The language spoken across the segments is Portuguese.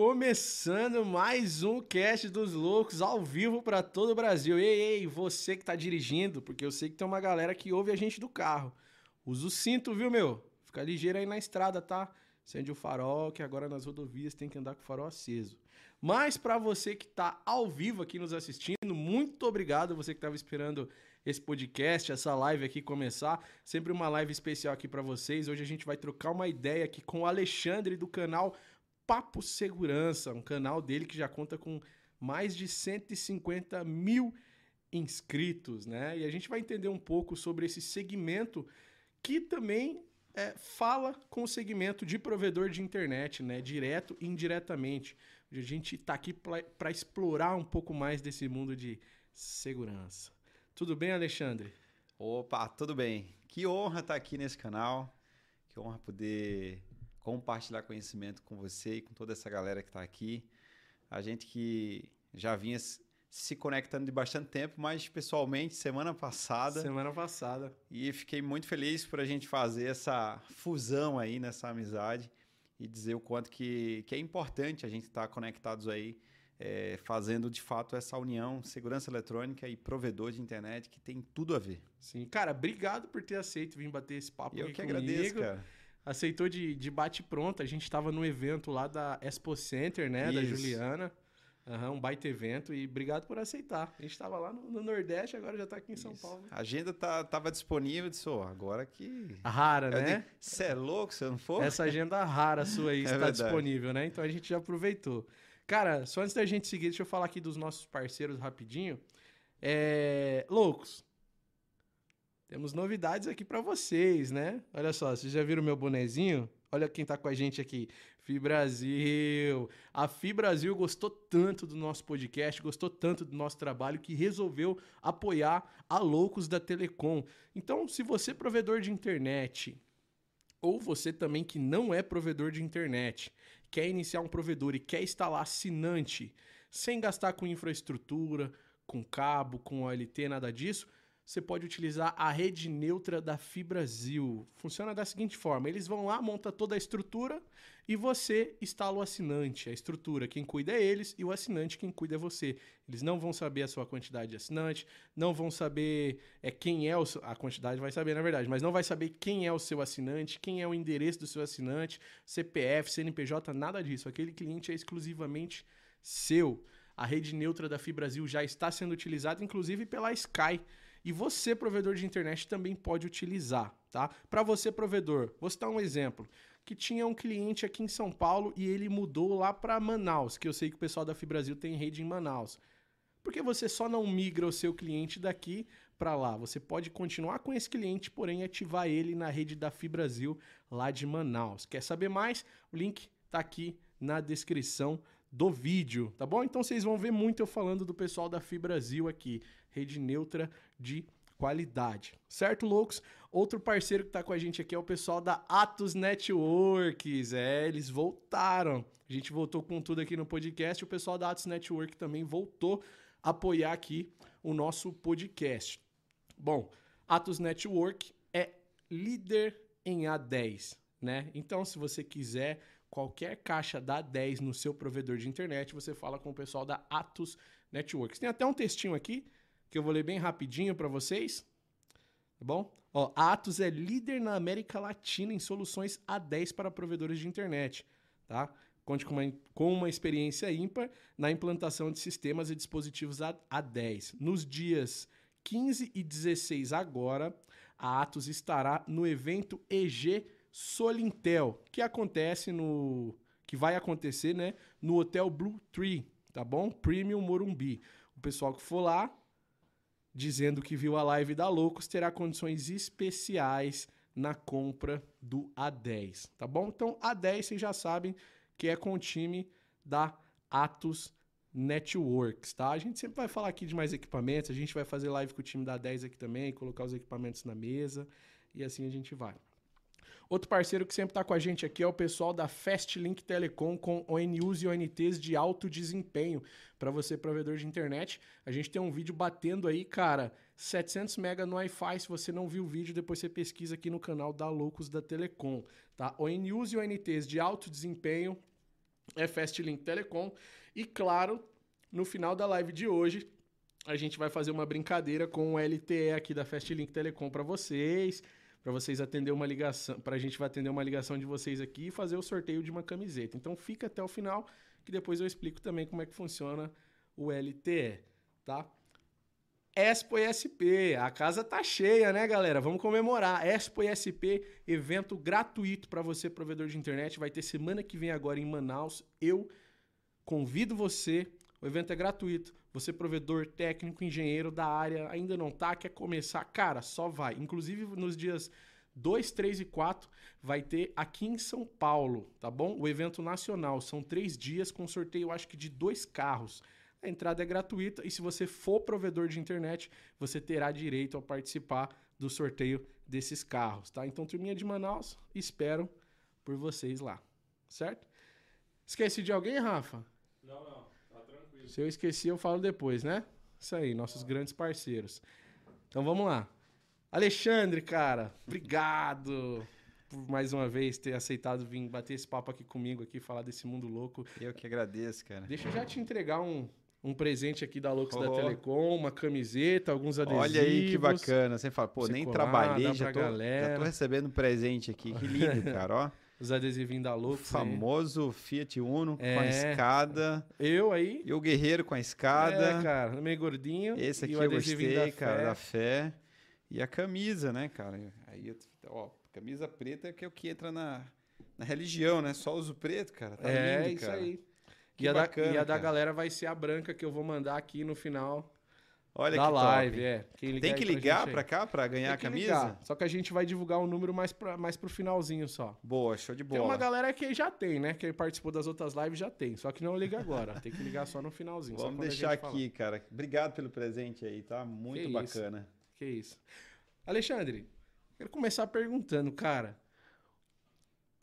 Começando mais um cast dos loucos ao vivo para todo o Brasil. Ei, ei, você que tá dirigindo, porque eu sei que tem uma galera que ouve a gente do carro. Usa o cinto, viu, meu? Fica ligeiro aí na estrada, tá? Acende o farol, que agora nas rodovias tem que andar com o farol aceso. Mas para você que tá ao vivo aqui nos assistindo, muito obrigado, você que estava esperando esse podcast, essa live aqui começar. Sempre uma live especial aqui para vocês. Hoje a gente vai trocar uma ideia aqui com o Alexandre do canal Papo Segurança, um canal dele que já conta com mais de 150 mil inscritos, né? E a gente vai entender um pouco sobre esse segmento que também é, fala com o segmento de provedor de internet, né? Direto e indiretamente. A gente está aqui para explorar um pouco mais desse mundo de segurança. Tudo bem, Alexandre? Opa, tudo bem. Que honra estar aqui nesse canal. Que honra poder compartilhar conhecimento com você e com toda essa galera que está aqui. A gente que já vinha se conectando de bastante tempo, mas pessoalmente semana passada. Semana passada. E fiquei muito feliz por a gente fazer essa fusão aí nessa amizade e dizer o quanto que, que é importante a gente estar tá conectados aí, é, fazendo de fato essa união segurança eletrônica e provedor de internet que tem tudo a ver. Sim, cara, obrigado por ter aceito vir bater esse papo Eu que comigo. agradeço, cara aceitou de, de bate-pronto. A gente estava no evento lá da Expo Center, né? Isso. Da Juliana. Uhum, um baita evento e obrigado por aceitar. A gente estava lá no, no, Nordeste, agora já está aqui em São Isso. Paulo. A agenda tá, tava disponível, disse, oh, agora que... Rara, né? Você é louco, se não for? Essa agenda rara sua aí é está verdade. disponível, né? Então a gente já aproveitou. Cara, só antes da gente seguir, deixa eu falar aqui dos nossos parceiros rapidinho. É... Loucos, temos novidades aqui para vocês, né? Olha só, vocês já viram meu bonezinho? Olha quem tá com a gente aqui. Fibrasil. A Fibrasil gostou tanto do nosso podcast, gostou tanto do nosso trabalho que resolveu apoiar a Loucos da Telecom. Então, se você é provedor de internet, ou você também que não é provedor de internet, quer iniciar um provedor e quer instalar assinante sem gastar com infraestrutura, com cabo, com OLT, nada disso, você pode utilizar a rede neutra da Fibrasil. Funciona da seguinte forma: eles vão lá, monta toda a estrutura e você instala o assinante. A estrutura, quem cuida é eles e o assinante, quem cuida é você. Eles não vão saber a sua quantidade de assinante, não vão saber é, quem é o seu, a quantidade vai saber na verdade, mas não vai saber quem é o seu assinante, quem é o endereço do seu assinante, CPF, CNPJ, nada disso. Aquele cliente é exclusivamente seu. A rede neutra da Fibrasil já está sendo utilizada, inclusive pela Sky. E você, provedor de internet, também pode utilizar, tá? Para você, provedor, vou citar um exemplo. Que tinha um cliente aqui em São Paulo e ele mudou lá para Manaus, que eu sei que o pessoal da Fibrasil tem rede em Manaus. Porque você só não migra o seu cliente daqui para lá. Você pode continuar com esse cliente, porém ativar ele na rede da Fibrasil lá de Manaus. Quer saber mais? O link está aqui na descrição do vídeo, tá bom? Então vocês vão ver muito eu falando do pessoal da Fibrasil aqui rede neutra de qualidade. Certo, loucos? Outro parceiro que está com a gente aqui é o pessoal da Atos Networks. É, eles voltaram. A gente voltou com tudo aqui no podcast. O pessoal da Atos Network também voltou a apoiar aqui o nosso podcast. Bom, Atos Network é líder em A10, né? Então, se você quiser qualquer caixa da A10 no seu provedor de internet, você fala com o pessoal da Atos Networks. Tem até um textinho aqui que eu vou ler bem rapidinho para vocês. Tá bom? Ó, a Atos é líder na América Latina em soluções A10 para provedores de internet, tá? Conte com uma, com uma experiência ímpar na implantação de sistemas e dispositivos A10. Nos dias 15 e 16 agora, a Atos estará no evento EG Solintel, que acontece no que vai acontecer, né, no Hotel Blue Tree, tá bom? Premium Morumbi. O pessoal que for lá dizendo que viu a live da Loucos, terá condições especiais na compra do A10, tá bom? Então, A10 vocês já sabem que é com o time da Atos Networks, tá? A gente sempre vai falar aqui de mais equipamentos, a gente vai fazer live com o time da A10 aqui também, colocar os equipamentos na mesa e assim a gente vai. Outro parceiro que sempre está com a gente aqui é o pessoal da Fastlink Telecom com ONUs e ONTs de alto desempenho. Para você, provedor de internet, a gente tem um vídeo batendo aí, cara, 700 mega no Wi-Fi. Se você não viu o vídeo, depois você pesquisa aqui no canal da Loucos da Telecom, tá? ONUs e ONTs de alto desempenho é Fastlink Telecom. E claro, no final da live de hoje, a gente vai fazer uma brincadeira com o LTE aqui da Fastlink Telecom para vocês, para vocês atender uma ligação, para a gente vai atender uma ligação de vocês aqui e fazer o sorteio de uma camiseta. Então fica até o final, que depois eu explico também como é que funciona o LTE, tá? Expo SP, a casa tá cheia, né, galera? Vamos comemorar. Expo SP, evento gratuito para você, provedor de internet, vai ter semana que vem agora em Manaus. Eu convido você. O evento é gratuito. Você, provedor, técnico, engenheiro da área, ainda não tá, quer começar? Cara, só vai. Inclusive nos dias 2, 3 e 4 vai ter aqui em São Paulo, tá bom? O evento nacional. São três dias com sorteio, acho que de dois carros. A entrada é gratuita e se você for provedor de internet, você terá direito a participar do sorteio desses carros, tá? Então, turminha de Manaus, espero por vocês lá, certo? Esqueci de alguém, Rafa? Não, não. Se eu esqueci, eu falo depois, né? Isso aí, nossos grandes parceiros. Então vamos lá. Alexandre, cara, obrigado por mais uma vez ter aceitado vir bater esse papo aqui comigo, aqui, falar desse mundo louco. Eu que agradeço, cara. Deixa eu já te entregar um, um presente aqui da Lux oh. da Telecom, uma camiseta, alguns adesivos. Olha aí que bacana. Você fala, pô, nem colar, trabalhei, já tô, já tô recebendo um presente aqui. Que lindo, cara, ó. Os adesivinhos da Lux. O famoso aí. Fiat Uno é. com a é. escada. Eu aí. E o Guerreiro com a escada. É, cara, meio gordinho. Esse aqui eu gostei, da cara, fé. da fé. E a camisa, né, cara? Aí, ó, camisa preta é que é o que entra na, na religião, né? Só uso preto, cara. Tá é, lindo, isso cara. aí. Que e, bacana, a, da, e a da galera vai ser a branca que eu vou mandar aqui no final Olha da que live. Top. É. Tem que ligar pra, pra cá pra ganhar a camisa? Ligar. Só que a gente vai divulgar o um número mais, pra, mais pro finalzinho só. Boa, show de bola. Tem uma galera que já tem, né? Quem participou das outras lives já tem. Só que não liga agora. tem que ligar só no finalzinho. Vamos deixar aqui, falar. cara. Obrigado pelo presente aí, tá? Muito que bacana. Isso. Que isso. Alexandre, quero começar perguntando, cara.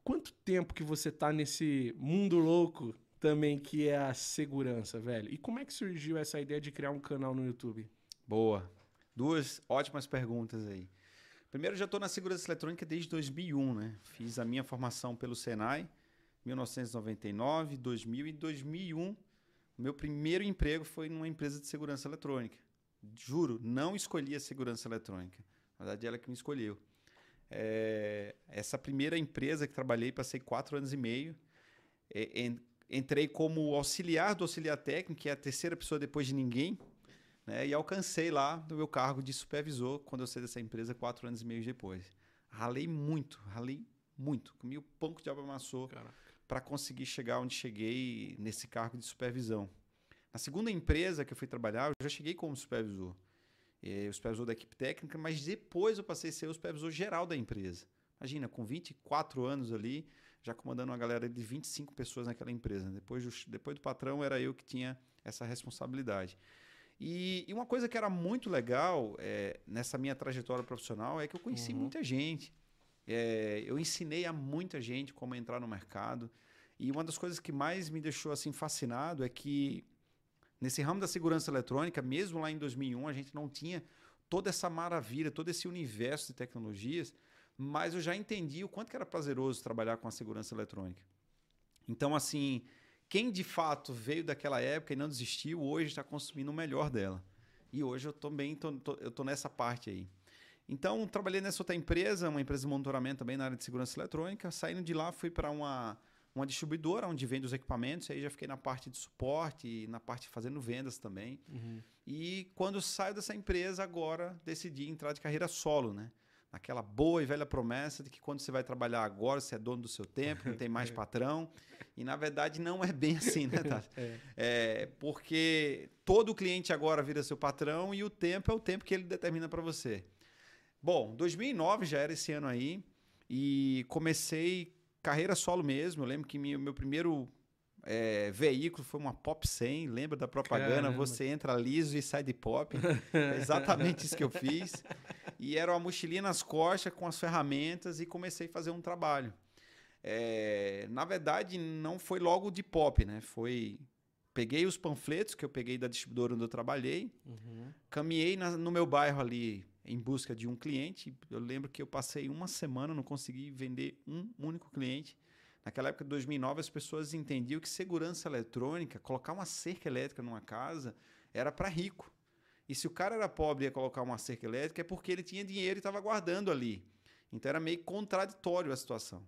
Quanto tempo que você tá nesse mundo louco também que é a segurança, velho. E como é que surgiu essa ideia de criar um canal no YouTube? Boa. Duas ótimas perguntas aí. Primeiro, já estou na segurança eletrônica desde 2001, né? Fiz a minha formação pelo Senai, 1999, 2000 e 2001. Meu primeiro emprego foi numa empresa de segurança eletrônica. Juro, não escolhi a segurança eletrônica. Na verdade, ela que me escolheu. É, essa primeira empresa que trabalhei, passei quatro anos e meio. É, entrei como auxiliar do auxiliar técnico, que é a terceira pessoa depois de ninguém, né? e alcancei lá o meu cargo de supervisor quando eu saí dessa empresa quatro anos e meio depois. Ralei muito, ralei muito. Comi o pão que o diabo amassou para conseguir chegar onde cheguei nesse cargo de supervisão. Na segunda empresa que eu fui trabalhar, eu já cheguei como supervisor. o supervisor da equipe técnica, mas depois eu passei a ser o supervisor geral da empresa. Imagina, com 24 anos ali, já comandando uma galera de 25 pessoas naquela empresa. Depois do, depois do patrão, era eu que tinha essa responsabilidade. E, e uma coisa que era muito legal é, nessa minha trajetória profissional é que eu conheci uhum. muita gente. É, eu ensinei a muita gente como entrar no mercado. E uma das coisas que mais me deixou assim fascinado é que nesse ramo da segurança eletrônica, mesmo lá em 2001, a gente não tinha toda essa maravilha, todo esse universo de tecnologias mas eu já entendi o quanto que era prazeroso trabalhar com a segurança eletrônica. Então, assim, quem de fato veio daquela época e não desistiu, hoje está consumindo o melhor dela. E hoje eu também tô, tô, eu tô nessa parte aí. Então, trabalhei nessa outra empresa, uma empresa de monitoramento também na área de segurança eletrônica. Saindo de lá, fui para uma, uma distribuidora onde vende os equipamentos. Aí já fiquei na parte de suporte e na parte fazendo vendas também. Uhum. E quando saio dessa empresa, agora decidi entrar de carreira solo, né? Aquela boa e velha promessa de que quando você vai trabalhar agora, você é dono do seu tempo, não tem mais patrão. E na verdade não é bem assim, né, Tati? é. é. porque todo cliente agora vira seu patrão e o tempo é o tempo que ele determina para você. Bom, 2009 já era esse ano aí e comecei carreira solo mesmo. Eu lembro que meu, meu primeiro é, veículo foi uma Pop 100, lembra da propaganda? Caramba. Você entra liso e sai de pop. É exatamente isso que eu fiz. E era uma mochilinha nas costas com as ferramentas e comecei a fazer um trabalho. É, na verdade, não foi logo de pop, né? Foi. Peguei os panfletos que eu peguei da distribuidora onde eu trabalhei, uhum. caminhei na, no meu bairro ali em busca de um cliente. Eu lembro que eu passei uma semana, não consegui vender um único cliente. Naquela época de 2009, as pessoas entendiam que segurança eletrônica, colocar uma cerca elétrica numa casa, era para rico. E se o cara era pobre e ia colocar uma cerca elétrica, é porque ele tinha dinheiro e estava guardando ali. Então era meio contraditório a situação.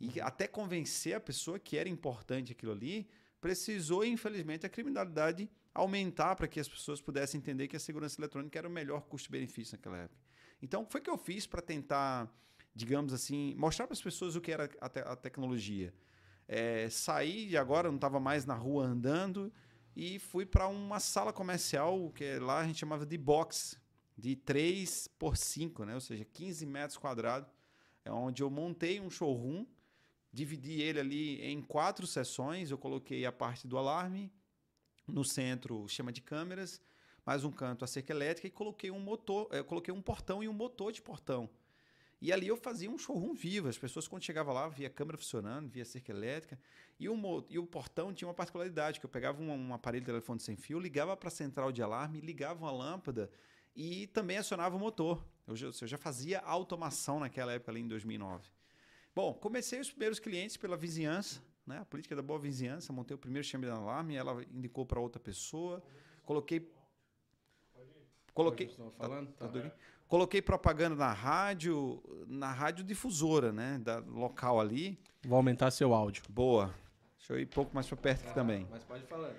E até convencer a pessoa que era importante aquilo ali, precisou, infelizmente, a criminalidade aumentar para que as pessoas pudessem entender que a segurança eletrônica era o melhor custo-benefício naquela época. Então, o que foi que eu fiz para tentar, digamos assim, mostrar para as pessoas o que era a, te a tecnologia? É, saí de agora, não estava mais na rua andando e fui para uma sala comercial que lá a gente chamava de box, de 3 por 5, né? ou seja, 15 metros quadrados, é onde eu montei um showroom, dividi ele ali em quatro sessões, eu coloquei a parte do alarme, no centro sistema de câmeras, mais um canto a cerca elétrica e coloquei um motor, eu coloquei um portão e um motor de portão. E ali eu fazia um showroom vivo. As pessoas, quando chegavam lá, via câmera funcionando, via cerca elétrica. E o, e o portão tinha uma particularidade, que eu pegava um, um aparelho de telefone sem fio, ligava para a central de alarme, ligava uma lâmpada e também acionava o motor. Eu já, eu já fazia automação naquela época, ali em 2009. Bom, comecei os primeiros clientes pela vizinhança, né? a política da boa vizinhança. Montei o primeiro chame de alarme, ela indicou para outra pessoa. Coloquei... Coloquei... Falando? Tá, tá Coloquei propaganda na rádio, na rádio difusora, né? Da local ali. Vou aumentar seu áudio. Boa. Deixa eu ir um pouco mais para perto aqui ah, também. Mas pode falar.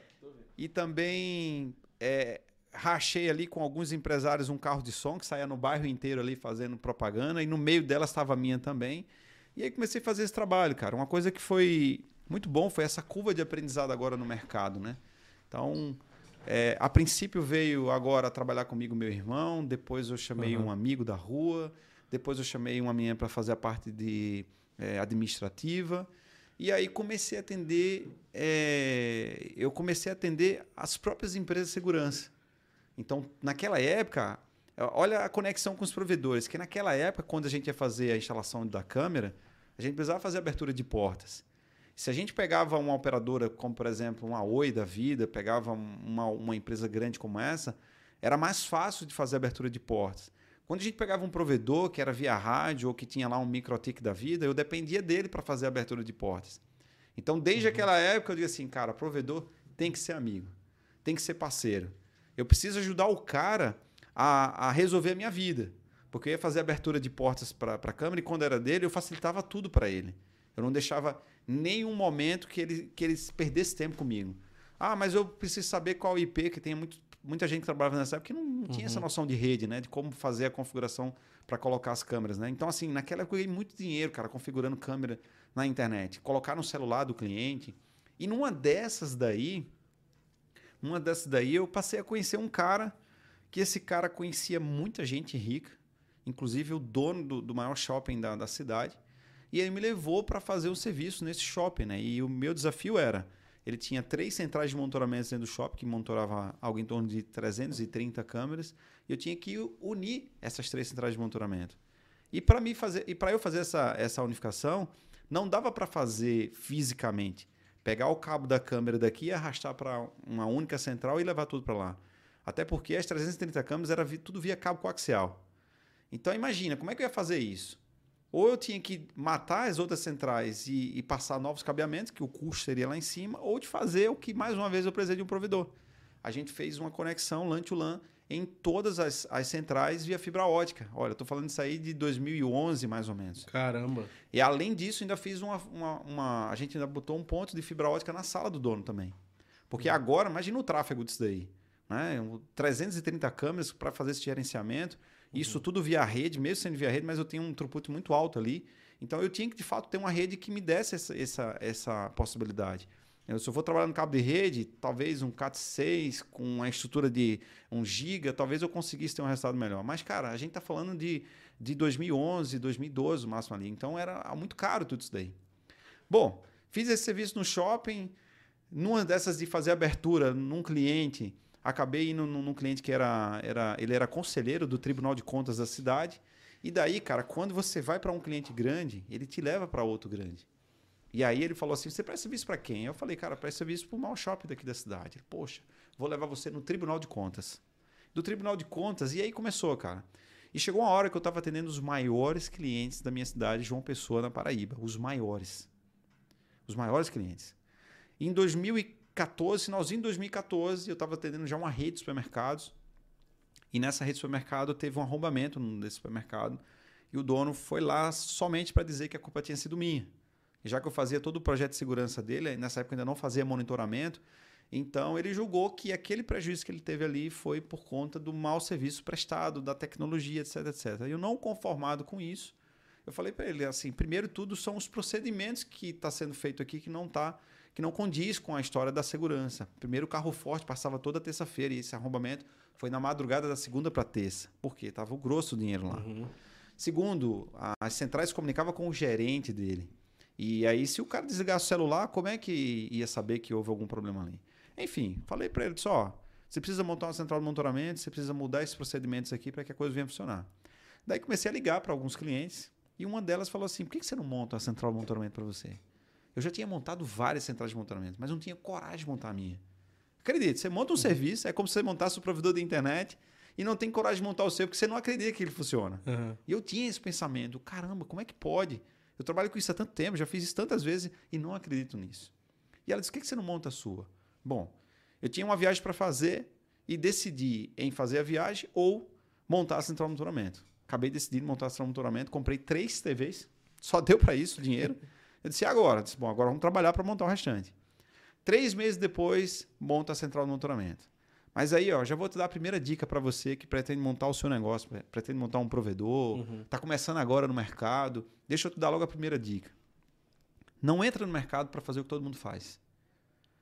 E também é, rachei ali com alguns empresários um carro de som que saía no bairro inteiro ali fazendo propaganda. E no meio dela estava a minha também. E aí comecei a fazer esse trabalho, cara. Uma coisa que foi muito bom foi essa curva de aprendizado agora no mercado, né? Então, é, a princípio veio agora trabalhar comigo meu irmão, depois eu chamei uhum. um amigo da rua, depois eu chamei uma menina para fazer a parte de é, administrativa. E aí comecei a atender, é, eu comecei a atender as próprias empresas de segurança. Então, naquela época, olha a conexão com os provedores, que naquela época, quando a gente ia fazer a instalação da câmera, a gente precisava fazer abertura de portas. Se a gente pegava uma operadora, como por exemplo uma Oi da vida, pegava uma, uma empresa grande como essa, era mais fácil de fazer abertura de portas. Quando a gente pegava um provedor que era via rádio ou que tinha lá um microtik da vida, eu dependia dele para fazer a abertura de portas. Então, desde uhum. aquela época, eu digo assim, cara, provedor tem que ser amigo, tem que ser parceiro. Eu preciso ajudar o cara a, a resolver a minha vida. Porque eu ia fazer abertura de portas para a câmera e quando era dele, eu facilitava tudo para ele. Eu não deixava nenhum momento que ele, que ele perdesse tempo comigo. Ah, mas eu preciso saber qual IP, que tem muito, muita gente que trabalhava nessa época que não, não tinha uhum. essa noção de rede, né? De como fazer a configuração para colocar as câmeras, né? Então, assim, naquela época eu ganhei muito dinheiro, cara, configurando câmera na internet. Colocar no celular do cliente. E numa dessas daí, numa dessas daí, eu passei a conhecer um cara que esse cara conhecia muita gente rica, inclusive o dono do, do maior shopping da, da cidade. E ele me levou para fazer o serviço nesse shopping, né? E o meu desafio era, ele tinha três centrais de monitoramento dentro do shopping, que monitorava algo em torno de 330 câmeras, e eu tinha que unir essas três centrais de monitoramento. E para mim fazer, e para eu fazer essa, essa unificação, não dava para fazer fisicamente. Pegar o cabo da câmera daqui e arrastar para uma única central e levar tudo para lá. Até porque as 330 câmeras era tudo via cabo coaxial. Então imagina, como é que eu ia fazer isso? Ou eu tinha que matar as outras centrais e, e, passar novos cabeamentos, que o custo seria lá em cima, ou de fazer o que, mais uma vez, eu precisei de um provedor. A gente fez uma conexão LAN to LAN em todas as, as centrais via fibra ótica. Olha, eu estou falando isso aí de 2011, mais ou menos. Caramba! E além disso, ainda fiz uma, uma, uma, A gente ainda botou um ponto de fibra ótica na sala do dono também. Porque uhum. agora, imagina o tráfego disso daí. Né? 330 câmeras para fazer esse gerenciamento. Isso uhum. tudo via rede, mesmo sendo via rede, mas eu tenho um throughput muito alto ali. Então eu tinha que, de fato, ter uma rede que me desse essa, essa, essa possibilidade. Eu, se eu for trabalhar no cabo de rede, talvez um CAT6 com uma estrutura de 1 GB, talvez eu conseguisse ter um resultado melhor. Mas, cara, a gente está falando de, de 2011, 2012, o máximo ali. Então era muito caro tudo isso daí. Bom, fiz esse serviço no shopping. Numa dessas de fazer abertura num cliente, acabei indo num, num cliente que era, era, ele era conselheiro do Tribunal de Contas da cidade. E daí, cara, quando você vai para um cliente grande, ele te leva para outro grande. E aí ele falou assim: você presta serviço para quem? Eu falei, cara, presta serviço para o maior shopping daqui da cidade. Ele, poxa, vou levar você no Tribunal de Contas. Do Tribunal de Contas, e aí começou, cara. E chegou uma hora que eu estava atendendo os maiores clientes da minha cidade, João Pessoa, na Paraíba. Os maiores. Os maiores clientes. Em 2014, finalzinho de 2014, eu estava atendendo já uma rede de supermercados. E nessa rede de supermercado teve um arrombamento nesse supermercado. E o dono foi lá somente para dizer que a culpa tinha sido minha. Já que eu fazia todo o projeto de segurança dele, nessa época ainda não fazia monitoramento, então ele julgou que aquele prejuízo que ele teve ali foi por conta do mau serviço prestado, da tecnologia, etc, etc. E eu não conformado com isso, eu falei para ele assim, primeiro tudo são os procedimentos que está sendo feito aqui que não tá, que não condiz com a história da segurança. Primeiro o carro forte passava toda terça-feira e esse arrombamento foi na madrugada da segunda para terça. Por quê? Tava o grosso dinheiro lá. Uhum. Segundo, as centrais comunicavam com o gerente dele. E aí, se o cara desligasse o celular, como é que ia saber que houve algum problema ali? Enfim, falei para ele, só, você precisa montar uma central de monitoramento, você precisa mudar esses procedimentos aqui para que a coisa venha funcionar. Daí comecei a ligar para alguns clientes e uma delas falou assim, por que você não monta uma central de monitoramento para você? Eu já tinha montado várias centrais de monitoramento, mas não tinha coragem de montar a minha. Acredite, você monta um uhum. serviço, é como se você montasse o provedor da internet e não tem coragem de montar o seu porque você não acredita que ele funciona. Uhum. E eu tinha esse pensamento, caramba, como é que pode? Eu trabalho com isso há tanto tempo, já fiz isso tantas vezes e não acredito nisso. E ela disse: por que você não monta a sua? Bom, eu tinha uma viagem para fazer e decidi em fazer a viagem ou montar a central de monitoramento. Acabei decidindo montar a central de monitoramento, comprei três TVs, só deu para isso o dinheiro. Eu disse: agora? Eu disse, Bom, agora vamos trabalhar para montar o restante. Três meses depois, monta a central de monitoramento. Mas aí, ó, já vou te dar a primeira dica para você que pretende montar o seu negócio, pretende montar um provedor, está uhum. Tá começando agora no mercado. Deixa eu te dar logo a primeira dica. Não entra no mercado para fazer o que todo mundo faz.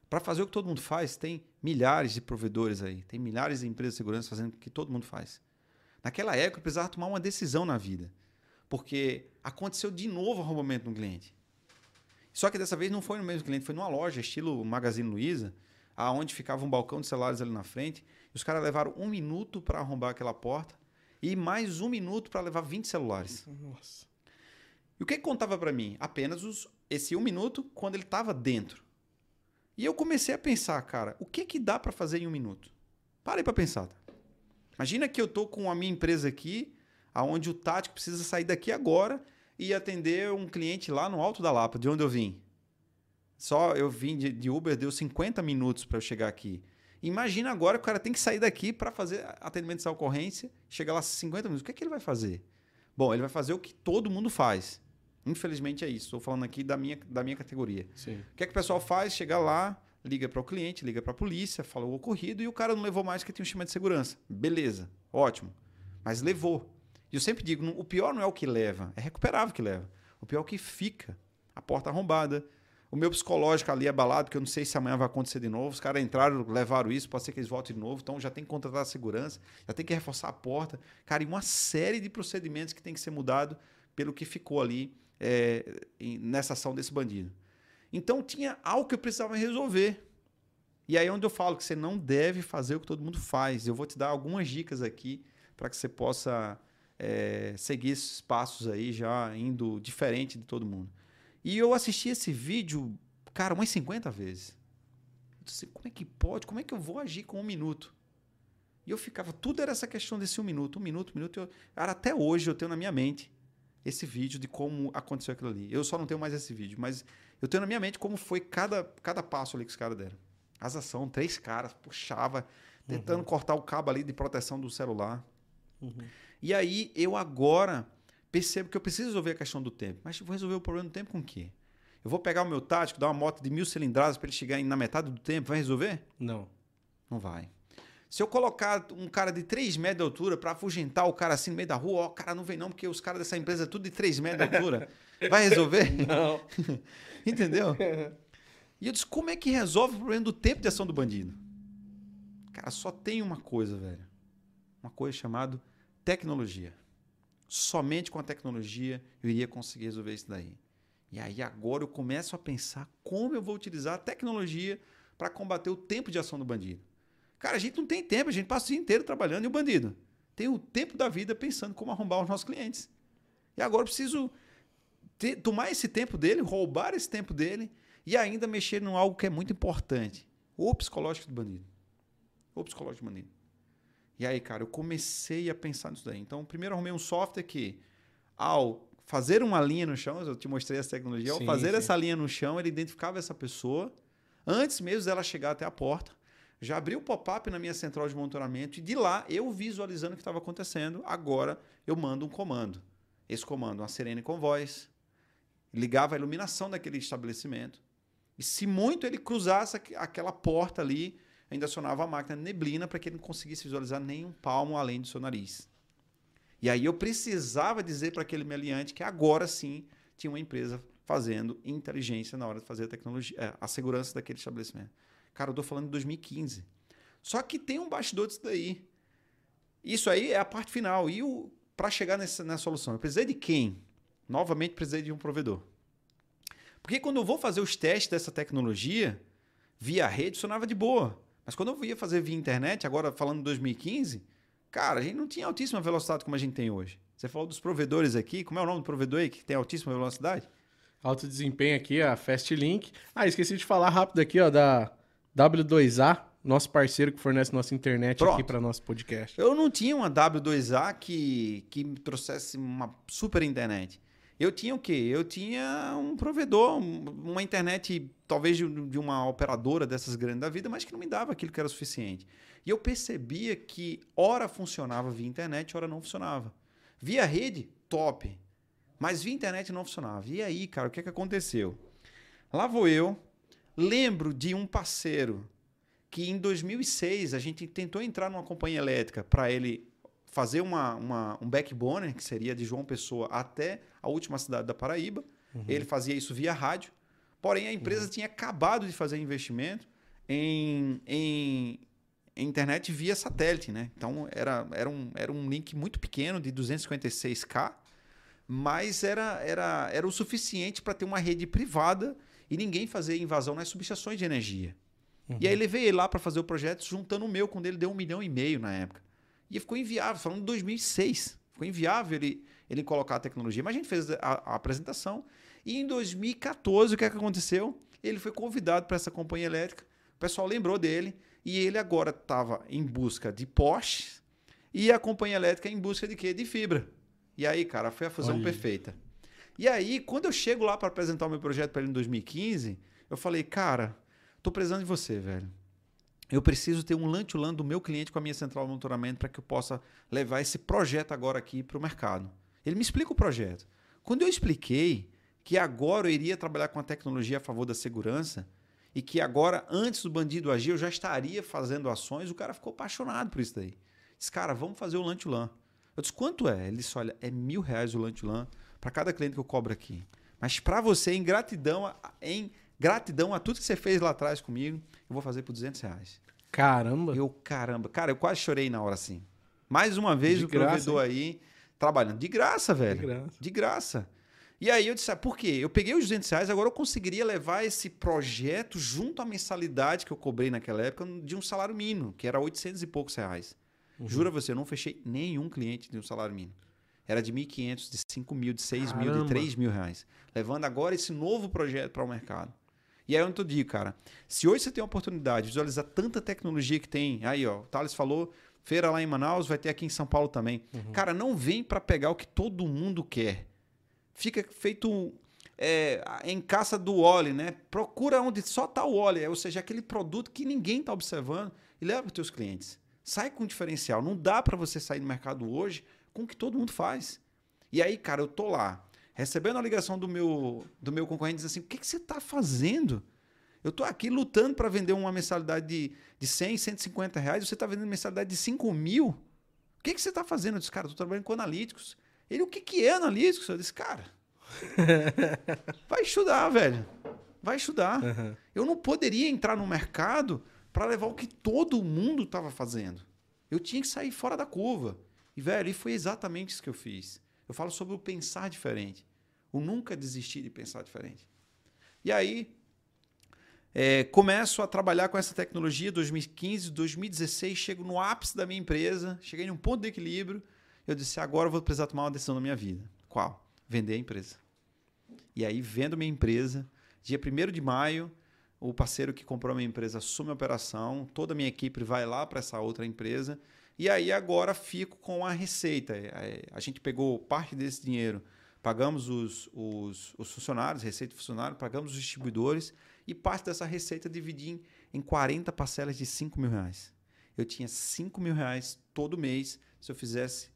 Para fazer o que todo mundo faz, tem milhares de provedores aí, tem milhares de empresas de segurança fazendo o que todo mundo faz. Naquela época, eu precisava tomar uma decisão na vida, porque aconteceu de novo arrombamento no cliente. Só que dessa vez não foi no mesmo cliente, foi numa loja, estilo Magazine Luiza, aonde ficava um balcão de celulares ali na frente. E os caras levaram um minuto para arrombar aquela porta e mais um minuto para levar 20 celulares. Nossa. E o que, que contava para mim? Apenas os, esse um minuto quando ele estava dentro. E eu comecei a pensar, cara, o que, que dá para fazer em um minuto? Parei para pensar. Tá? Imagina que eu tô com a minha empresa aqui, aonde o tático precisa sair daqui agora e atender um cliente lá no Alto da Lapa, de onde eu vim. Só eu vim de, de Uber, deu 50 minutos para eu chegar aqui. Imagina agora que o cara tem que sair daqui para fazer atendimento dessa ocorrência, chega lá 50 minutos. O que é que ele vai fazer? Bom, ele vai fazer o que todo mundo faz. Infelizmente é isso. Estou falando aqui da minha, da minha categoria. Sim. O que é que o pessoal faz? Chega lá, liga para o cliente, liga para a polícia, fala o ocorrido e o cara não levou mais que tinha um esquema de segurança. Beleza, ótimo. Mas levou. E eu sempre digo, o pior não é o que leva, é recuperável que leva. O pior é o que fica. A porta arrombada, o meu psicológico ali é abalado, porque eu não sei se amanhã vai acontecer de novo. Os caras entraram, levaram isso, pode ser que eles voltem de novo. Então já tem que contratar a segurança, já tem que reforçar a porta. Cara, e uma série de procedimentos que tem que ser mudado pelo que ficou ali é, nessa ação desse bandido. Então tinha algo que eu precisava resolver. E aí é onde eu falo que você não deve fazer o que todo mundo faz. Eu vou te dar algumas dicas aqui para que você possa é, seguir esses passos aí já indo diferente de todo mundo. E eu assisti esse vídeo, cara, umas 50 vezes. Eu disse, como é que pode? Como é que eu vou agir com um minuto? E eu ficava, tudo era essa questão desse um minuto, um minuto, um minuto. Eu, cara, até hoje eu tenho na minha mente esse vídeo de como aconteceu aquilo ali. Eu só não tenho mais esse vídeo, mas eu tenho na minha mente como foi cada, cada passo ali que os caras deram. As ações, três caras, puxava, tentando uhum. cortar o cabo ali de proteção do celular. Uhum. E aí eu agora percebo que eu preciso resolver a questão do tempo. Mas vou resolver o problema do tempo com o quê? Eu vou pegar o meu tático, dar uma moto de mil cilindradas para ele chegar na metade do tempo, vai resolver? Não. Não vai. Se eu colocar um cara de 3 metros de altura para afugentar o cara assim no meio da rua, ó, o cara não vem não, porque os caras dessa empresa é tudo de 3 metros de altura. Vai resolver? Não. Entendeu? E eu disse, como é que resolve o problema do tempo de ação do bandido? Cara, só tem uma coisa, velho. Uma coisa chamada tecnologia somente com a tecnologia eu iria conseguir resolver isso daí. E aí agora eu começo a pensar como eu vou utilizar a tecnologia para combater o tempo de ação do bandido. Cara, a gente não tem tempo, a gente passa o dia inteiro trabalhando e o bandido tem o tempo da vida pensando como arrombar os nossos clientes. E agora eu preciso ter, tomar esse tempo dele, roubar esse tempo dele e ainda mexer em algo que é muito importante: o psicológico do bandido. O psicológico do bandido. E aí, cara, eu comecei a pensar nisso daí. Então, primeiro arrumei um software que, ao fazer uma linha no chão, eu te mostrei essa tecnologia, ao fazer sim. essa linha no chão, ele identificava essa pessoa, antes mesmo dela chegar até a porta, já abriu o pop-up na minha central de monitoramento e de lá, eu visualizando o que estava acontecendo, agora eu mando um comando. Esse comando, uma sirene com voz, ligava a iluminação daquele estabelecimento. E se muito ele cruzasse aquela porta ali, ainda acionava a máquina neblina para que ele não conseguisse visualizar nem um palmo além do seu nariz. E aí eu precisava dizer para aquele meliante que agora sim tinha uma empresa fazendo inteligência na hora de fazer a tecnologia, é, a segurança daquele estabelecimento. Cara, eu estou falando de 2015. Só que tem um bastidor disso daí. Isso aí é a parte final. E para chegar nessa, nessa solução, eu precisei de quem? Novamente, precisei de um provedor. Porque quando eu vou fazer os testes dessa tecnologia, via rede, funcionava de boa. Mas quando eu ia fazer via internet, agora falando de 2015, cara, a gente não tinha altíssima velocidade como a gente tem hoje. Você falou dos provedores aqui, como é o nome do provedor aí que tem altíssima velocidade? Alto desempenho aqui, a Fastlink. Ah, esqueci de falar rápido aqui, ó, da W2A, nosso parceiro que fornece nossa internet Pronto. aqui para nosso podcast. Eu não tinha uma W2A que, que me trouxesse uma super internet. Eu tinha o quê? Eu tinha um provedor, uma internet, talvez de, uma operadora dessas grandes da vida, mas que não me dava aquilo que era suficiente. E eu percebia que hora funcionava via internet, hora não funcionava. Via rede, top. Mas via internet não funcionava. E aí, cara, o que, é que aconteceu? Lá vou eu, Lembro de um parceiro que em 2006 a gente tentou entrar numa companhia elétrica para ele fazer uma, uma, um backbone, que seria de João Pessoa até a última cidade da Paraíba. Uhum. Ele fazia isso via rádio. Porém, a empresa uhum. tinha acabado de fazer investimento em, em, em, internet via satélite. Né? Então, era, era, um, era um link muito pequeno, de 256K, mas era, era, era o suficiente para ter uma rede privada e ninguém fazia invasão nas subestações de energia. Uhum. E aí levei ele lá para fazer o projeto, juntando o meu, quando ele deu um milhão e meio na época. E ficou inviável, falando de 2006. Ficou inviável ele, ele colocar a tecnologia. Mas a gente fez a, a apresentação. E em 2014, o que, é que aconteceu? Ele foi convidado para essa companhia elétrica. O pessoal lembrou dele. E ele agora estava em busca de postes. E a companhia elétrica em busca de quê? De fibra. E aí, cara, foi a fusão Olha. perfeita. E aí, quando eu chego lá para apresentar o meu projeto para ele em 2015, eu falei, cara, tô precisando de você, velho. Eu preciso ter um lantulan do meu cliente com a minha central de monitoramento para que eu possa levar esse projeto agora aqui para o mercado. Ele me explica o projeto. Quando eu expliquei que agora eu iria trabalhar com a tecnologia a favor da segurança e que agora, antes do bandido agir, eu já estaria fazendo ações, o cara ficou apaixonado por isso daí. Disse, cara, vamos fazer o lantulan. Eu disse, quanto é? Ele disse, olha, é mil reais o lantulan para cada cliente que eu cobro aqui. Mas para você, em gratidão, em gratidão a tudo que você fez lá atrás comigo, eu vou fazer por 200 reais. Caramba! Eu, caramba. Cara, eu quase chorei na hora assim. Mais uma vez de o graça, provedor hein? aí trabalhando. De graça, velho. De graça. De graça. E aí eu disse, ah, por quê? Eu peguei os 200 reais, agora eu conseguiria levar esse projeto junto à mensalidade que eu cobrei naquela época de um salário mínimo, que era 800 e poucos reais. Uhum. Jura você, eu não fechei nenhum cliente de um salário mínimo era de 1.500, de 5 mil, de 6 Caramba. mil, de 3 mil reais. Levando agora esse novo projeto para o mercado. E aí eu te digo, cara, se hoje você tem a oportunidade de visualizar tanta tecnologia que tem, aí ó, o Thales falou, feira lá em Manaus, vai ter aqui em São Paulo também. Uhum. Cara, não vem para pegar o que todo mundo quer. Fica feito é, em caça do óleo, né? Procura onde só tá o óleo, ou seja, aquele produto que ninguém está observando e leva para os teus clientes. Sai com diferencial. Não dá para você sair no mercado hoje com o que todo mundo faz. E aí, cara, eu tô lá, recebendo a ligação do meu, do meu concorrente, diz assim: o que, que você está fazendo? Eu tô aqui lutando para vender uma mensalidade de, de 100, 150 reais, você está vendendo mensalidade de 5 mil. O que, que você está fazendo? Eu disse, cara, tô trabalhando com analíticos. Ele, o que, que é analíticos? Eu disse, cara, vai estudar, velho. Vai estudar. Uhum. Eu não poderia entrar no mercado para levar o que todo mundo estava fazendo. Eu tinha que sair fora da curva. E, velho, e foi exatamente isso que eu fiz. Eu falo sobre o pensar diferente. O nunca desistir de pensar diferente. E aí, é, começo a trabalhar com essa tecnologia 2015, 2016, chego no ápice da minha empresa, cheguei num ponto de equilíbrio. Eu disse: agora eu vou precisar tomar uma decisão na minha vida. Qual? Vender a empresa. E aí, vendo minha empresa, dia 1 de maio, o parceiro que comprou a minha empresa assume a operação, toda a minha equipe vai lá para essa outra empresa e aí agora fico com a receita. É, a gente pegou parte desse dinheiro pagamos os, os, os funcionários, receita funcionário, pagamos os distribuidores e parte dessa receita dividi em, em 40 parcelas de 5 mil reais. Eu tinha 5 mil reais todo mês se eu fizesse.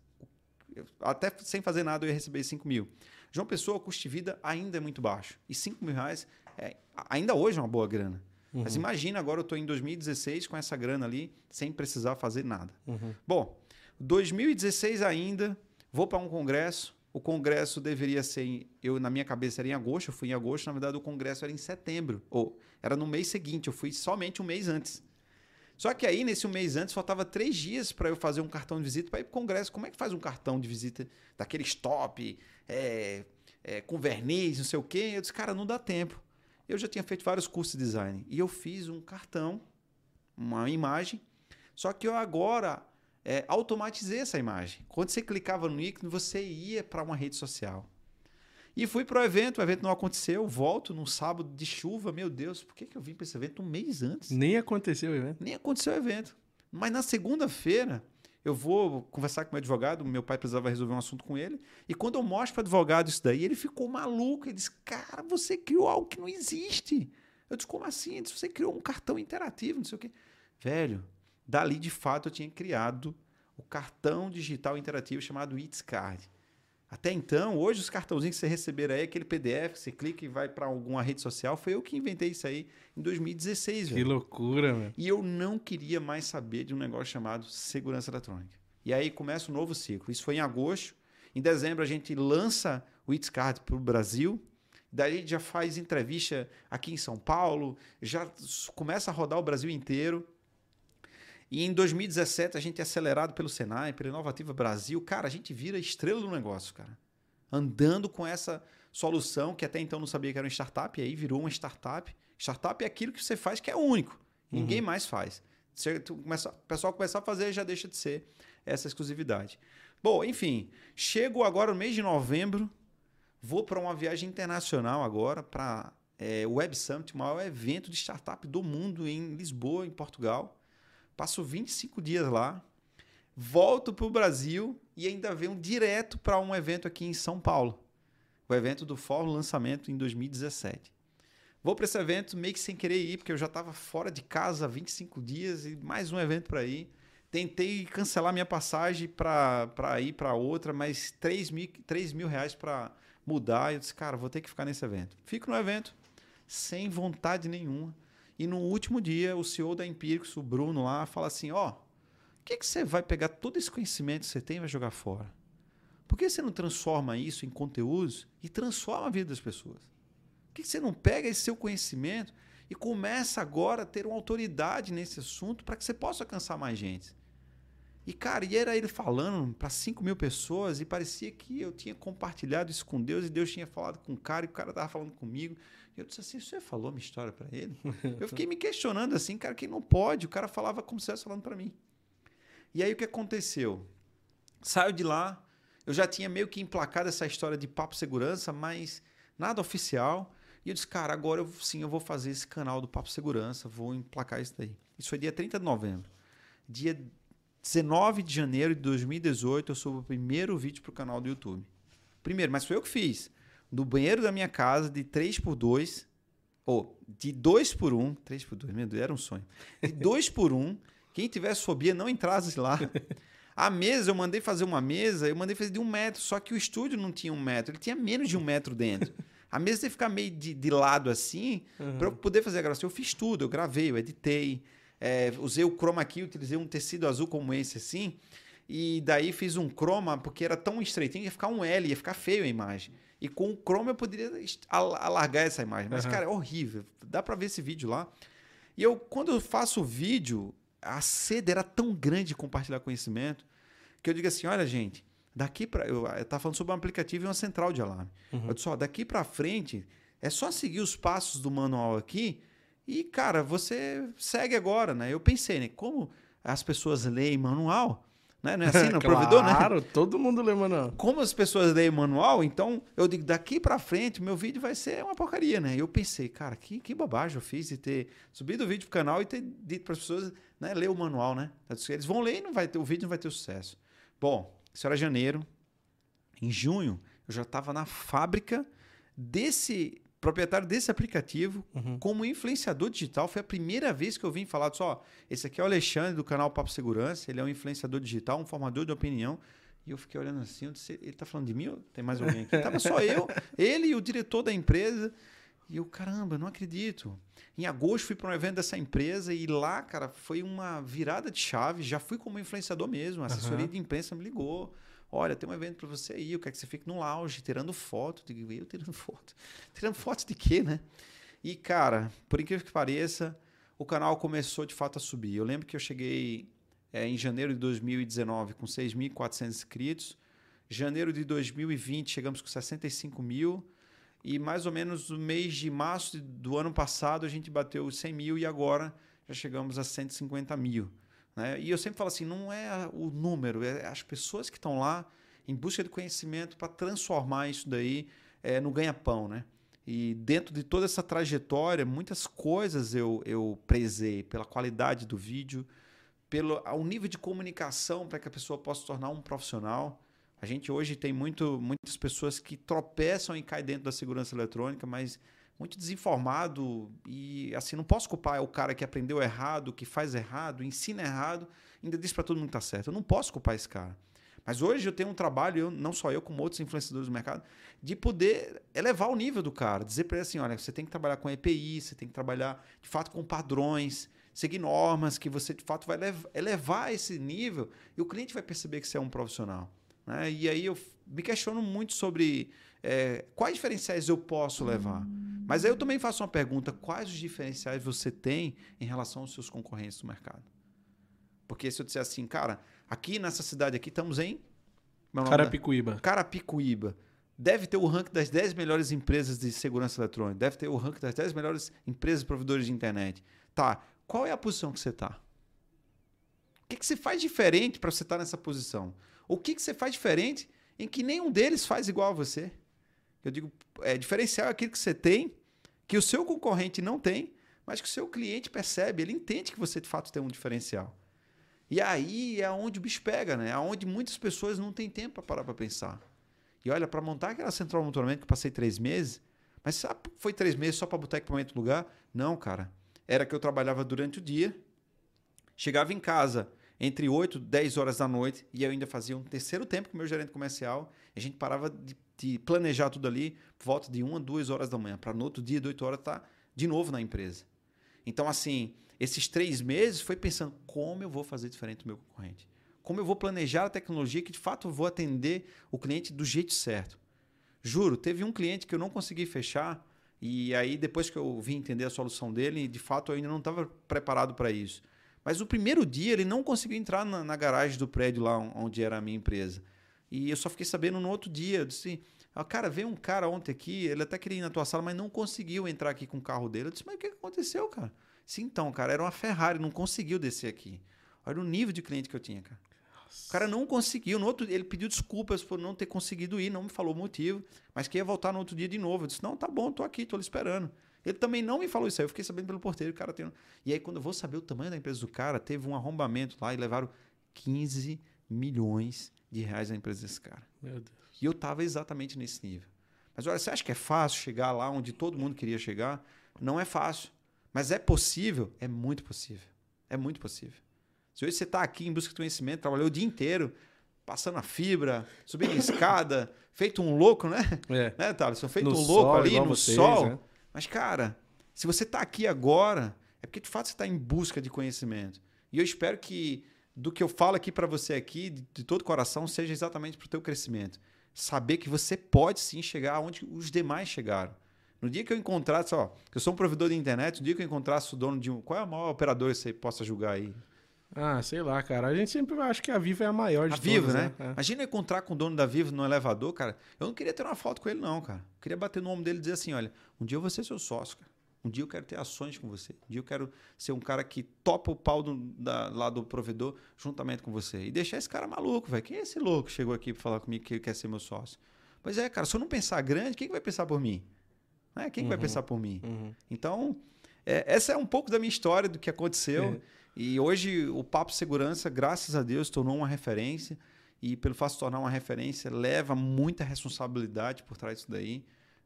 Até sem fazer nada eu ia receber 5 mil. João Pessoa, o custo de vida ainda é muito baixo. E 5 mil reais é, ainda hoje é uma boa grana. Uhum. Mas imagina, agora eu estou em 2016 com essa grana ali, sem precisar fazer nada. Uhum. Bom, 2016 ainda, vou para um congresso. O congresso deveria ser, eu na minha cabeça era em agosto, eu fui em agosto, na verdade o congresso era em setembro, ou era no mês seguinte, eu fui somente um mês antes. Só que aí, nesse um mês antes, faltava três dias para eu fazer um cartão de visita para ir para o congresso. Como é que faz um cartão de visita daquele stop, é, é, com verniz, não sei o quê? Eu disse, cara, não dá tempo. Eu já tinha feito vários cursos de design e eu fiz um cartão, uma imagem, só que eu agora é, automatizei essa imagem. Quando você clicava no ícone, você ia para uma rede social. E fui para o evento, o evento não aconteceu, volto num sábado de chuva, meu Deus, por que, que eu vim para esse evento um mês antes? Nem aconteceu o evento. Nem aconteceu o evento. Mas na segunda-feira, eu vou conversar com o meu advogado, meu pai precisava resolver um assunto com ele, e quando eu mostro para o advogado isso daí, ele ficou maluco, ele disse, cara, você criou algo que não existe. Eu disse, como assim? Ele disse, você criou um cartão interativo, não sei o quê. Velho, dali de fato eu tinha criado o cartão digital interativo chamado It's Card. Até então, hoje os cartãozinhos que você receber aí, aquele PDF que você clica e vai para alguma rede social, foi eu que inventei isso aí em 2016, velho. Que loucura, velho. E eu não queria mais saber de um negócio chamado segurança eletrônica. E aí começa um novo ciclo. Isso foi em agosto. Em dezembro a gente lança o It's Card para o Brasil. Daí a gente já faz entrevista aqui em São Paulo, já começa a rodar o Brasil inteiro. E em 2017 a gente é acelerado pelo Senai, pela Inovativa Brasil. Cara, a gente vira estrela do negócio, cara. Andando com essa solução que até então não sabia que era uma startup, e aí virou uma startup. Startup é aquilo que você faz que é único. Ninguém uhum. mais faz. Se começa, o pessoal começar a fazer, já deixa de ser essa exclusividade. Bom, enfim, chego agora no mês de novembro, vou para uma viagem internacional agora para é, o Web Summit, o maior evento de startup do mundo em Lisboa, em Portugal. Passo 25 dias lá, volto para o Brasil e ainda venho direto para um evento aqui em São Paulo. O evento do Fórum Lançamento em 2017. Vou para esse evento meio que sem querer ir, porque eu já estava fora de casa há 25 dias e mais um evento para ir. Tentei cancelar minha passagem para ir para outra, mas 3 mil, 3 mil reais para mudar. Eu disse, cara, vou ter que ficar nesse evento. Fico no evento sem vontade nenhuma. E no último dia, o CEO da Empíricos, o Bruno lá, fala assim: ó, oh, o que, que você vai pegar todo esse conhecimento que você tem e vai jogar fora? Por que você não transforma isso em conteúdos e transforma a vida das pessoas? Por que você não pega esse seu conhecimento e começa agora a ter uma autoridade nesse assunto para que você possa alcançar mais gente? E, cara, e era ele falando para 5 mil pessoas e parecia que eu tinha compartilhado isso com Deus e Deus tinha falado com o cara e o cara estava falando comigo. Eu disse assim: você falou minha história para ele? eu fiquei me questionando assim, cara, que não pode. O cara falava como se estivesse falando para mim. E aí o que aconteceu? Saio de lá, eu já tinha meio que emplacado essa história de papo segurança, mas nada oficial. E eu disse, cara, agora eu, sim eu vou fazer esse canal do Papo Segurança, vou emplacar isso daí. Isso foi dia 30 de novembro. Dia 19 de janeiro de 2018, eu subo o primeiro vídeo para o canal do YouTube. Primeiro, mas foi eu que fiz no banheiro da minha casa de 3 por 2 ou de 2 por 1 3 por 2 meu Deus, era um sonho. De 2 por 1 quem tivesse fobia não entrasse lá. A mesa, eu mandei fazer uma mesa, eu mandei fazer de um metro, só que o estúdio não tinha um metro, ele tinha menos de um metro dentro. A mesa tem que ficar meio de, de lado assim, uhum. para eu poder fazer a gravação. Eu fiz tudo, eu gravei, eu editei, é, usei o chroma key, utilizei um tecido azul como esse assim, e daí fiz um chroma, porque era tão estreitinho, ia ficar um L, ia ficar feio a imagem. E com o Chrome eu poderia alargar essa imagem. Mas, uhum. cara, é horrível. Dá para ver esse vídeo lá. E eu, quando eu faço o vídeo, a sede era tão grande de compartilhar conhecimento que eu digo assim: olha, gente, daqui para. Eu estava falando sobre um aplicativo e uma central de alarme. Uhum. Eu disse: ó, daqui para frente é só seguir os passos do manual aqui e, cara, você segue agora, né? Eu pensei, né? Como as pessoas leem manual, né? Não é assim no claro, provedor, né? Claro, todo mundo lê manual. Como as pessoas leem manual, então eu digo, daqui para frente, meu vídeo vai ser uma porcaria, né? Eu pensei, cara, que, que bobagem eu fiz de ter subido o vídeo pro canal e ter dito para as pessoas, né, ler o manual, né? Eles vão ler e não vai ter, o vídeo não vai ter sucesso. Bom, isso era janeiro. Em junho, eu já estava na fábrica desse proprietário desse aplicativo uhum. como influenciador digital. Foi a primeira vez que eu vim falar só, esse aqui é o Alexandre do canal Papo Segurança, ele é um influenciador digital, um formador de opinião. E eu fiquei olhando assim, eu disse, ele está falando de mim ou tem mais alguém aqui? Tava só eu, ele e o diretor da empresa. E eu, caramba, não acredito. Em agosto fui para um evento dessa empresa e lá, cara, foi uma virada de chave. Já fui como influenciador mesmo. A assessoria uhum. de imprensa me ligou. Olha, tem um evento para você aí, eu quero que você fique no lounge, tirando foto. Digo, eu tirando foto. Tirando foto de quê, né? E, cara, por incrível que pareça, o canal começou de fato a subir. Eu lembro que eu cheguei é, em janeiro de 2019 com 6.400 inscritos. Janeiro de 2020 chegamos com 65 mil. E mais ou menos no mês de março do ano passado a gente bateu 100 mil e agora já chegamos a 150 mil. Né? E eu sempre falo assim, não é o número, é as pessoas que estão lá em busca de conhecimento para transformar isso daí é, no ganha-pão. Né? E dentro de toda essa trajetória, muitas coisas eu, eu prezei pela qualidade do vídeo, pelo o nível de comunicação para que a pessoa possa se tornar um profissional. A gente hoje tem muito, muitas pessoas que tropeçam e caem dentro da segurança eletrônica, mas muito desinformado e assim não posso culpar o cara que aprendeu errado, que faz errado, ensina errado, ainda diz para todo mundo que tá certo. Eu não posso culpar esse cara. Mas hoje eu tenho um trabalho, eu, não só eu, como outros influenciadores do mercado, de poder elevar o nível do cara, dizer para ele assim, olha, você tem que trabalhar com EPI, você tem que trabalhar de fato com padrões, seguir normas que você de fato vai elevar esse nível e o cliente vai perceber que você é um profissional. Né? E aí eu me questiono muito sobre é, quais diferenciais eu posso levar. Mas aí eu também faço uma pergunta: quais os diferenciais você tem em relação aos seus concorrentes no mercado? Porque se eu disser assim, cara, aqui nessa cidade aqui estamos em. É Carapicuíba. Carapicuíba. Deve ter o ranking das 10 melhores empresas de segurança eletrônica. Deve ter o ranking das 10 melhores empresas provedores de internet. Tá. Qual é a posição que você está? O que, que você faz diferente para você estar tá nessa posição? O que, que você faz diferente em que nenhum deles faz igual a você? Eu digo, é, diferencial é aquilo que você tem, que o seu concorrente não tem, mas que o seu cliente percebe, ele entende que você de fato tem um diferencial. E aí é onde o bicho pega, né? É onde muitas pessoas não têm tempo para parar para pensar. E olha, para montar aquela central de monitoramento que eu passei três meses, mas sabe, foi três meses só para botar equipamento no lugar? Não, cara. Era que eu trabalhava durante o dia, chegava em casa, entre 8 e 10 horas da noite e eu ainda fazia um terceiro tempo com o meu gerente comercial. a gente parava de, de, planejar tudo ali volta de 1 a 2 horas da manhã, para no outro dia, de 8 horas, tá de novo na empresa. Então, assim, esses três meses foi pensando como eu vou fazer diferente do meu concorrente. Como eu vou planejar a tecnologia que de fato eu vou atender o cliente do jeito certo. Juro, teve um cliente que eu não consegui fechar e aí depois que eu vim entender a solução dele, de fato eu ainda não estava preparado para isso. Mas o primeiro dia ele não conseguiu entrar na, na, garagem do prédio lá onde era a minha empresa. E eu só fiquei sabendo no outro dia. Eu disse, ah, cara, veio um cara ontem aqui, ele até queria ir na tua sala, mas não conseguiu entrar aqui com o carro dele. Eu disse, mas o que aconteceu, cara? Sim, então, cara, era uma Ferrari, não conseguiu descer aqui. Olha o nível de cliente que eu tinha, cara. Nossa. O cara não conseguiu. No outro, ele pediu desculpas por não ter conseguido ir, não me falou o motivo, mas que ia voltar no outro dia de novo. Eu disse, não, tá bom, tô aqui, tô lhe esperando. Ele também não me falou isso aí. Eu fiquei sabendo pelo porteiro. O cara tem... E aí, quando eu vou saber o tamanho da empresa do cara, teve um arrombamento lá e levaram 15 milhões de reais na empresa desse cara. Meu Deus. E eu estava exatamente nesse nível. Mas olha, você acha que é fácil chegar lá onde todo mundo queria chegar? Não é fácil. Mas é possível? É muito possível. É muito possível. Se hoje você está aqui em busca de conhecimento, trabalhou o dia inteiro, passando a fibra, subindo a escada, feito um louco, né? É. Né, Thales? Feito no um louco sol, ali no vocês, sol. Né? Mas, cara, se você está aqui agora, é porque de fato você está em busca de conhecimento. E eu espero que do que eu falo aqui para você aqui, de, de todo coração, seja exatamente para o teu crescimento. Saber que você pode sim chegar onde os demais chegaram. No dia que eu encontrasse, ó, eu sou um provedor de internet, no dia que eu encontrasse o dono de um. Qual é a maior operadora que você possa julgar aí? Ah, sei lá, cara. A gente sempre acha que a Vivo é a maior de a todas, Vivo, né? É. Imagina eu encontrar com o dono da Vivo no elevador, cara. Eu não queria ter uma foto com ele, não, cara. Eu queria bater no ombro dele e dizer assim: olha, um dia eu vou ser seu sócio, cara. Um dia eu quero ter ações com você. Um dia eu quero ser um cara que topa o pau do, da, lá do provedor juntamente com você. E deixar esse cara maluco, velho. Quem é esse louco que chegou aqui para falar comigo que quer ser meu sócio? Pois é, cara, se eu não pensar grande, quem que vai pensar por mim? Né? Quem uhum, que vai uhum. pensar por mim? Uhum. Então, é, essa é um pouco da minha história, do que aconteceu. É. E hoje o Papo Segurança, graças a Deus, tornou uma referência. e pelo fato de se tornar uma referência, leva muita responsabilidade por trás disso daí.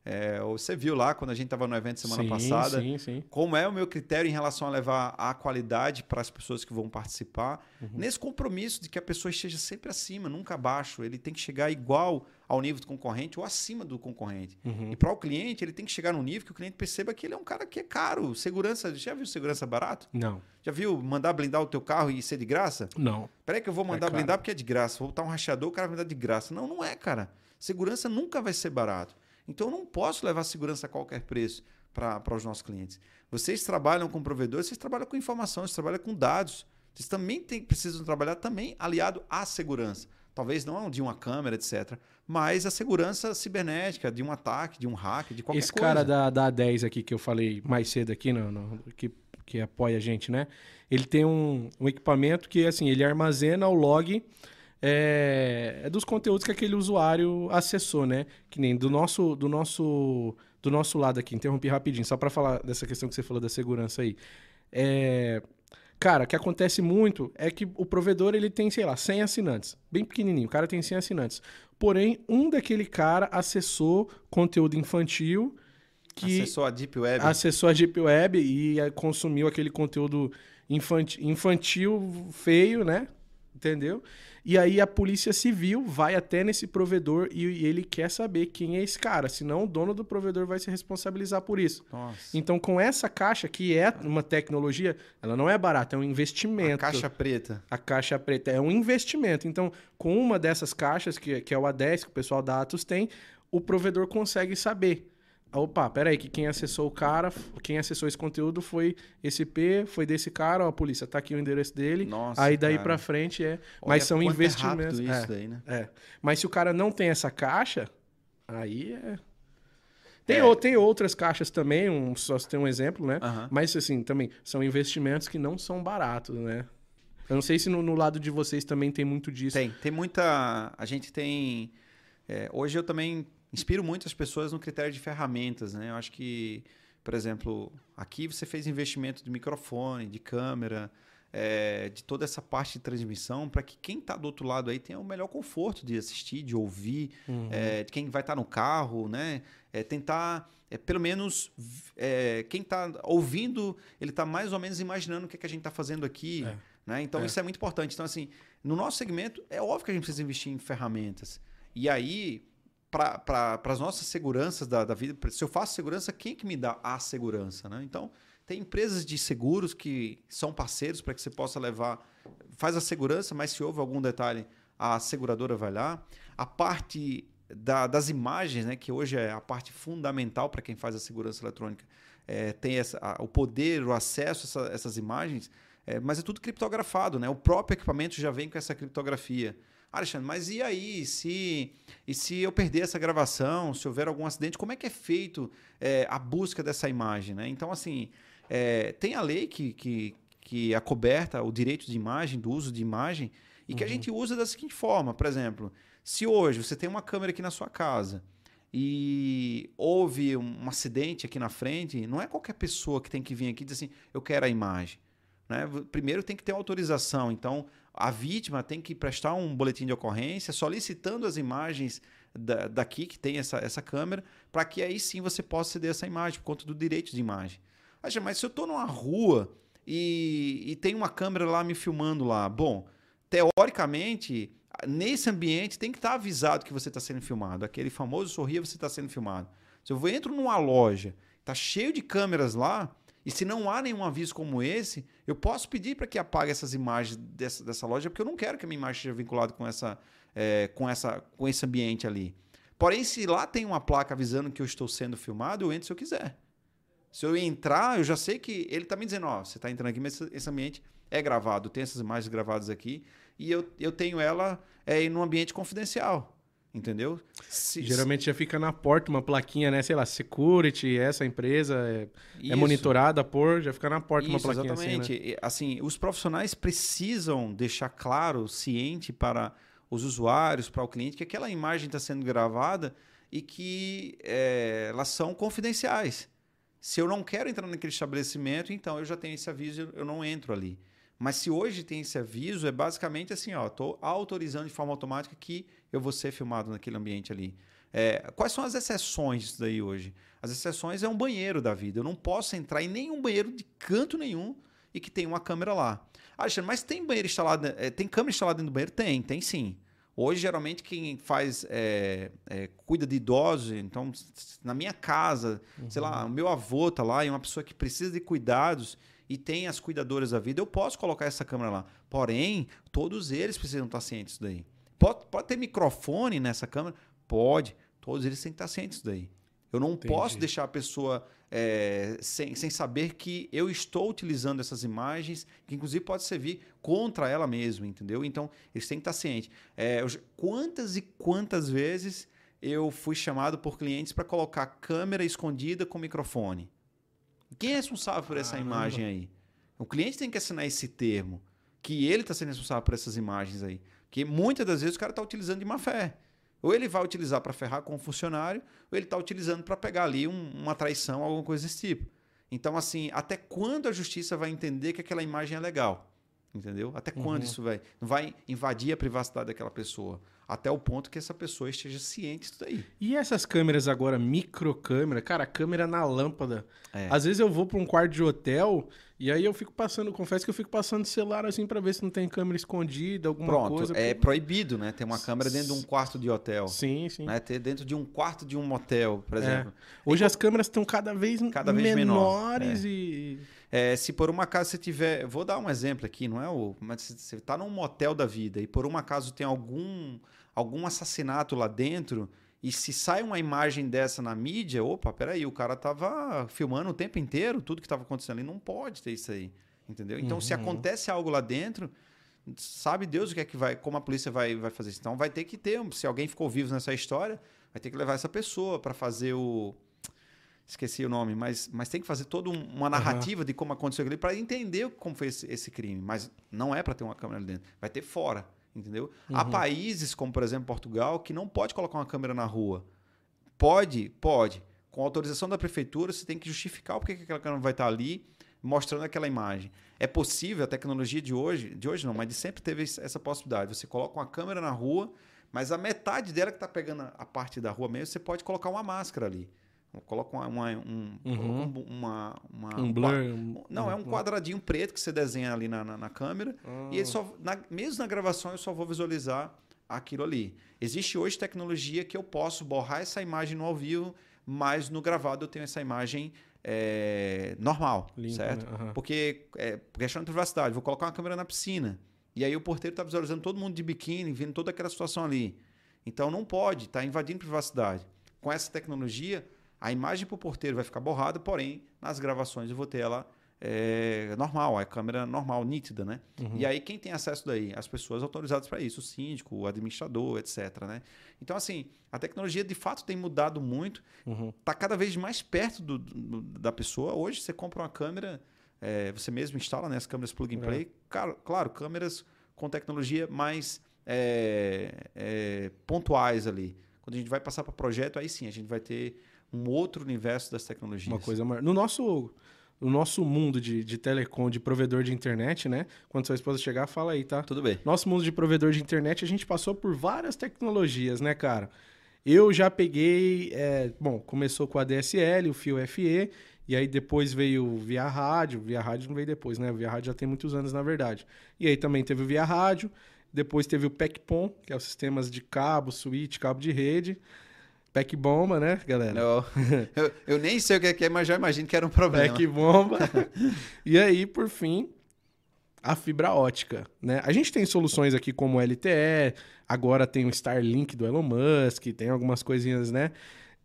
É, você viu lá quando a gente estava no evento semana sim, passada, sim, sim. como é o meu critério em relação a levar a qualidade para as pessoas que vão participar, Uhum. nesse compromisso de que a pessoa esteja sempre acima, nunca abaixo. Ele tem que chegar igual ao nível do concorrente ou acima do concorrente. Uhum. E para o cliente, ele tem que chegar num nível que o cliente perceba que ele é um cara que é caro. Segurança, já viu segurança barato? Não, Já viu mandar blindar o teu carro e ser de graça? não. Peraí que eu vou mandar É blindar porque é de graça. Vou botar um rachador, o cara vai me dar de graça. Não, não é, cara. Segurança nunca vai ser barato. Então eu não posso levar segurança a qualquer preço para os nossos clientes. Vocês trabalham com provedores, vocês trabalham com informação, vocês trabalham com dados. Vocês também tem, precisam trabalhar também aliado à segurança. Talvez não de uma câmera, etc. Mas a segurança cibernética, de um ataque, de um hack, de qualquer Esse coisa. cara da, da A10 aqui que eu falei mais cedo aqui, no, no- que, que apoia a gente, né? Ele tem um, um equipamento que, assim, ele armazena o log é, é dos conteúdos que aquele usuário acessou, né? Que nem do nosso, do nosso, do nosso lado aqui. Interrompi rapidinho, só para falar dessa questão que você falou da segurança aí. É, Cara, o que acontece muito é que o provedor ele tem, sei lá, 100 assinantes. Bem pequenininho, o cara tem 100 assinantes. Porém, um daquele cara acessou conteúdo infantil que Acessou a Deep Web. acessou a Deep Web e eh, consumiu aquele conteúdo infantil, infantil feio, né? Entendeu? E aí a polícia civil vai até nesse provedor e, e ele quer saber quem é esse cara. Senão o dono do provedor vai se responsabilizar por isso. Nossa. Então, com essa caixa, que é uma tecnologia, ela não é barata, é um A investimento. caixa preta. A caixa preta é um investimento. Então, com uma dessas caixas, que, que é o A10, que o pessoal da Atos tem, o provedor consegue saber. Opa, peraí, que quem acessou o cara, quem acessou esse conteúdo foi esse P, foi desse cara, ó, a polícia, tá aqui o endereço dele. Nossa, aí daí pra frente é. Olha Mas são investimentos. É, isso daí, né? é. Mas se o cara não tem essa caixa, aí é. Tem, É. ou- tem outras caixas também, um, só se tem um exemplo, né? Mas assim, também são investimentos que não são baratos, né? Eu não sei se no, no lado de vocês também tem muito disso. Tem, tem muita. A gente tem. é, hoje eu também inspiro muitas pessoas no critério de ferramentas, né? Eu acho que, por exemplo, aqui você fez investimento de microfone, de câmera, é, de toda essa parte de transmissão, para que quem está do outro lado aí tenha o melhor conforto de assistir, de ouvir, Uhum. é, de quem vai estar no carro, né? É, tentar, pelo menos, quem está ouvindo, ele está mais ou menos imaginando o que, é que a gente está fazendo aqui. É. Né? Então, É. isso é muito importante. Então, assim, no nosso segmento, é óbvio que a gente precisa investir em ferramentas. E aí, para as nossas seguranças da, da vida, se eu faço segurança, quem é que me dá a segurança? Né? Então, tem empresas de seguros que são parceiros para que você possa levar, faz a segurança, mas se houve algum detalhe, a seguradora vai lá. A parte da- das imagens, né, que hoje é a parte fundamental para quem faz a segurança eletrônica, é, tem essa, a- o poder, o acesso a essa- essas imagens, é, mas é tudo criptografado, né? O próprio equipamento já vem com essa criptografia. Ah, Alexandre, mas e aí, se, e se eu perder essa gravação, se houver algum acidente, como é que é feito é, a busca dessa imagem? Né? Então, assim, é, tem a lei que, que, que acoberta o direito de imagem, do uso de imagem, e que a gente usa da seguinte forma, por exemplo, se hoje você tem uma câmera aqui na sua casa e houve um acidente aqui na frente, não é qualquer pessoa que tem que vir aqui e dizer assim, eu quero a imagem. Né? Primeiro tem que ter autorização. Então, a vítima tem que prestar um boletim de ocorrência solicitando as imagens da, daqui que tem essa, essa câmera, para que aí sim você possa ceder essa imagem, por conta do direito de imagem. Acha, mas se eu estou numa rua e, e tem uma câmera lá me filmando lá, bom, teoricamente, nesse ambiente tem que estar avisado que você está sendo filmado. Aquele famoso sorria, você está sendo filmado. Se eu entro numa loja, tá cheio de câmeras lá, e se não há nenhum aviso como esse, eu posso pedir para que apague essas imagens dessa, dessa loja, porque eu não quero que a minha imagem esteja vinculada com, essa, é, com, essa, com esse ambiente ali. Porém, se lá tem uma placa avisando que eu estou sendo filmado, eu entro se eu quiser. Se eu entrar, eu já sei que ele está me dizendo, ó, você está entrando aqui, mas esse ambiente é gravado, tem essas imagens gravadas aqui, e eu, eu tenho ela é, em um ambiente confidencial. Entendeu? Se- Geralmente já fica na porta uma plaquinha, né? Sei lá, security, essa empresa é, é monitorada por, já fica na porta uma Isso, plaquinha exatamente. assim, né? Assim, os profissionais precisam deixar claro, ciente para os usuários, para o cliente, que aquela imagem está sendo gravada e que é, elas são confidenciais. Se eu não quero entrar naquele estabelecimento, então eu já tenho esse aviso, eu não entro ali. Mas se hoje tem esse aviso, é basicamente assim, ó, tô autorizando de forma automática que eu vou ser filmado naquele ambiente ali. É, quais são as exceções disso daí hoje? As exceções é um banheiro da vida. Eu não posso entrar em nenhum banheiro de canto nenhum e que tem uma câmera lá. Alexandre, mas tem banheiro instalado, é, tem câmera instalada dentro do banheiro? Tem, tem sim. Hoje, geralmente, quem faz, é, é, cuida de idosos, então, na minha casa, uhum. sei lá, o meu avô tá lá e uma pessoa que precisa de cuidados e tem as cuidadoras da vida, eu posso colocar essa câmera lá. Porém, todos eles precisam estar cientes disso daí. Pode, pode ter microfone nessa câmera? Pode. Todos eles têm que estar cientes disso daí. Eu não Entendi. posso deixar a pessoa é, sem, sem saber que eu estou utilizando essas imagens, que inclusive pode servir contra ela mesma, entendeu? Então, eles têm que estar cientes. É, eu, quantas e quantas vezes eu fui chamado por clientes para colocar câmera escondida com microfone? Quem é responsável por essa Caramba. imagem aí? O cliente tem que assinar esse termo, que ele está sendo responsável por essas imagens aí. Que muitas das vezes o cara está utilizando de má fé. Ou ele vai utilizar para ferrar com o funcionário, ou ele está utilizando para pegar ali um, uma traição, alguma coisa desse tipo. Então, assim, até quando a justiça vai entender que aquela imagem é legal? Entendeu? Até quando uhum. isso vai? Vai invadir a privacidade daquela pessoa até o ponto que essa pessoa esteja ciente disso daí. E essas câmeras agora, microcâmera, cara, câmera na lâmpada. É. Às vezes eu vou para um quarto de hotel e aí eu fico passando, confesso que eu fico passando celular assim para ver se não tem câmera escondida, alguma Pronto, coisa. É proibido, né? Ter uma câmera dentro de um quarto de hotel. Sim, sim. Né? Ter dentro de um quarto de um motel, por é. exemplo. É. Hoje e, as câmeras estão cada vez, cada vez menores menor. É. e. É, se por um acaso você tiver. Vou dar um exemplo aqui, não é o. Mas você está num motel da vida e por um acaso tem algum algum assassinato lá dentro e se sai uma imagem dessa na mídia, opa, peraí, o cara tava filmando o tempo inteiro, tudo que estava acontecendo ali, não pode ter isso aí, entendeu? Então, uhum. se acontece algo lá dentro, sabe Deus o que é que vai, como a polícia vai, vai fazer isso. Então, vai ter que ter, se alguém ficou vivo nessa história, vai ter que levar essa pessoa para fazer o esqueci o nome, mas, mas tem que fazer toda uma narrativa uhum. de como aconteceu aquilo para entender como foi esse, esse crime. Mas não é para ter uma câmera ali dentro, vai ter fora entendeu? Uhum. Há países, como por exemplo Portugal, que não pode colocar uma câmera na rua. Pode? Pode. Com autorização da prefeitura, você tem que justificar porque aquela câmera vai estar ali mostrando aquela imagem. É possível, a tecnologia de hoje, de hoje não, mas de sempre teve essa possibilidade. Você coloca uma câmera na rua, mas a metade dela que está pegando a parte da rua mesmo, você pode colocar uma máscara ali. Coloca uma, uma, um, uhum. uma, uma, um blur. Um, não, é um quadradinho preto que você desenha ali na, na, na câmera. Ah. E só, na, mesmo na gravação eu só vou visualizar aquilo ali. Existe hoje tecnologia que eu posso borrar essa imagem no ao vivo, mas no gravado eu tenho essa imagem é, normal, Limpo, certo? Né? Uhum. Porque é questão de privacidade. Vou colocar uma câmera na piscina. E aí o porteiro está visualizando todo mundo de biquíni, vendo toda aquela situação ali. Então não pode, está invadindo privacidade. Com essa tecnologia, a imagem para o porteiro vai ficar borrada, porém, nas gravações eu vou ter ela é, normal, a câmera normal, nítida, né? Uhum. E aí quem tem acesso daí? As pessoas autorizadas para isso, o síndico, o administrador, etc, né? Então, assim, a tecnologia de fato tem mudado muito, uhum. tá cada vez mais perto do, do, da pessoa. Hoje você compra uma câmera, é, você mesmo instala né, as câmeras plug and play. É. Claro, claro, câmeras com tecnologia mais é, pontuais ali. Quando a gente vai passar para projeto, aí sim, a gente vai ter um outro universo das tecnologias. Uma coisa maior. No nosso, no nosso mundo de, de telecom, de provedor de internet, né? Quando sua esposa chegar, fala aí, tá? Tudo bem. Nosso mundo de provedor de internet, a gente passou por várias tecnologias, né, cara? Eu já peguei. É, bom, começou com a DSL, o fio FE, e aí depois veio via rádio. Via rádio não veio depois, né? Via rádio já tem muitos anos, na verdade. E aí também teve o via rádio. Depois teve o PECPOM, que é os sistemas de cabo, switch, cabo de rede. Pack bomba, né, galera? Eu, eu, eu, nem sei o que é, mas já imagino que era um problema. Pack bomba. e aí, por fim, a fibra ótica, né? A gente tem soluções aqui como o LTE, agora tem o Starlink do Elon Musk, tem algumas coisinhas, né?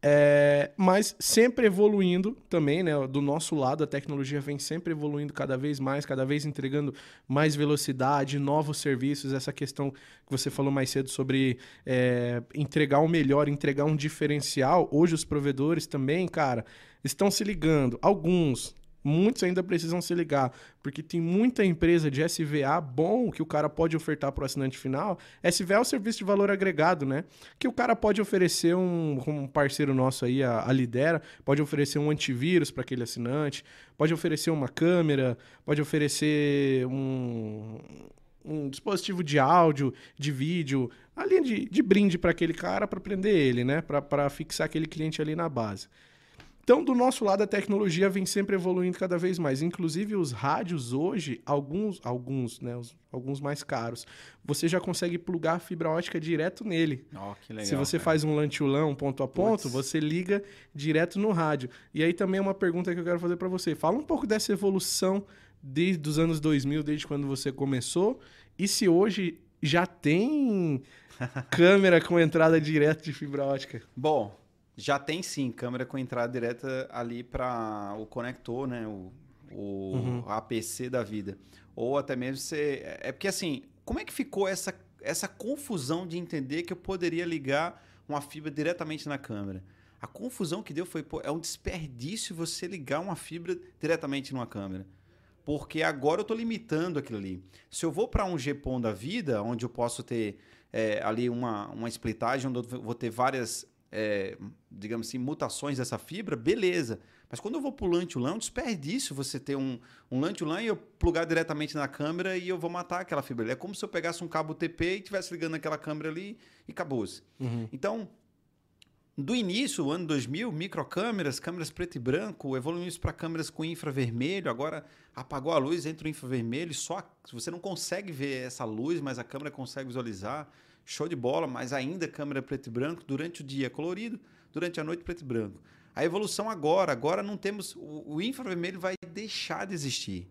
É, mas sempre evoluindo também, né? Do nosso lado, a tecnologia vem sempre evoluindo cada vez mais, cada vez entregando mais velocidade, novos serviços. Essa questão que você falou mais cedo sobre é, entregar o melhor, entregar um diferencial. Hoje, os provedores também, cara, estão se ligando. Alguns Muitos ainda precisam se ligar, porque tem muita empresa de SVA bom que o cara pode ofertar para o assinante final. SVA é o serviço de valor agregado, né? Que o cara pode oferecer um, um parceiro nosso aí, a, a Lidera, pode oferecer um antivírus para aquele assinante, pode oferecer uma câmera, pode oferecer um, um dispositivo de áudio, de vídeo, ali de, de brinde para aquele cara para prender ele, né? Para fixar aquele cliente ali na base. Então, do nosso lado, a tecnologia vem sempre evoluindo cada vez mais. Inclusive, os rádios hoje, alguns, alguns, né, os, alguns mais caros, você já consegue plugar a fibra ótica direto nele. Oh, que legal, Se você cara. faz um lantulão ponto a ponto, Puts. você liga direto no rádio. E aí também é uma pergunta que eu quero fazer para você. Fala um pouco dessa evolução desde os anos 2000, desde quando você começou, e se hoje já tem câmera com entrada direta de fibra ótica? Bom, já tem sim câmera com entrada direta ali para o conector, né? O, o uhum. APC da vida. Ou até mesmo você. É porque assim, como é que ficou essa, essa confusão de entender que eu poderia ligar uma fibra diretamente na câmera? A confusão que deu foi, pô, é um desperdício você ligar uma fibra diretamente numa câmera. Porque agora eu estou limitando aquilo ali. Se eu vou para um GPON da vida, onde eu posso ter é, ali uma, uma splitagem, onde eu vou ter várias é, digamos assim, mutações dessa fibra, beleza. Mas quando eu vou para o LAN é um desperdício você ter um, um LAN e eu plugar diretamente na câmera e eu vou matar aquela fibra. É como se eu pegasse um cabo TP e estivesse ligando aquela câmera ali e acabou-se. Uhum. Então, do início, ano 2000, microcâmeras, câmeras preto e branco, evoluímos para câmeras com infravermelho, agora apagou a luz, entra o infravermelho, só você não consegue ver essa luz, mas a câmera consegue visualizar show de bola, mas ainda câmera preto e branco, durante o dia colorido, durante a noite preto e branco. A evolução agora, agora não temos. O, o infravermelho vai deixar de existir.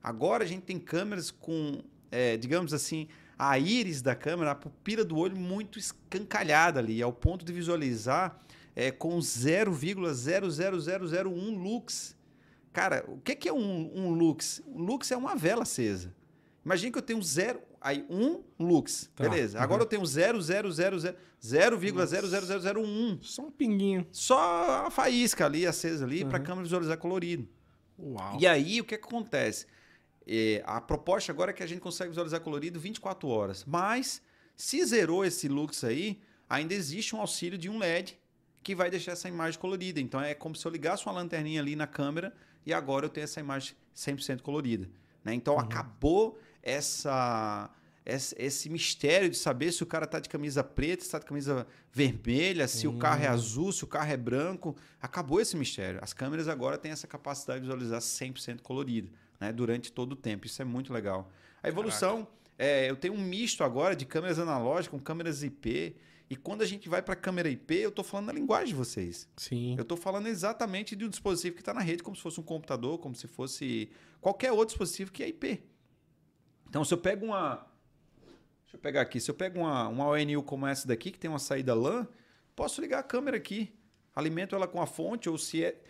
Agora a gente tem câmeras com, é, digamos assim, a íris da câmera, a pupila do olho muito escancalhada ali, ao ponto de visualizar é, com 0,00001 lux. Cara, o que é um, um lux? Um lux é uma vela acesa. Imagina que eu tenho zero, aí um lux, tá. beleza. Agora uhum. eu tenho 0,00001. Só um pinguinho. Só a faísca ali acesa ali uhum. para a câmera visualizar colorido. Uau. E aí o que, que acontece? É, a proposta agora é que a gente consegue visualizar colorido 24 horas. Mas se zerou esse lux aí, ainda existe um auxílio de um LED que vai deixar essa imagem colorida. Então é como se eu ligasse uma lanterninha ali na câmera e agora eu tenho essa imagem 100% colorida. Né? Então uhum. acabou essa esse mistério de saber se o cara está de camisa preta, se está de camisa vermelha, se o carro é azul, se o carro é branco. Acabou esse mistério. As câmeras agora têm essa capacidade de visualizar 100% colorido né, durante todo o tempo. Isso é muito legal. A evolução, é, eu tenho um misto agora de câmeras analógicas com câmeras IP. E quando a gente vai para a câmera IP, eu estou falando a linguagem de vocês. Sim. Eu estou falando exatamente de um dispositivo que está na rede, como se fosse um computador, como se fosse qualquer outro dispositivo que é IP. Então, se eu pego uma. Deixa eu pegar aqui. Se eu pego uma, uma ONU como essa daqui, que tem uma saída LAN, posso ligar a câmera aqui. Alimento ela com a fonte, ou se é.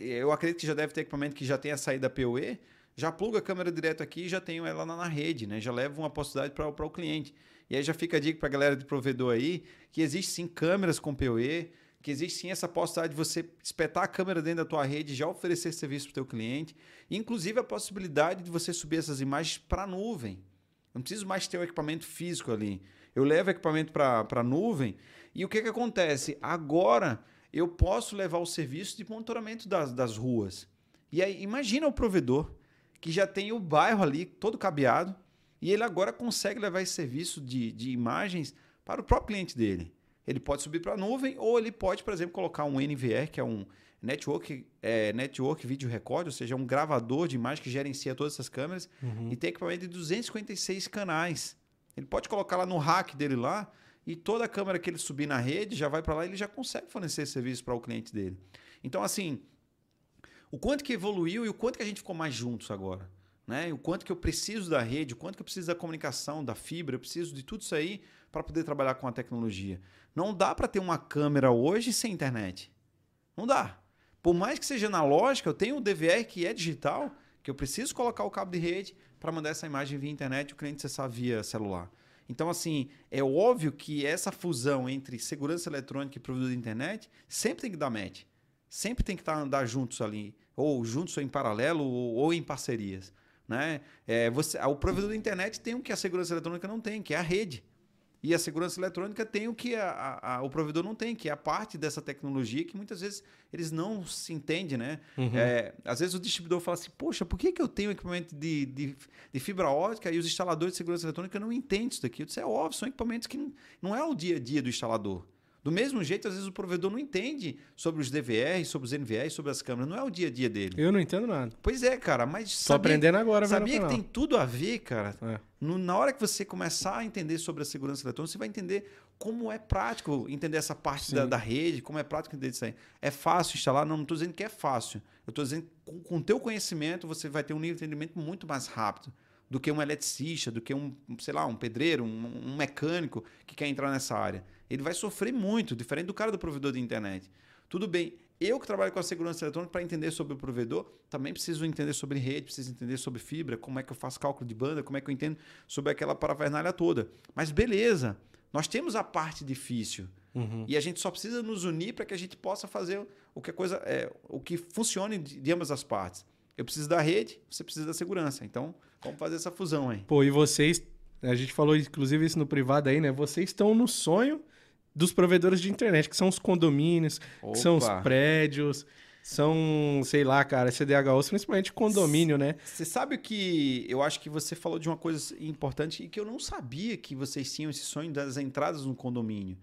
Eu acredito que já deve ter equipamento que já tem a saída PoE. Já pluga a câmera direto aqui e já tenho ela na, rede, né? Já levo uma possibilidade para o cliente. E aí já fica a dica para a galera de provedor aí que existe sim câmeras com PoE, que existe sim essa possibilidade de você espetar a câmera dentro da tua rede e já oferecer serviço para o teu cliente. Inclusive a possibilidade de você subir essas imagens para a nuvem. Eu não preciso mais ter o equipamento físico ali. Eu levo o equipamento para a nuvem e o que, que acontece? Agora eu posso levar o serviço de monitoramento das, das ruas. E aí, imagina o provedor que já tem o bairro ali todo cabeado e ele agora consegue levar esse serviço de, de imagens para o próprio cliente dele. Ele pode subir para a nuvem ou ele pode, por exemplo, colocar um NVR, que é um Network, é, Network Video Record, ou seja, um gravador de imagem que gerencia todas essas câmeras uhum. e tem equipamento de 256 canais. Ele pode colocar lá no rack dele lá e toda a câmera que ele subir na rede já vai para lá e ele já consegue fornecer serviço para o cliente dele. Então, assim, o quanto que evoluiu e o quanto que a gente ficou mais juntos agora. Né? O quanto que eu preciso da rede, o quanto que eu preciso da comunicação, da fibra, eu preciso de tudo isso aí para poder trabalhar com a tecnologia. Não dá para ter uma câmera hoje sem internet. Não dá. Por mais que seja analógica, eu tenho um DVR que é digital, que eu preciso colocar o cabo de rede para mandar essa imagem via internet e o cliente acessar via celular. Então, assim, é óbvio que essa fusão entre segurança eletrônica e provedor de internet sempre tem que dar match. Sempre tem que estar tá, andar juntos ali ou juntos ou em paralelo, ou, ou em parcerias. Né? É, você, o provedor da internet tem o que a segurança eletrônica não tem, que é a rede. E a segurança eletrônica tem o que a, a, a, o provedor não tem, que é a parte dessa tecnologia que muitas vezes eles não se entendem, né? Uhum. É, às vezes o distribuidor fala assim, poxa, por que, que eu tenho equipamento de, de, de, fibra ótica e os instaladores de segurança eletrônica não entendem isso daqui? Eu disse, é óbvio, são equipamentos que não, não é o dia a dia do instalador. Do mesmo jeito, às vezes o provedor não entende sobre os DVR, sobre os NVR, sobre as câmeras. Não é o dia a dia dele. Eu não entendo nada. Pois é, cara. Mas Tô sabia, aprendendo agora, Sabia que tem tudo a ver, cara? É. No, na hora que você começar a entender sobre a segurança eletrônica, você vai entender como é prático entender essa parte da, da, rede, como é prático entender isso aí. É fácil instalar? Não, não estou dizendo que é fácil. Eu estou dizendo que com o teu conhecimento, você vai ter um nível de entendimento muito mais rápido do que um eletricista, do que um, sei lá, um pedreiro, um, um mecânico que quer entrar nessa área ele vai sofrer muito, diferente do cara do provedor de internet. Tudo bem, eu que trabalho com a segurança eletrônica, para entender sobre o provedor, também preciso entender sobre rede, preciso entender sobre fibra, como é que eu faço cálculo de banda, como é que eu entendo sobre aquela parafernália toda. Mas beleza, nós temos a parte difícil. Uhum. E a gente só precisa nos unir para que a gente possa fazer o que a coisa é, o que funcione de, ambas as partes. Eu preciso da rede, você precisa da segurança. Então, vamos fazer essa fusão aí. Pô, e vocês, a gente falou inclusive isso no privado aí, né? Vocês estão no sonho dos provedores de internet, que são os condomínios, Opa. que são os prédios, são, sei lá, cara, CDHUs, principalmente condomínio, né? Você sabe que eu acho que você falou de uma coisa importante e que eu não sabia que vocês tinham esse sonho das entradas no condomínio.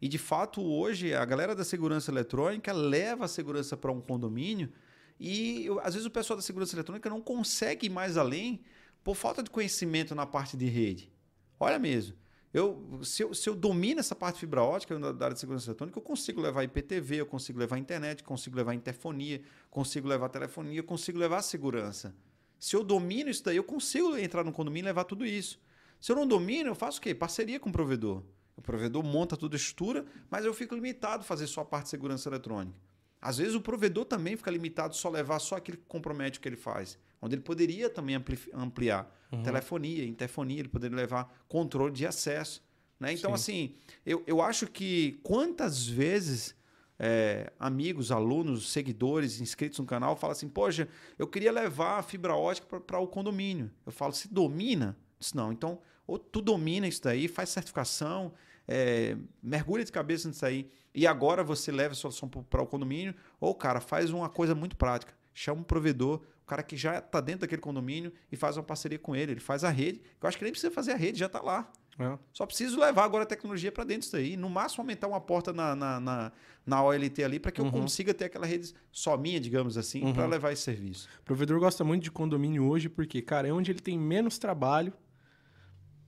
E de fato, hoje, a galera da segurança eletrônica leva a segurança para um condomínio e eu, às vezes o pessoal da segurança eletrônica não consegue ir mais além por falta de conhecimento na parte de rede. Olha mesmo. Eu, se, eu, se eu domino essa parte fibra ótica da área de segurança eletrônica, eu consigo levar IPTV, eu consigo levar internet, consigo levar interfonia, consigo levar telefonia, consigo levar segurança. Se eu domino isso daí, eu consigo entrar no condomínio e levar tudo isso. Se eu não domino, eu faço o quê? Parceria com o provedor. O provedor monta toda a estrutura, mas eu fico limitado a fazer só a parte de segurança eletrônica. Às vezes o provedor também fica limitado só levar só aquilo que compromete o que ele faz. Onde ele poderia também ampliar uhum. telefonia, interfonia, ele poderia levar controle de acesso. Né? Então, Sim. assim, eu, eu acho que quantas vezes é, amigos, alunos, seguidores, inscritos no canal falam assim: Poxa, eu queria levar a fibra ótica para o condomínio. Eu falo: Se domina? Disse, não. Então, ou tu domina isso daí, faz certificação, é, mergulha de cabeça nisso aí, e agora você leva a solução para o condomínio, ou, cara, faz uma coisa muito prática. Chama um provedor, o cara que já está dentro daquele condomínio e faz uma parceria com ele. Ele faz a rede. Eu acho que nem precisa fazer a rede, já está lá. É. Só preciso levar agora a tecnologia para dentro disso aí. No máximo, aumentar uma porta na, na, na, na OLT ali para que eu uhum. consiga ter aquela rede só minha, digamos assim, uhum. para levar esse serviço. O provedor gosta muito de condomínio hoje porque, cara, é onde ele tem menos trabalho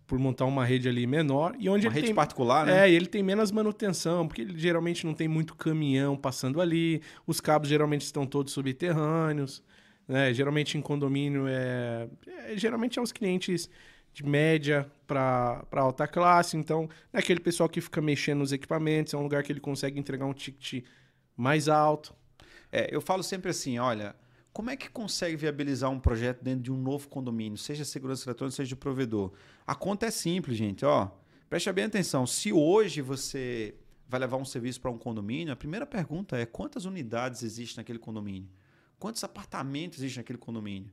por montar uma rede ali menor e onde uma ele rede tem particular, né? É, e ele tem menos manutenção, porque ele geralmente não tem muito caminhão passando ali, os cabos geralmente estão todos subterrâneos. Né? Geralmente em condomínio é, é geralmente é os clientes de média para alta classe, então é aquele pessoal que fica mexendo nos equipamentos, é um lugar que ele consegue entregar um ticket mais alto. É, eu falo sempre assim, olha, como é que consegue viabilizar um projeto dentro de um novo condomínio, seja segurança eletrônica, seja de provedor? A conta é simples, gente, ó. Preste bem atenção. Se hoje você vai levar um serviço para um condomínio, a primeira pergunta é quantas unidades existem naquele condomínio? Quantos apartamentos existem naquele condomínio?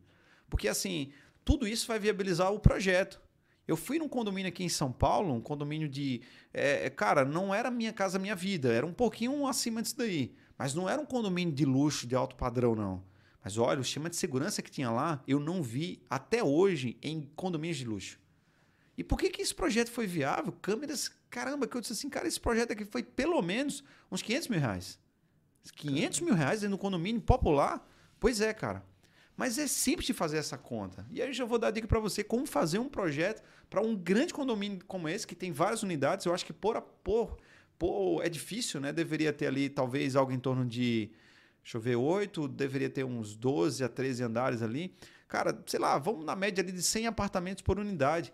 Porque, assim, tudo isso vai viabilizar o projeto. Eu fui num condomínio aqui em São Paulo, um condomínio de. É, cara, não era minha casa, minha vida. Era um pouquinho acima disso daí. Mas não era um condomínio de luxo, de alto padrão, não. Mas olha, o esquema de segurança que tinha lá, eu não vi até hoje em condomínios de luxo. E por que, que esse projeto foi viável? Câmeras, caramba, que eu disse assim, cara, esse projeto aqui foi pelo menos uns 500 mil reais. 500 mil reais dentro do condomínio popular? Pois é, cara. Mas é simples de fazer essa conta. E aí eu já vou dar a dica para você como fazer um projeto para um grande condomínio como esse, que tem várias unidades. Eu acho que por, por, por é difícil, né? Deveria ter ali talvez algo em torno de, deixa eu ver, 8, deveria ter uns 12 a 13 andares ali. Cara, sei lá, vamos na média ali de 100 apartamentos por unidade.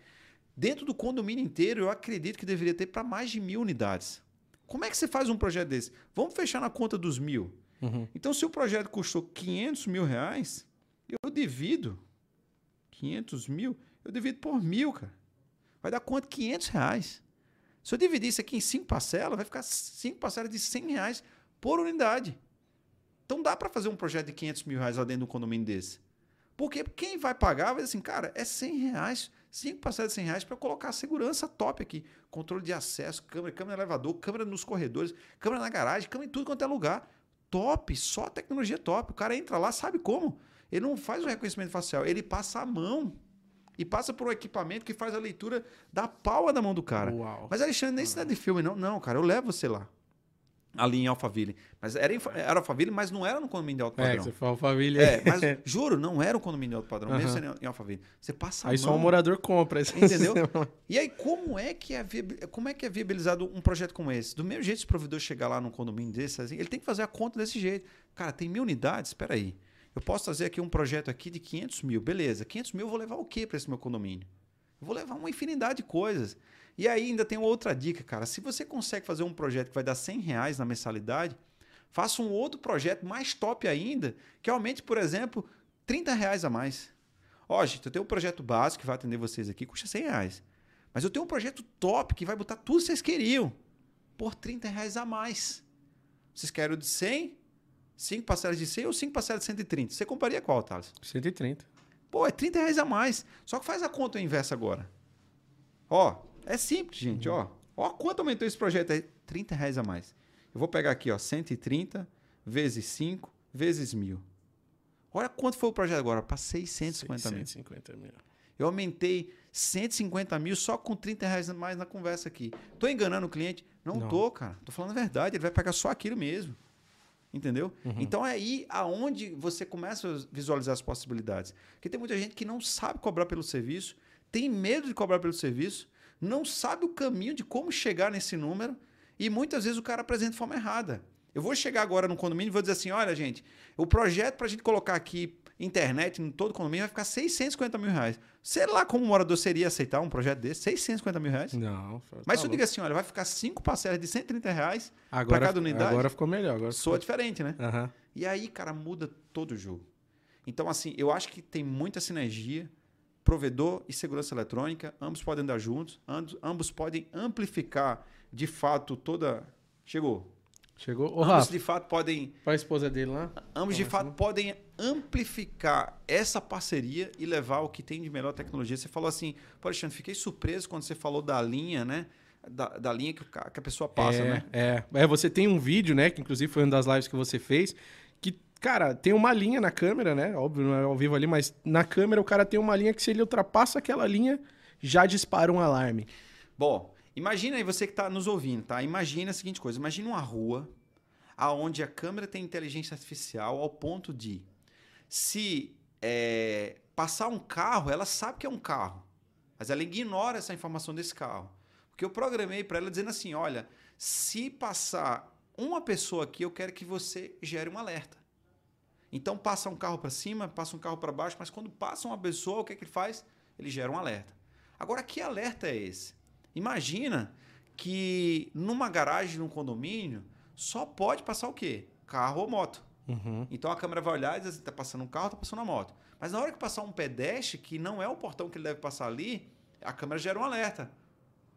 Dentro do condomínio inteiro, eu acredito que deveria ter para mais de mil unidades. Como é que você faz um projeto desse? Vamos fechar na conta dos mil. Uhum. Então, se o projeto custou 500 mil reais, eu divido 500 mil, eu divido por mil, cara. Vai dar quanto? 500 reais. Se eu dividir isso aqui em cinco parcelas, vai ficar cinco parcelas de 100 reais por unidade. Então dá para fazer um projeto de 500 mil reais lá dentro de um condomínio desse. Porque quem vai pagar vai dizer assim, cara, é 100 reais, 5 parcelas de 100 reais para colocar segurança top aqui. Controle de acesso, câmera, câmera no elevador, câmera nos corredores, câmera na garagem, câmera em tudo quanto é lugar. Top, só tecnologia top. O cara entra lá, sabe como? Ele não faz o reconhecimento facial, ele passa a mão e passa por um equipamento que faz a leitura da palma da mão do cara. Uau. Mas Alexandre, nem isso não é de filme, não. Não, cara, eu levo você lá. Ali em Alphaville. Mas era, em, era Alphaville, mas não era no condomínio de alto É, padrão. que você falou família. É, mas juro, não era um condomínio de alto padrão, mesmo Aham. sendo em Alphaville. Você passa Aí mão. só o morador compra. Entendeu? sistema. E aí, como é, que é como é que é viabilizado um projeto como esse? Do mesmo jeito, se o provedor chegar lá num condomínio desse, assim, ele tem que fazer a conta desse jeito. Cara, tem mil unidades? Espera aí. Eu posso fazer aqui um projeto aqui de 500 mil. Beleza, 500 mil eu vou levar o quê para esse meu condomínio? Eu vou levar uma infinidade de coisas. E aí ainda tem outra dica, cara. Se você consegue fazer um projeto que vai dar 100 reais na mensalidade, faça um outro projeto mais top ainda, que aumente, por exemplo, 30 reais a mais. Ó, gente, eu tenho um projeto básico que vai atender vocês aqui, custa 100 reais. Mas eu tenho um projeto top que vai botar tudo que vocês queriam por 30 reais a mais. Vocês querem o de 100, 5 parcelas de 100 ou 5 parcelas de 130? Você compraria qual, Thales? 130. Pô, é 30 reais a mais. Só que faz a conta inversa agora. Ó, é simples, gente, ó. Ó quanto aumentou esse projeto aí. 30 reais a mais. Eu vou pegar aqui, ó, 130 vezes 5 vezes mil. Olha quanto foi o projeto agora, para 650 mil. 650 mil. Eu aumentei 150 mil só com 30 reais a mais na conversa aqui. Tô enganando o cliente? Não, Não. tô, cara. Tô falando a verdade. Ele vai pagar só aquilo mesmo. Entendeu? Uhum. Então é aí aonde você começa a visualizar as possibilidades. Porque tem muita gente que não sabe cobrar pelo serviço, tem medo de cobrar pelo serviço, não sabe o caminho de como chegar nesse número e muitas vezes o cara apresenta de forma errada. Eu vou chegar agora no condomínio e vou dizer assim: olha, gente, o projeto para a gente colocar aqui internet em todo o condomínio vai ficar 650 mil reais. Sei lá como o morador seria aceitar um projeto desse, 650 mil reais. Não. Mas tá se eu digo assim: olha, vai ficar cinco parcelas de 130 reais, agora, cada unidade, Agora ficou melhor. Agora soa ficou... diferente, né? Aham. E aí, cara, muda todo o jogo. Então, assim, eu acho que tem muita sinergia. Provedor e segurança eletrônica, ambos podem andar juntos, ambos, ambos podem amplificar de fato toda. Chegou. Chegou. Ô, ambos Rafa, de fato podem. para a esposa dele lá. Ambos de fato assim? podem amplificar essa parceria e levar o que tem de melhor tecnologia. Você falou assim, pô, Alexandre, fiquei surpreso quando você falou da linha, né? Da, da linha que, o que a pessoa passa, é, né? É. é, você tem um vídeo, né? Que inclusive foi uma das lives que você fez. Cara, tem uma linha na câmera, né? Óbvio, não é ao vivo ali, mas na câmera o cara tem uma linha que se ele ultrapassa aquela linha, já dispara um alarme. Bom, imagina aí você que está nos ouvindo, tá? Imagina a seguinte coisa: imagina uma rua aonde a câmera tem inteligência artificial ao ponto de, se é, passar um carro, ela sabe que é um carro, mas ela ignora essa informação desse carro. Porque eu programei para ela dizendo assim: olha, se passar uma pessoa aqui, eu quero que você gere um alerta. Então passa um carro para cima, passa um carro para baixo, mas quando passa uma pessoa, o que, é que ele faz? Ele gera um alerta. Agora, que alerta é esse? Imagina que numa garagem, num condomínio, só pode passar o quê? Carro ou moto. Uhum. Então a câmera vai olhar e diz assim, tá passando um carro, tá passando uma moto. Mas na hora que passar um pedestre, que não é o portão que ele deve passar ali, a câmera gera um alerta.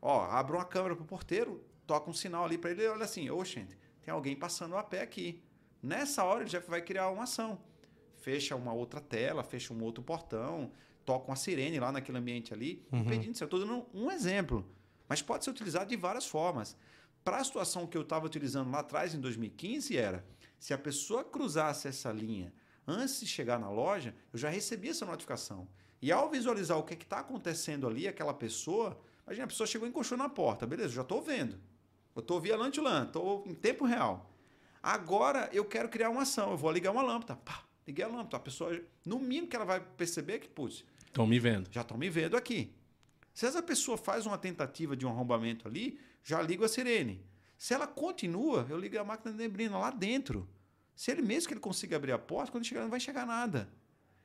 Ó, abre uma câmera pro porteiro, toca um sinal ali para ele e olha assim, ô, gente, tem alguém passando a pé aqui. Nessa hora ele já vai criar uma ação. Fecha uma outra tela, fecha um outro portão, toca uma sirene lá naquele ambiente ali, Uhum. impedindo isso. Eu estou dando um exemplo. Mas pode ser utilizado de várias formas. Para a situação que eu estava utilizando lá atrás, em 2015, era se a pessoa cruzasse essa linha antes de chegar na loja, eu já recebia essa notificação. E ao visualizar o que está acontecendo ali, aquela pessoa, imagina, a pessoa chegou e encoxou na porta, beleza, eu já estou vendo. Eu estou via Lantulan, estou em tempo real. Agora eu quero criar uma ação, eu vou ligar uma lâmpada. Pá, liguei a lâmpada. A pessoa, no mínimo que ela vai perceber é que, putz, Estão me vendo. já estão me vendo aqui. Se essa pessoa faz uma tentativa de um arrombamento ali, já ligo a sirene. Se ela continua, eu ligo a máquina de neblina lá dentro. Se ele mesmo que ele consiga abrir a porta, quando chegar não vai chegar nada.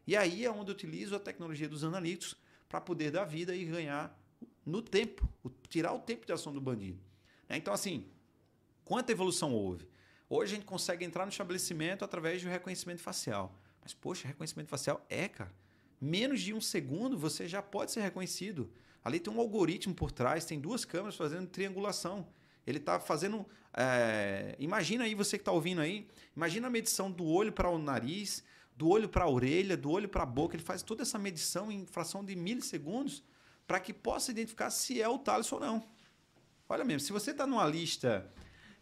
E aí é onde eu utilizo a tecnologia dos analíticos para poder dar vida e ganhar no tempo, tirar o tempo de ação do bandido. Né? Então, assim, quanta evolução houve? Hoje a gente consegue entrar no estabelecimento através do reconhecimento facial. Mas, poxa, reconhecimento facial é, cara. Menos de um segundo você já pode ser reconhecido. Ali tem um algoritmo por trás, tem duas câmeras fazendo triangulação. Ele está fazendo. É, imagina aí, você que está ouvindo aí, imagina a medição do olho para o nariz, do olho para a orelha, do olho para a boca. Ele faz toda essa medição em fração de milissegundos para que possa identificar se é o Thales ou não. Olha mesmo, se você está numa lista.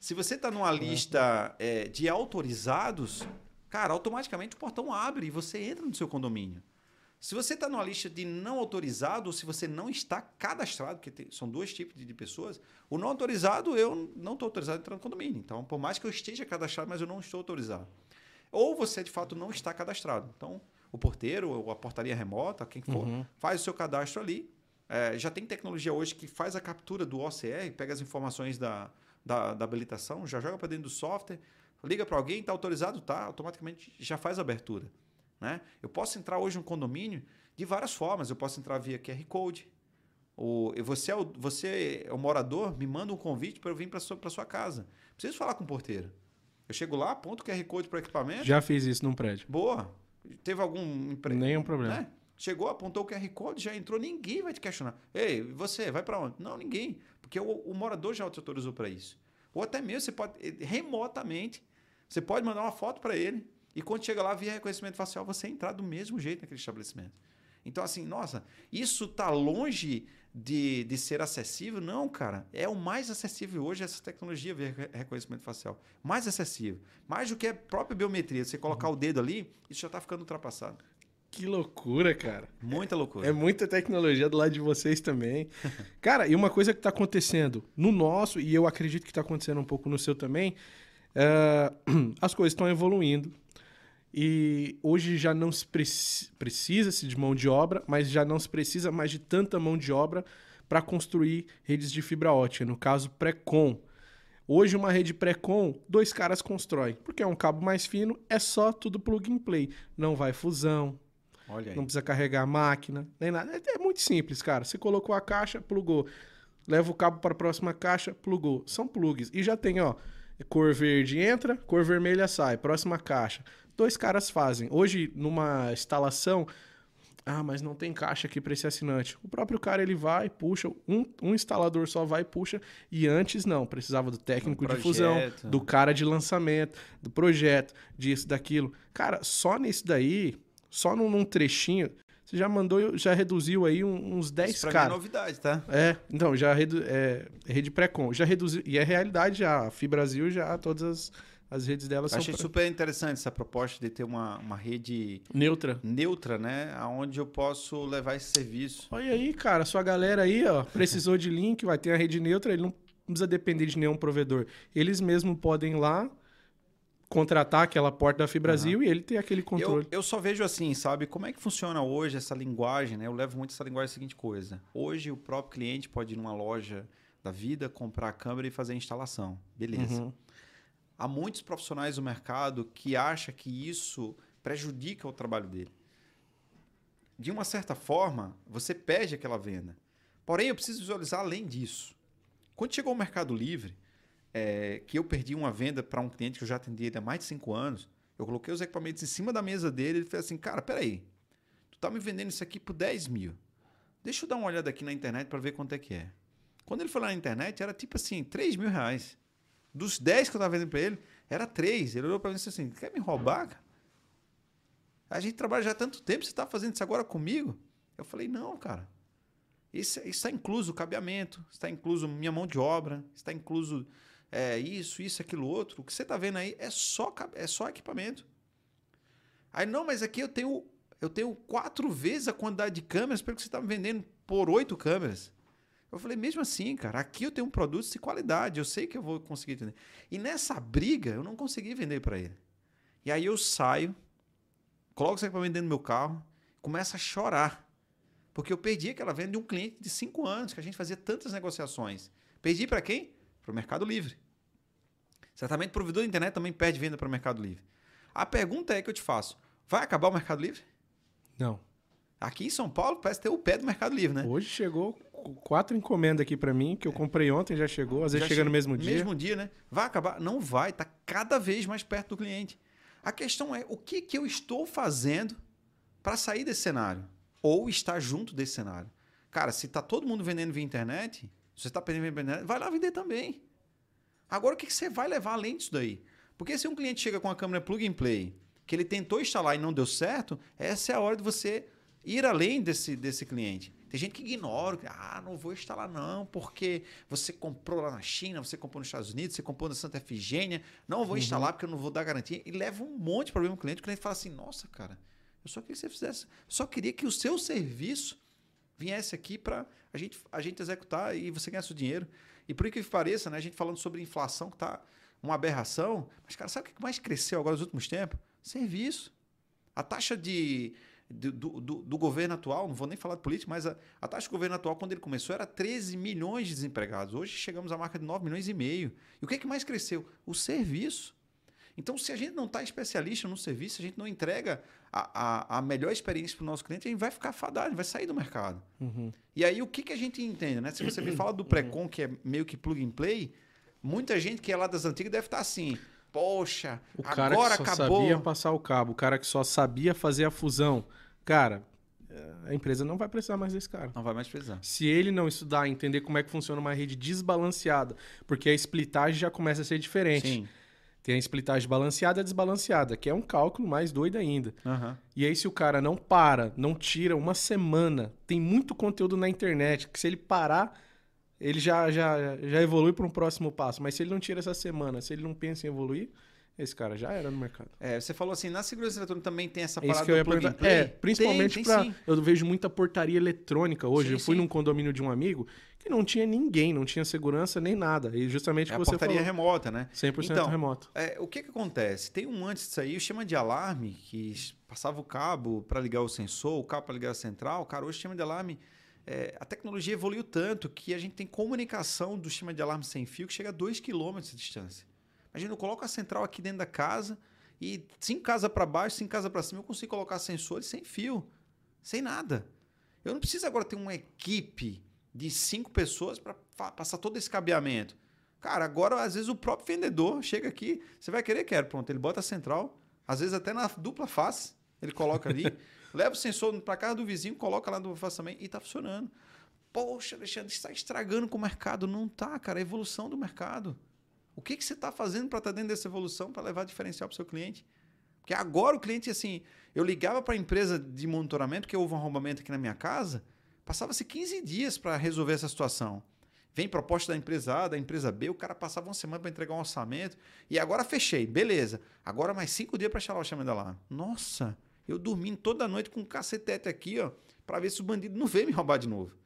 Se você está numa lista é, de autorizados, cara, automaticamente o portão abre e você entra no seu condomínio. Se você está numa lista de não autorizado, ou se você não está cadastrado, porque tem, são dois tipos de, de, pessoas, o não autorizado, eu não estou autorizado a entrar no condomínio. Então, por mais que eu esteja cadastrado, mas eu não estou autorizado. Ou você, de fato, não está cadastrado. Então, o porteiro, ou a portaria remota, quem for, uhum. faz o seu cadastro ali. É, já tem tecnologia hoje que faz a captura do OCR, pega as informações da, da, da habilitação, já joga para dentro do software, liga para alguém, está autorizado, tá, automaticamente já faz a abertura. Né? Eu posso entrar hoje no condomínio de várias formas. Eu posso entrar via QR Code. Ou você é o, você é o morador, me manda um convite para eu vir para sua, sua casa. Preciso falar com o porteiro. Eu chego lá, aponto o QR Code para o equipamento. Já fiz isso num prédio. Boa. Teve algum emprego? Nenhum problema. Né? Chegou, apontou o QR Code, já entrou, ninguém vai te questionar. Ei, você, vai para onde? Não, ninguém. Porque o, o morador já te autorizou para isso. Ou até mesmo você pode, remotamente, você pode mandar uma foto para ele e quando chega lá, via reconhecimento facial, você entrar do mesmo jeito naquele estabelecimento. Então, assim, nossa, isso está longe de, de ser acessível? Não, cara. É o mais acessível hoje essa tecnologia via reconhecimento facial. Mais acessível. Mais do que a própria biometria. Você colocar uhum. o dedo ali, isso já está ficando ultrapassado. Que loucura, cara. Muita loucura. É muita tecnologia do lado de vocês também. cara, e uma coisa que está acontecendo no nosso, e eu acredito que está acontecendo um pouco no seu também, é, as coisas estão evoluindo e hoje já não se preci precisa-se de mão de obra, mas já não se precisa mais de tanta mão de obra para construir redes de fibra ótica, no caso pré-com. Hoje uma rede pré-com, dois caras constroem, porque é um cabo mais fino, é só tudo plug and play, não vai fusão. Não precisa carregar a máquina, nem nada. É, é muito simples, cara. Você colocou a caixa, plugou. Leva o cabo para a próxima caixa, plugou. São plugs. E já tem, ó, cor verde entra, cor vermelha sai, próxima caixa dois caras fazem. Hoje, numa instalação, ah, mas não tem caixa aqui para esse assinante. O próprio cara ele vai, puxa, um, um instalador só vai, puxa, e antes não, precisava do técnico de fusão, do cara de lançamento, do projeto, disso, daquilo. Cara, só nisso daí, só num, num trechinho, você já mandou, já reduziu aí uns 10 caras. Isso é novidade, tá? É, então, já redu, é, rede pré-com, já reduziu, e é realidade já, a Fibrasil já, todas as as redes delas são. Achei pra... super interessante essa proposta de ter uma, uma rede neutra. Neutra, né? Onde eu posso levar esse serviço. Olha aí, cara, sua galera aí, ó, precisou de link, vai ter a rede neutra, ele não precisa depender de nenhum provedor. Eles mesmos podem ir lá contratar aquela porta da Fibrasil uhum. e ele ter aquele controle. Eu, eu, só vejo assim, sabe? Como é que funciona hoje essa linguagem, né? Eu levo muito essa linguagem a seguinte coisa. Hoje o próprio cliente pode ir numa loja da vida, comprar a câmera e fazer a instalação. Beleza. Uhum há muitos profissionais do mercado que acham que isso prejudica o trabalho dele. De uma certa forma, você perde aquela venda. Porém, eu preciso visualizar além disso. Quando chegou o Mercado Livre, é, que eu perdi uma venda para um cliente que eu já atendi há mais de cinco anos, eu coloquei os equipamentos em cima da mesa dele ele fez assim, cara, peraí, tu tá me vendendo isso aqui por 10 mil. Deixa eu dar uma olhada aqui na internet para ver quanto é que é. Quando ele foi lá na internet, era tipo assim, 3 mil reais. Dos 10 que eu estava vendendo para ele, era 3. Ele olhou para mim e disse assim: quer me roubar, cara? A gente trabalha já há tanto tempo, você está fazendo isso agora comigo? Eu falei: não, cara. Isso, está incluso o cabeamento, está incluso minha mão de obra, está incluso é, isso, isso, aquilo outro. O que você está vendo aí é só, é só equipamento. Aí, não, mas aqui eu tenho, eu tenho quatro vezes a quantidade de câmeras pelo que você está me vendendo por oito câmeras. Eu falei, mesmo assim, cara, aqui eu tenho um produto de qualidade, eu sei que eu vou conseguir vender. E nessa briga, eu não consegui vender para ele. E aí eu saio, coloco esse equipamento dentro do meu carro, começo a chorar. Porque eu perdi aquela venda de um cliente de cinco anos, que a gente fazia tantas negociações. Perdi para quem? Para o Mercado Livre. Certamente o provedor da internet também perde venda para o Mercado Livre. A pergunta é que eu te faço: vai acabar o Mercado Livre? Não. Aqui em São Paulo parece ter o pé do Mercado Livre, né? Hoje chegou quatro encomendas aqui para mim, que eu comprei ontem, já chegou. Às vezes já chega no mesmo dia. Mesmo dia, né? Vai acabar? Não vai, tá cada vez mais perto do cliente. A questão é, o que, que eu estou fazendo para sair desse cenário? Ou estar junto desse cenário? Cara, se tá todo mundo vendendo via internet, se você está vendendo via internet, vai lá vender também. Agora, o que, que você vai levar além disso daí? Porque se um cliente chega com a câmera plug and play, que ele tentou instalar e não deu certo, essa é a hora de você ir além desse, desse cliente. Tem gente que ignora, ah, não vou instalar não, porque você comprou lá na China, você comprou nos Estados Unidos, você comprou na Santa Efigênia, não vou uhum. instalar porque eu não vou dar garantia. E leva um monte de problema ao cliente. O cliente fala assim, nossa, cara, eu só queria que você fizesse, só queria que o seu serviço viesse aqui para a gente, a gente executar e você ganhasse o dinheiro. E por que pareça, né, a gente falando sobre inflação que está uma aberração, mas, cara, sabe o que mais cresceu agora nos últimos tempos? Serviço. A taxa de do, do, do, governo atual, não vou nem falar de política, mas a, a, taxa do governo atual, quando ele começou, era 13 milhões de desempregados. Hoje chegamos à marca de 9 milhões e meio. E o que, é que mais cresceu? O serviço. Então, se a gente não está especialista no serviço, a gente não entrega a, a, a melhor experiência para o nosso cliente, a gente vai ficar fadado, vai sair do mercado. Uhum. E aí, o que, que a gente entende? Né? Se você me fala do pré-com, que é meio que plug and play, muita gente que é lá das antigas deve estar tá assim poxa, o cara agora que só acabou. sabia passar o cabo, o cara que só sabia fazer a fusão. Cara, a empresa não vai precisar mais desse cara. Não vai mais precisar. Se ele não estudar, entender como é que funciona uma rede desbalanceada, porque a splitagem já começa a ser diferente. Sim. Tem a splitagem balanceada e desbalanceada, que é um cálculo mais doido ainda. Uhum. E aí, se o cara não para, não tira uma semana, tem muito conteúdo na internet, que se ele parar, ele já, já, já evolui para um próximo passo. Mas se ele não tira essa semana, se ele não pensa em evoluir, esse cara já era no mercado. É, você falou assim, na segurança eletrônica também tem essa parada Isso que eu ia perguntar. É, principalmente para eu vejo muita portaria eletrônica hoje. Sim, eu fui sim. num condomínio de um amigo que não tinha ninguém, não tinha segurança nem nada. E justamente é que você portaria falou. remota, né? 100% então, remoto. É, o que que acontece? Tem um antes disso aí, o chama de alarme, que passava o cabo para ligar o sensor, o cabo para ligar a central. Cara, hoje o sistema de alarme é, a tecnologia evoluiu tanto que a gente tem comunicação do sistema de alarme sem fio que chega a 2 km de distância. Imagina, eu coloco a central aqui dentro da casa e cinco casas para baixo, cinco casas para cima, eu consigo colocar sensores sem fio, sem nada. Eu não preciso agora ter uma equipe de cinco pessoas para passar todo esse cabeamento. Cara, agora às vezes o próprio vendedor chega aqui, você vai querer, quero, pronto, ele bota a central, às vezes até na dupla face, ele coloca ali, leva o sensor para casa do vizinho, coloca lá no face também e está funcionando. Poxa, Alexandre, está estragando com o mercado. Não tá, cara, é a evolução do mercado. O que, que você está fazendo para estar tá dentro dessa evolução para levar diferencial para o seu cliente? Porque agora o cliente, assim, eu ligava para a empresa de monitoramento, que houve um arrombamento aqui na minha casa, passava-se 15 dias para resolver essa situação. Vem proposta da empresa A, da empresa B, o cara passava uma semana para entregar um orçamento, e agora fechei, beleza. Agora mais cinco dias para instalar o chama da lá. Nossa, eu dormindo toda noite com um cacetete aqui, ó, para ver se o bandido não veio me roubar de novo.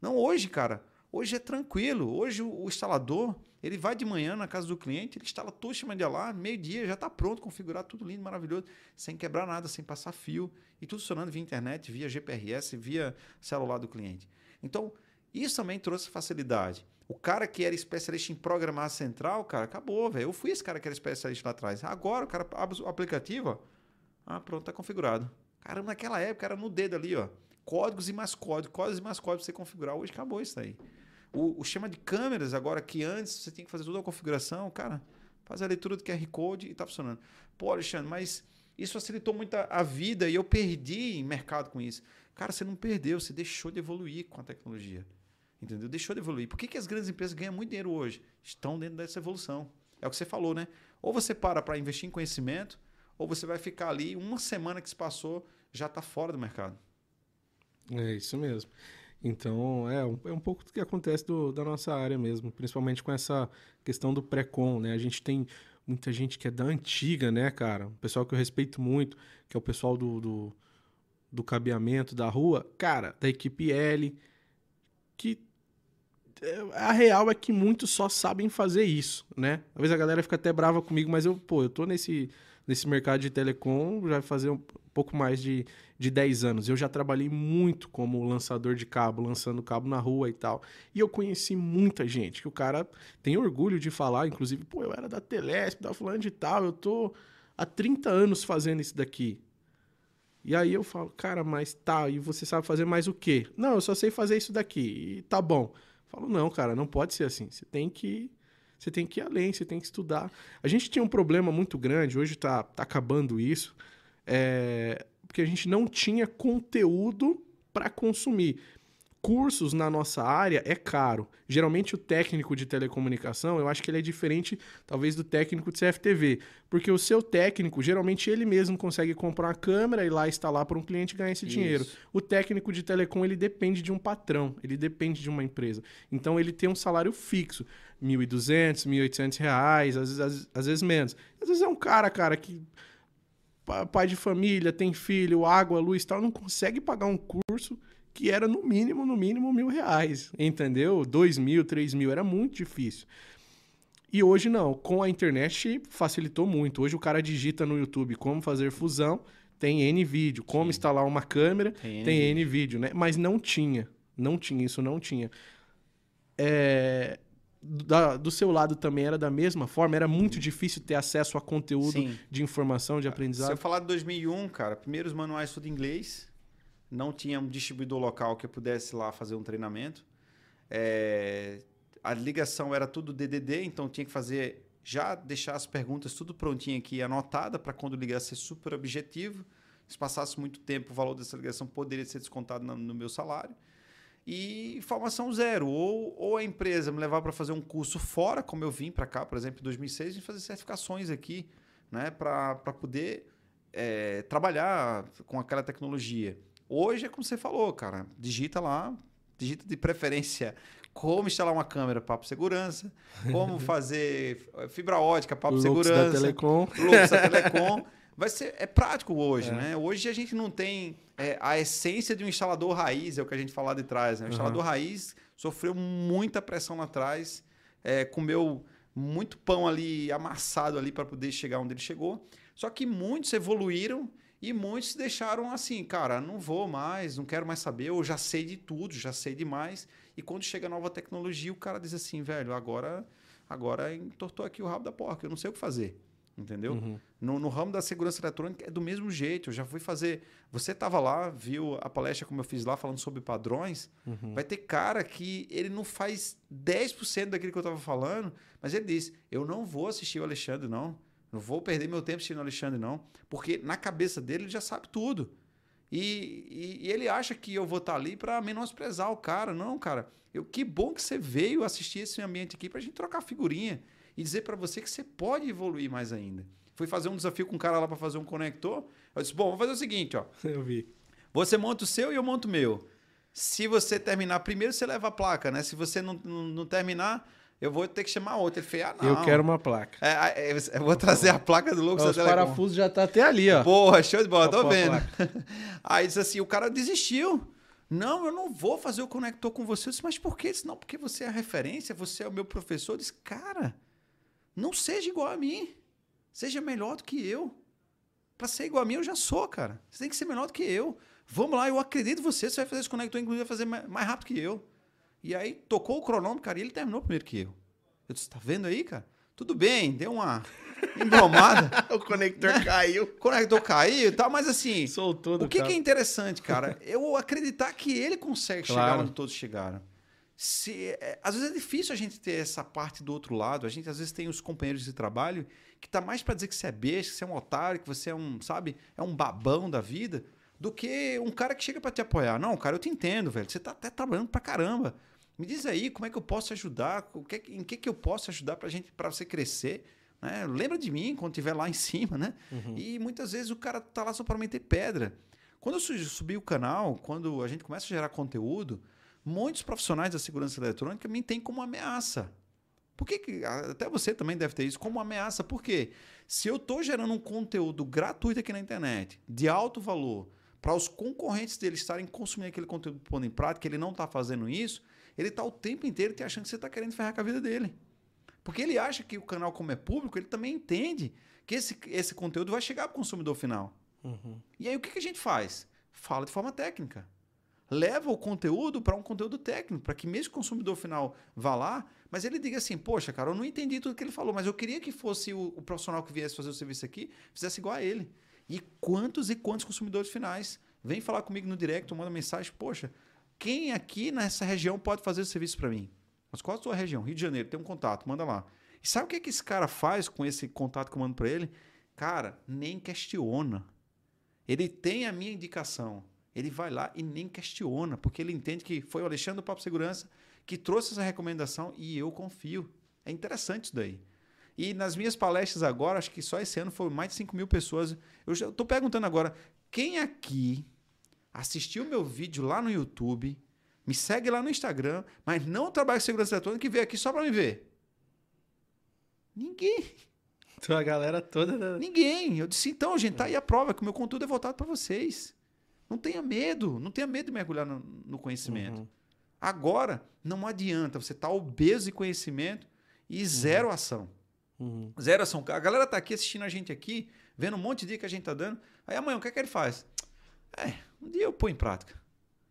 Não, hoje, cara, hoje é tranquilo. Hoje o instalador, ele vai de manhã na casa do cliente, ele instala todo o sistema de alarme, meio-dia, já está pronto, configurado, tudo lindo, maravilhoso, sem quebrar nada, sem passar fio, e tudo funcionando via internet, via GPRS, via celular do cliente. Então, isso também trouxe facilidade. O cara que era especialista em programar central, cara, acabou, velho. Eu fui esse cara que era especialista lá atrás. Agora o cara abre o aplicativo. Ah, pronto, tá configurado. Caramba, naquela época era no dedo ali, ó. Códigos e mais códigos, códigos e mais códigos pra você configurar. Hoje acabou isso aí. O, o esquema de câmeras, agora que antes você tem que fazer toda a configuração, cara, faz a leitura do QR Code e tá funcionando. Pô, Alexandre, mas isso facilitou muito a, vida e eu perdi mercado com isso. Cara, você não perdeu, você deixou de evoluir com a tecnologia. Entendeu? Deixou de evoluir. Por que, que as grandes empresas ganham muito dinheiro hoje? Estão dentro dessa evolução. É o que você falou, né? Ou você para para investir em conhecimento, ou você vai ficar ali, uma semana que se passou, já está fora do mercado. É isso mesmo. Então, é um, é um pouco do que acontece do, da nossa área mesmo, principalmente com essa questão do pré-com, né? A gente tem muita gente que é da antiga, né, cara? O pessoal que eu respeito muito, que é o pessoal do, do, do cabeamento da rua, cara, da equipe L, que é, a real é que muitos só sabem fazer isso, né? Às vezes a galera fica até brava comigo, mas eu, pô, eu tô nesse, nesse mercado de telecom já fazer um pouco mais de, de 10 anos. Eu já trabalhei muito como lançador de cabo, lançando cabo na rua e tal. E eu conheci muita gente que o cara tem orgulho de falar, inclusive, pô, eu era da Telesp, da fulano de tal, eu tô há 30 anos fazendo isso daqui. E aí eu falo, cara, mas tá, e você sabe fazer mais o quê? Não, eu só sei fazer isso daqui. E tá bom. Falo, não, cara, não pode ser assim. Você tem que você tem que ir além, você tem que estudar. A gente tinha um problema muito grande, hoje está tá acabando isso, é, porque a gente não tinha conteúdo para consumir. cursos na nossa área é caro. Geralmente o técnico de telecomunicação, eu acho que ele é diferente, talvez, do técnico de CFTV. Porque o seu técnico, geralmente ele mesmo consegue comprar uma câmera e lá instalar para um cliente e ganhar esse Isso. dinheiro. O técnico de telecom, ele depende de um patrão, ele depende de uma empresa. Então ele tem um salário fixo. R$ 1.200, 1.800 reais, às, vezes, às, às vezes menos. Às vezes é um cara, cara, que pai de família, tem filho, água, luz tal, não consegue pagar um curso que era no mínimo, no mínimo mil reais, entendeu? Dois mil, três mil, era muito difícil. E hoje não, com a internet facilitou muito. Hoje o cara digita no YouTube como fazer fusão, tem N vídeo, como Sim. instalar uma câmera, tem N, tem N vídeo, né? Mas não tinha, não tinha, isso não tinha. É, da, do seu lado também era da mesma forma? Era muito difícil ter acesso a conteúdo Sim. de informação, de aprendizado? Se eu falar de 2001, cara, primeiros manuais tudo em inglês, não tinha um distribuidor local que eu pudesse lá fazer um treinamento. É, a ligação era tudo DDD, então tinha que fazer já deixar as perguntas tudo prontinho aqui, anotada para quando ligar ser super objetivo. Se passasse muito tempo, o valor dessa ligação poderia ser descontado no, no meu salário e formação zero. Ou, ou a empresa me levar para fazer um curso fora, como eu vim para cá, por exemplo, em 2006, e fazer certificações aqui, né, para poder é, trabalhar com aquela tecnologia. Hoje é como você falou, cara, digita lá, digita de preferência como instalar uma câmera, papo segurança, como fazer fibra ótica, papo Lux segurança, da Telecom. Lux da Telecom. Vai ser é prático hoje, é. né? Hoje a gente não tem é, a essência de um instalador raiz, é o que a gente falou de trás. Né? O instalador uhum. raiz sofreu muita pressão lá atrás, é, comeu muito pão ali amassado ali para poder chegar onde ele chegou. Só que muitos evoluíram e muitos deixaram assim, cara, não vou mais, não quero mais saber, eu já sei de tudo, já sei demais. E quando chega nova tecnologia, o cara diz assim, velho, agora agora entortou aqui o rabo da porca, eu não sei o que fazer entendeu? Uhum. No, no, ramo da segurança eletrônica é do mesmo jeito. Eu já fui fazer. Você estava lá, viu a palestra como eu fiz lá, falando sobre padrões. Uhum. Vai ter cara que ele não faz 10% daquilo que eu estava falando, mas ele diz: Eu não vou assistir o Alexandre, não. Não vou perder meu tempo assistindo o Alexandre, não. Porque na cabeça dele ele já sabe tudo. E, e, e ele acha que eu vou estar tá ali para menosprezar o cara. Não, cara. Eu, que bom que você veio assistir esse ambiente aqui para a gente trocar figurinha e dizer para você que você pode evoluir mais ainda. Fui fazer um desafio com um cara lá para fazer um conector. Eu disse: bom, vamos fazer o seguinte, ó. Eu vi. Você monta o seu e eu monto o meu. Se você terminar primeiro, você leva a placa, né? Se você não, não, não terminar, eu vou ter que chamar outro. Ele fez, ah, não. Eu quero uma placa. É, eu vou trazer a placa do Lucas. Os parafusos já tá até ali, ó. Porra, show de bola, tô vendo. Aí disse assim, o cara desistiu. Não, eu não vou fazer o conector com você. Eu disse, mas por quê? Disse, não, porque você é a referência, você é o meu professor. Eu disse, cara, não seja igual a mim. Seja melhor do que eu. Para ser igual a mim, eu já sou, cara. Você tem que ser melhor do que eu. Vamos lá, eu acredito em você. Você vai fazer esse conector, inclusive, vai fazer mais rápido que eu. E aí, tocou o cronômetro, cara, e ele terminou primeiro que eu. Eu disse, tá vendo aí, cara? Tudo bem, deu uma embromada. o conector né? caiu. O conector caiu e tal, mas assim. Soltou O que, que, é interessante, cara? Eu acreditar que ele consegue claro. chegar onde todos chegaram se é, às vezes é difícil a gente ter essa parte do outro lado. A gente às vezes tem os companheiros de trabalho que tá mais para dizer que você é besta, que você é um otário, que você é um, sabe, é um babão da vida, do que um cara que chega para te apoiar. Não, cara, eu te entendo, velho. Você tá até trabalhando pra caramba. Me diz aí como é que eu posso ajudar, o que, em que, que eu posso ajudar pra gente, para você crescer. Né? Lembra de mim quando estiver lá em cima, né? Uhum. E muitas vezes o cara tá lá só para meter pedra. Quando eu subi o canal, quando a gente começa a gerar conteúdo, muitos profissionais da segurança eletrônica me têm como ameaça. Por que, que até você também deve ter isso como ameaça? Porque se eu estou gerando um conteúdo gratuito aqui na internet, de alto valor, para os concorrentes dele estarem consumindo aquele conteúdo pondo em prática, ele não está fazendo isso, ele está o tempo inteiro te achando que você está querendo ferrar com a vida dele. Porque ele acha que o canal, como é público, ele também entende que esse, esse conteúdo vai chegar para o consumidor final. Uhum. E aí o que, que a gente faz? Fala de forma técnica leva o conteúdo para um conteúdo técnico, para que mesmo o consumidor final vá lá, mas ele diga assim: Poxa, cara, eu não entendi tudo que ele falou, mas eu queria que fosse o, o profissional que viesse fazer o serviço aqui, fizesse igual a ele. E quantos e quantos consumidores finais vêm falar comigo no direct, manda mensagem: Poxa, quem aqui nessa região pode fazer o serviço para mim? Mas qual a sua região? Rio de Janeiro, tem um contato, manda lá. E sabe o que, é que esse cara faz com esse contato que eu mando para ele? Cara, nem questiona. Ele tem a minha indicação Ele vai lá e nem questiona, porque ele entende que foi o Alexandre do Papo Segurança que trouxe essa recomendação e eu confio. É interessante isso daí. E nas minhas palestras agora, acho que só esse ano foram mais de 5 mil pessoas. Eu estou perguntando agora, quem aqui assistiu meu vídeo lá no YouTube, me segue lá no Instagram, mas não trabalha com segurança eletrônica e veio aqui só para me ver? Ninguém. Então a galera toda. Ninguém. Eu disse, então, gente, tá aí a prova que o meu conteúdo é voltado para vocês. Não tenha medo, não tenha medo de mergulhar no, no conhecimento. Uhum. Agora, não adianta você estar tá obeso de conhecimento e zero uhum. ação. Uhum. Zero ação. A galera tá aqui assistindo a gente aqui, vendo um monte de dica que a gente tá dando. Aí amanhã, o que é que ele faz? É, um dia eu ponho em prática.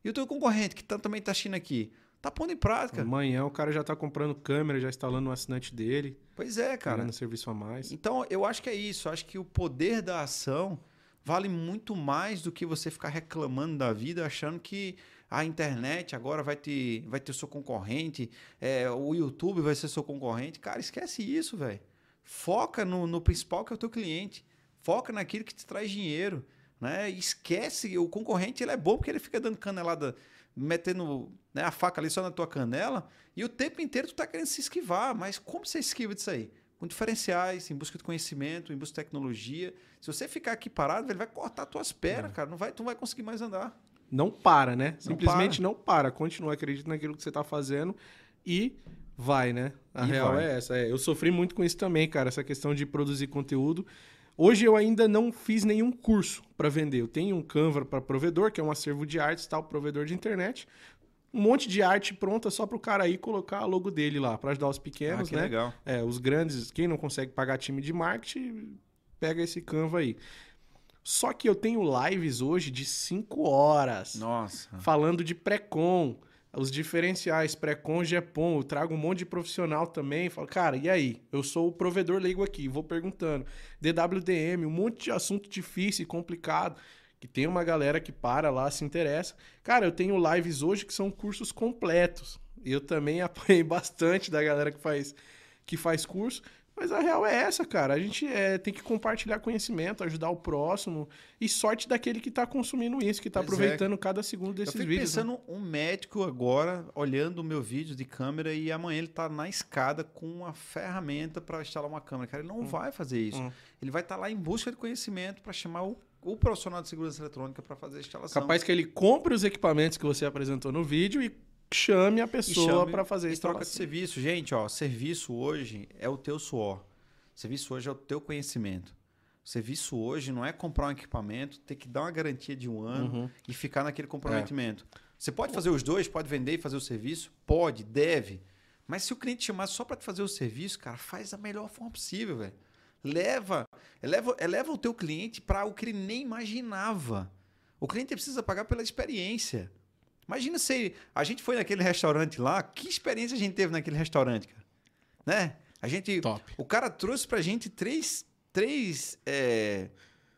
E o teu concorrente, que tá, também tá assistindo aqui, tá pondo em prática. Amanhã o cara já tá comprando câmera, já instalando o assinante dele. Pois é, cara. Ganhando serviço a mais. Então, eu acho que é isso. Eu acho que o poder da ação vale muito mais do que você ficar reclamando da vida, achando que a internet agora vai ter, vai ter seu concorrente, é, o YouTube vai ser seu concorrente. Cara, esquece isso, velho. Foca no, no principal que é o teu cliente. Foca naquilo que te traz dinheiro. Né? Esquece, o concorrente ele é bom porque ele fica dando canelada, metendo né, a faca ali só na tua canela, e o tempo inteiro tu tá querendo se esquivar. Mas como você esquiva disso aí? Com diferenciais, em busca de conhecimento, em busca de tecnologia. Se você ficar aqui parado, ele vai cortar tuas pernas, é. cara. Não vai, tu não vai conseguir mais andar. Não para, né? Simplesmente não para. Não para. Continua, acredita naquilo que você está fazendo e vai, né? A e real vai. é essa. É, eu sofri muito com isso também, cara, essa questão de produzir conteúdo. Hoje eu ainda não fiz nenhum curso para vender. Eu tenho um Canva para provedor, que é um acervo de artes, tal, provedor de internet. Um monte de arte pronta só para o cara aí colocar a logo dele lá, para ajudar os pequenos, ah, né? Legal. É, os grandes, quem não consegue pagar time de marketing, pega esse Canva aí. Só que eu tenho lives hoje de 5 horas. Nossa. Falando de pré-com, os diferenciais pré-com, GEPOM. Eu trago um monte de profissional também. Falo, cara, e aí? Eu sou o provedor leigo aqui, vou perguntando. DWDM, um monte de assunto difícil e complicado. Que tem uma galera que para lá, se interessa. Cara, eu tenho lives hoje que são cursos completos. Eu também apanhei bastante da galera que faz, que faz curso. Mas a real é essa, cara. A gente é, tem que compartilhar conhecimento, ajudar o próximo. E sorte daquele que está consumindo isso, que está é. aproveitando é. cada segundo desses vídeos. Eu fico pensando né? um médico agora, olhando o meu vídeo de câmera, e amanhã ele está na escada com uma ferramenta para instalar uma câmera. Cara, ele não hum. vai fazer isso. Hum. Ele vai estar tá lá em busca de conhecimento para chamar o o profissional de segurança eletrônica para fazer a instalação. Capaz que ele compre os equipamentos que você apresentou no vídeo e chame a pessoa para fazer isso. troca de serviço. Gente, ó, serviço hoje é o teu suor. Serviço hoje é o teu conhecimento. Serviço hoje não é comprar um equipamento, ter que dar uma garantia de um ano uhum. e ficar naquele comprometimento. É. Você pode fazer os dois, pode vender e fazer o serviço? Pode, deve. Mas se o cliente chamar só para fazer o serviço, cara, faz da melhor forma possível, velho. Leva, eleva, eleva o teu cliente para o que ele nem imaginava. O cliente precisa pagar pela experiência. Imagina se a gente foi naquele restaurante lá, que experiência a gente teve naquele restaurante, cara? Né? A gente. Top. O cara trouxe pra gente três. Três. É,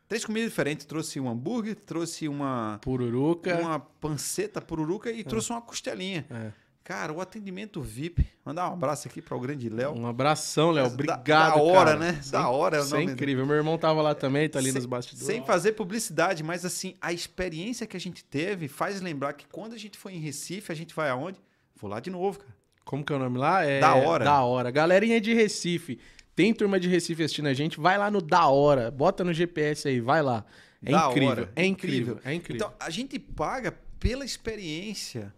três comidas diferentes. Trouxe um hambúrguer, trouxe uma. Pururuca. Uma panceta pururuca e é. trouxe uma costelinha. É. Cara, o atendimento VIP. Mandar um abraço aqui para o grande Léo. Um abração, Léo. Obrigado. Da, da hora, cara. né? Da hora é o nome. Isso é incrível. Meu irmão tava lá também, tá ali sem, nos bastidores. Sem fazer publicidade, mas assim, a experiência que a gente teve faz lembrar que quando a gente foi em Recife, a gente vai aonde? Vou lá de novo, cara. Como que é o nome lá? É da hora. Da hora. Galerinha de Recife. Tem turma de Recife assistindo a gente, vai lá no da hora. Bota no GPS aí, vai lá. É da incrível. Hora. É incrível. É incrível. Então, a gente paga pela experiência.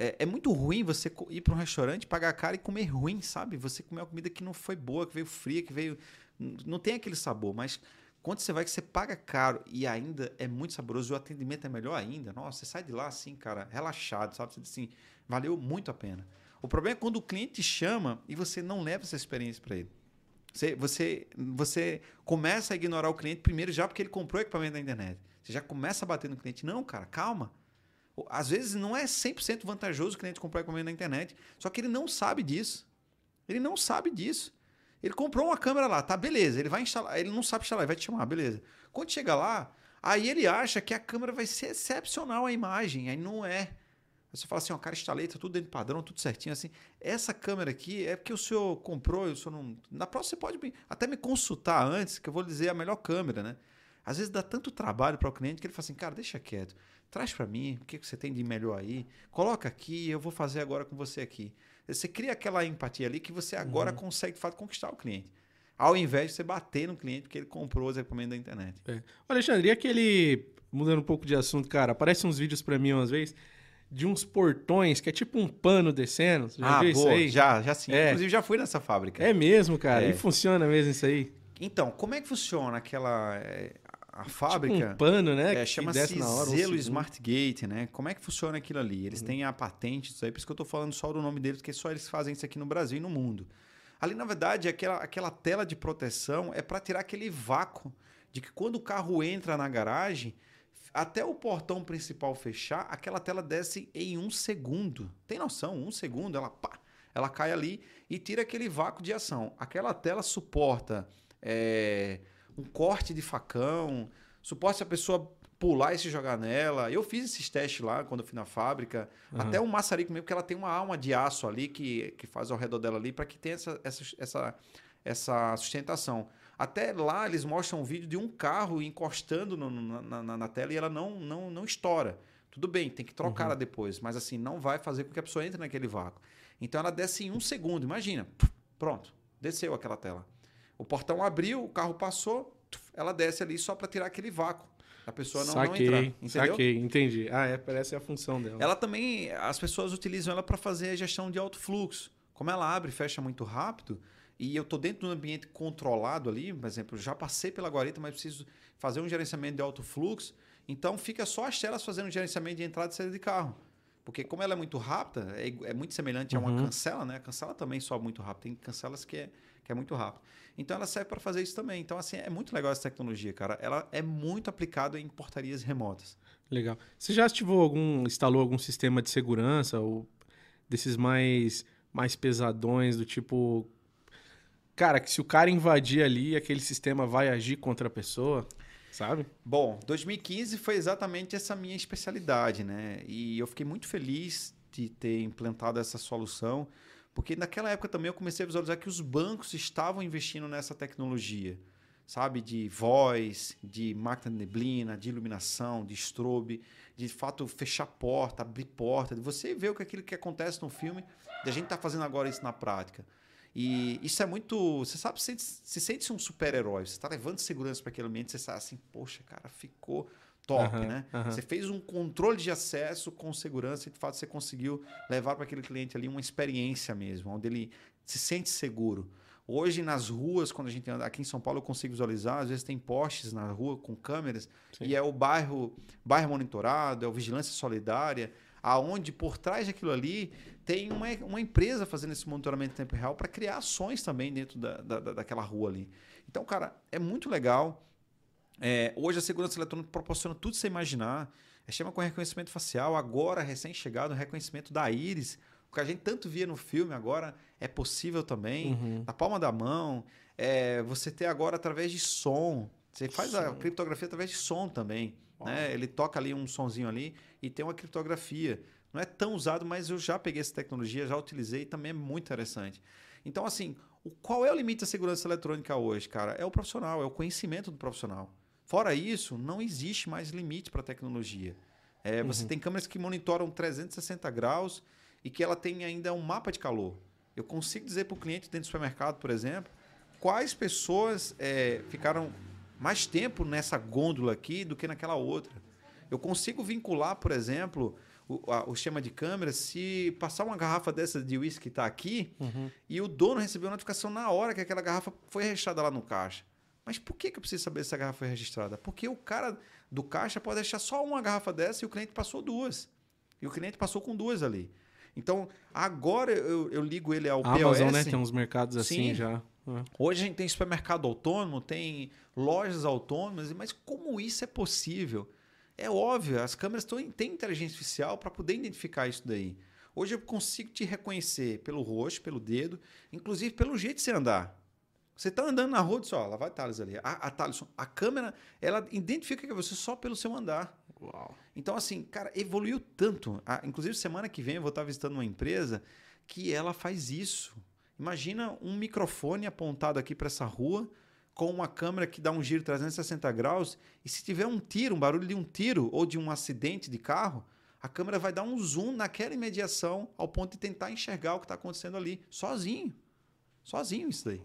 É, é, muito ruim você ir para um restaurante, pagar caro e comer ruim, sabe? Você comer uma comida que não foi boa, que veio fria, que veio. Não tem aquele sabor, mas quando você vai que você paga caro e ainda é muito saboroso, o atendimento é melhor ainda, nossa, você sai de lá assim, cara, relaxado, sabe? Você diz assim, valeu muito a pena. O problema é quando o cliente chama e você não leva essa experiência para ele. Você, você, você começa a ignorar o cliente primeiro já porque ele comprou equipamento na internet. Você já começa a bater no cliente. Não, cara, calma. Às vezes não é 100% vantajoso o cliente comprar equipamento na internet, só que ele não sabe disso. Ele não sabe disso. Ele comprou uma câmera lá, tá, beleza. Ele vai instalar, ele não sabe instalar, ele vai te chamar, beleza. Quando chega lá, aí ele acha que a câmera vai ser excepcional a imagem, aí não é. Você fala assim, ó, cara, instalei, tá tudo dentro do padrão, tudo certinho, assim. Essa câmera aqui é porque o senhor comprou, o senhor não... Na próxima você pode até me consultar antes, que eu vou dizer a melhor câmera, né? Às vezes dá tanto trabalho para o cliente que ele fala assim, cara, deixa quieto. Traz para mim, o que você tem de melhor aí? Coloca aqui, eu vou fazer agora com você aqui. Você cria aquela empatia ali que você agora uhum. consegue de fato conquistar o cliente. Ao invés de você bater no cliente porque ele comprou os equipamentos da internet. É. Alexandre, e aquele. Mudando um pouco de assunto, cara, aparecem uns vídeos para mim umas vezes de uns portões que é tipo um pano descendo. já ah, viu boa, isso aí? Já, já sim. É. Inclusive já fui nessa fábrica. É mesmo, cara. É. E funciona mesmo isso aí? Então, como é que funciona aquela. A fábrica. Tipo um pano, né? É, Chama-se Zelo um Smart Gate, né? Como é que funciona aquilo ali? Eles uhum. têm a patente disso aí, por isso que eu estou falando só do nome deles, porque só eles fazem isso aqui no Brasil e no mundo. Ali, na verdade, aquela, aquela tela de proteção é para tirar aquele vácuo de que quando o carro entra na garagem, até o portão principal fechar, aquela tela desce em um segundo. Tem noção? Um segundo, ela pá, ela cai ali e tira aquele vácuo de ação. Aquela tela suporta. É, um corte de facão, suporte a pessoa pular e se jogar nela. Eu fiz esses testes lá quando eu fui na fábrica. Uhum. Até o maçarico mesmo, porque ela tem uma alma de aço ali que, que faz ao redor dela ali para que tenha essa, essa, essa, essa sustentação. Até lá eles mostram um vídeo de um carro encostando no, na, na, na, tela e ela não, não, não estoura. Tudo bem, tem que trocar uhum. ela depois, mas assim, não vai fazer com que a pessoa entre naquele vácuo. Então ela desce em um segundo, imagina. Pronto, desceu aquela tela. O portão abriu, o carro passou, ela desce ali só para tirar aquele vácuo. A pessoa não, saquei, não entrar. Entendeu? Saquei, entendi. Ah, é, parece a função dela. Ela também, as pessoas utilizam ela para fazer a gestão de alto fluxo. Como ela abre e fecha muito rápido, e eu estou dentro de um ambiente controlado ali, por exemplo, já passei pela guarita, mas preciso fazer um gerenciamento de alto fluxo, então fica só as telas fazendo gerenciamento de entrada e saída de carro. Porque como ela é muito rápida, é, é muito semelhante uhum. a uma uhum. cancela, né? A cancela também sobe muito rápido. Tem cancelas que é, que é muito rápido. Então ela serve para fazer isso também. Então, assim, é muito legal essa tecnologia, cara. Ela é muito aplicada em portarias remotas. Legal. Você já ativou algum, instalou algum sistema de segurança ou desses mais, mais pesadões, do tipo. Cara, que se o cara invadir ali, aquele sistema vai agir contra a pessoa? Sabe? Bom, 2015 foi exatamente essa minha especialidade, né? E eu fiquei muito feliz de ter implantado essa solução, porque naquela época também eu comecei a visualizar que os bancos estavam investindo nessa tecnologia, sabe? De voz, de máquina de neblina, de iluminação, de strobe, de fato fechar porta, abrir porta, de você ver o que aquilo que acontece no filme, e a gente está fazendo agora isso na prática. E isso é muito. Você sabe, se, se sente um super-herói, você está levando segurança para aquele ambiente, você sabe assim, poxa, cara, ficou top, uhum, né? Uhum. Você fez um controle de acesso com segurança e de fato você conseguiu levar para aquele cliente ali uma experiência mesmo, onde ele se sente seguro. Hoje nas ruas, quando a gente anda aqui em São Paulo, eu consigo visualizar, às vezes tem postes na rua com câmeras Sim. e é o bairro, bairro monitorado, é o vigilância solidária, aonde por trás daquilo ali tem uma, uma empresa fazendo esse monitoramento em tempo real para criar ações também dentro da, da, daquela rua ali. Então, cara, é muito legal. É, hoje a segurança eletrônica proporciona tudo que você imaginar. É chama com reconhecimento facial, agora recém-chegado reconhecimento da íris. O que a gente tanto via no filme agora é possível também. Uhum. Na palma da mão. É, você ter agora através de som. Você faz som. a criptografia através de som também. Né? Ele toca ali um sonzinho ali e tem uma criptografia. Não é tão usado, mas eu já peguei essa tecnologia, já utilizei e também é muito interessante. Então, assim, o, qual é o limite da segurança eletrônica hoje, cara? É o profissional, é o conhecimento do profissional. Fora isso, não existe mais limite para a tecnologia. É, uhum. Você tem câmeras que monitoram 360 graus e que ela tem ainda um mapa de calor. Eu consigo dizer para o cliente dentro do supermercado, por exemplo, quais pessoas é, ficaram mais tempo nessa gôndola aqui do que naquela outra. Eu consigo vincular, por exemplo, o, a, o esquema de câmera se passar uma garrafa dessa de uísque que está aqui uhum. e o dono recebeu a notificação na hora que aquela garrafa foi registrada lá no caixa. Mas por que, que eu preciso saber se a garrafa foi registrada? Porque o cara do caixa pode deixar só uma garrafa dessa e o cliente passou duas. E o cliente passou com duas ali. Então, agora eu, eu ligo ele ao a POS. Amazon, né? Tem uns mercados assim Sim. já. É. Hoje a gente tem supermercado autônomo, tem lojas autônomas, mas como isso é possível? É óbvio, as câmeras têm inteligência artificial para poder identificar isso daí. Hoje eu consigo te reconhecer pelo rosto, pelo dedo, inclusive pelo jeito de você andar. Você está andando na rua, só, lá vai Thales ali. A, a Thales, a câmera, ela identifica que é você só pelo seu andar. Uau. Então, assim, cara, evoluiu tanto. Ah, inclusive, semana que vem eu vou estar visitando uma empresa que ela faz isso. Imagina um microfone apontado aqui para essa rua com uma câmera que dá um giro 360 graus, e se tiver um tiro, um barulho de um tiro ou de um acidente de carro, a câmera vai dar um zoom naquela imediação ao ponto de tentar enxergar o que está acontecendo ali, sozinho. Sozinho isso daí.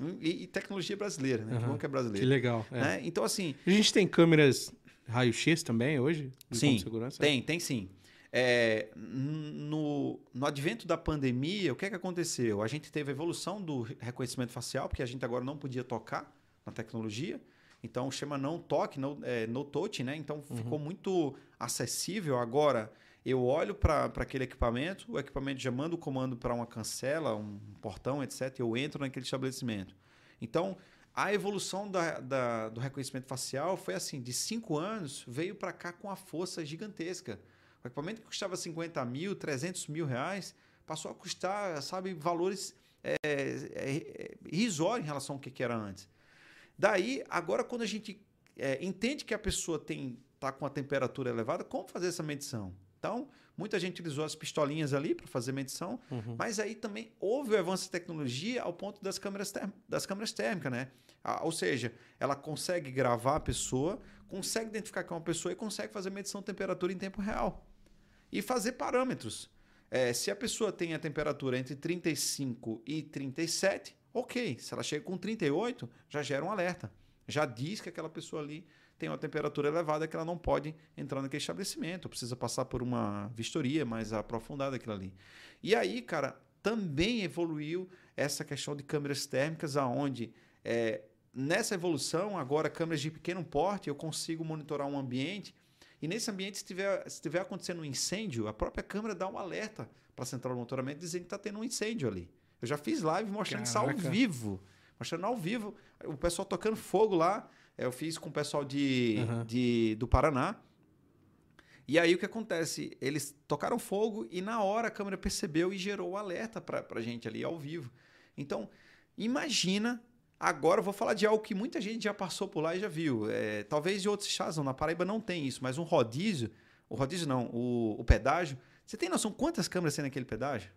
Hum, e, e, tecnologia brasileira, né? Uhum. Que bom que é brasileiro. Que legal. É. Né? Então, assim. A gente tem câmeras raio-x também hoje? Sim. Tem, tem sim. É, no, no advento da pandemia, o que é que aconteceu? A gente teve a evolução do reconhecimento facial, porque a gente agora não podia tocar na tecnologia. Então chama não toque, no, é, no touch, né? Então uhum. ficou muito acessível. Agora eu olho para aquele equipamento, o equipamento já manda o comando para uma cancela, um portão, etc. Eu entro naquele estabelecimento. Então a evolução da, da, do reconhecimento facial foi assim: de cinco anos veio para cá com a força gigantesca. O equipamento que custava 50 mil, 300 mil reais, passou a custar, sabe, valores é, é, irrisórios em relação ao que, que era antes. Daí, agora, quando a gente é, entende que a pessoa tem está com a temperatura elevada, como fazer essa medição? Então, muita gente utilizou as pistolinhas ali para fazer medição, uhum. mas aí também houve o avanço de tecnologia ao ponto das câmeras, das câmeras térmicas, né? Ou seja, ela consegue gravar a pessoa, consegue identificar que é uma pessoa e consegue fazer medição de temperatura em tempo real. E fazer parâmetros. É, se a pessoa tem a temperatura entre 35 e 37, Ok, se ela chega com 38, já gera um alerta. Já diz que aquela pessoa ali tem uma temperatura elevada que ela não pode entrar naquele estabelecimento, precisa passar por uma vistoria mais aprofundada aquilo ali. E aí, cara, também evoluiu essa questão de câmeras térmicas, aonde é, nessa evolução, agora câmeras de pequeno porte, eu consigo monitorar um ambiente e nesse ambiente, se estiver se tiver acontecendo um incêndio, a própria câmera dá um alerta para a central de monitoramento dizendo que está tendo um incêndio ali. Eu já fiz live mostrando Caraca. isso ao vivo. Mostrando ao vivo. O pessoal tocando fogo lá. É, eu fiz com o pessoal de, uhum. de, do Paraná. E aí o que acontece? Eles tocaram fogo e na hora a câmera percebeu e gerou o alerta para a gente ali ao vivo. Então, imagina. Agora eu vou falar de algo que muita gente já passou por lá e já viu. É, talvez de outros estados, não, na Paraíba não tem isso, mas um rodízio, o rodízio não, o, o pedágio. Você tem noção quantas câmeras tem naquele pedágio?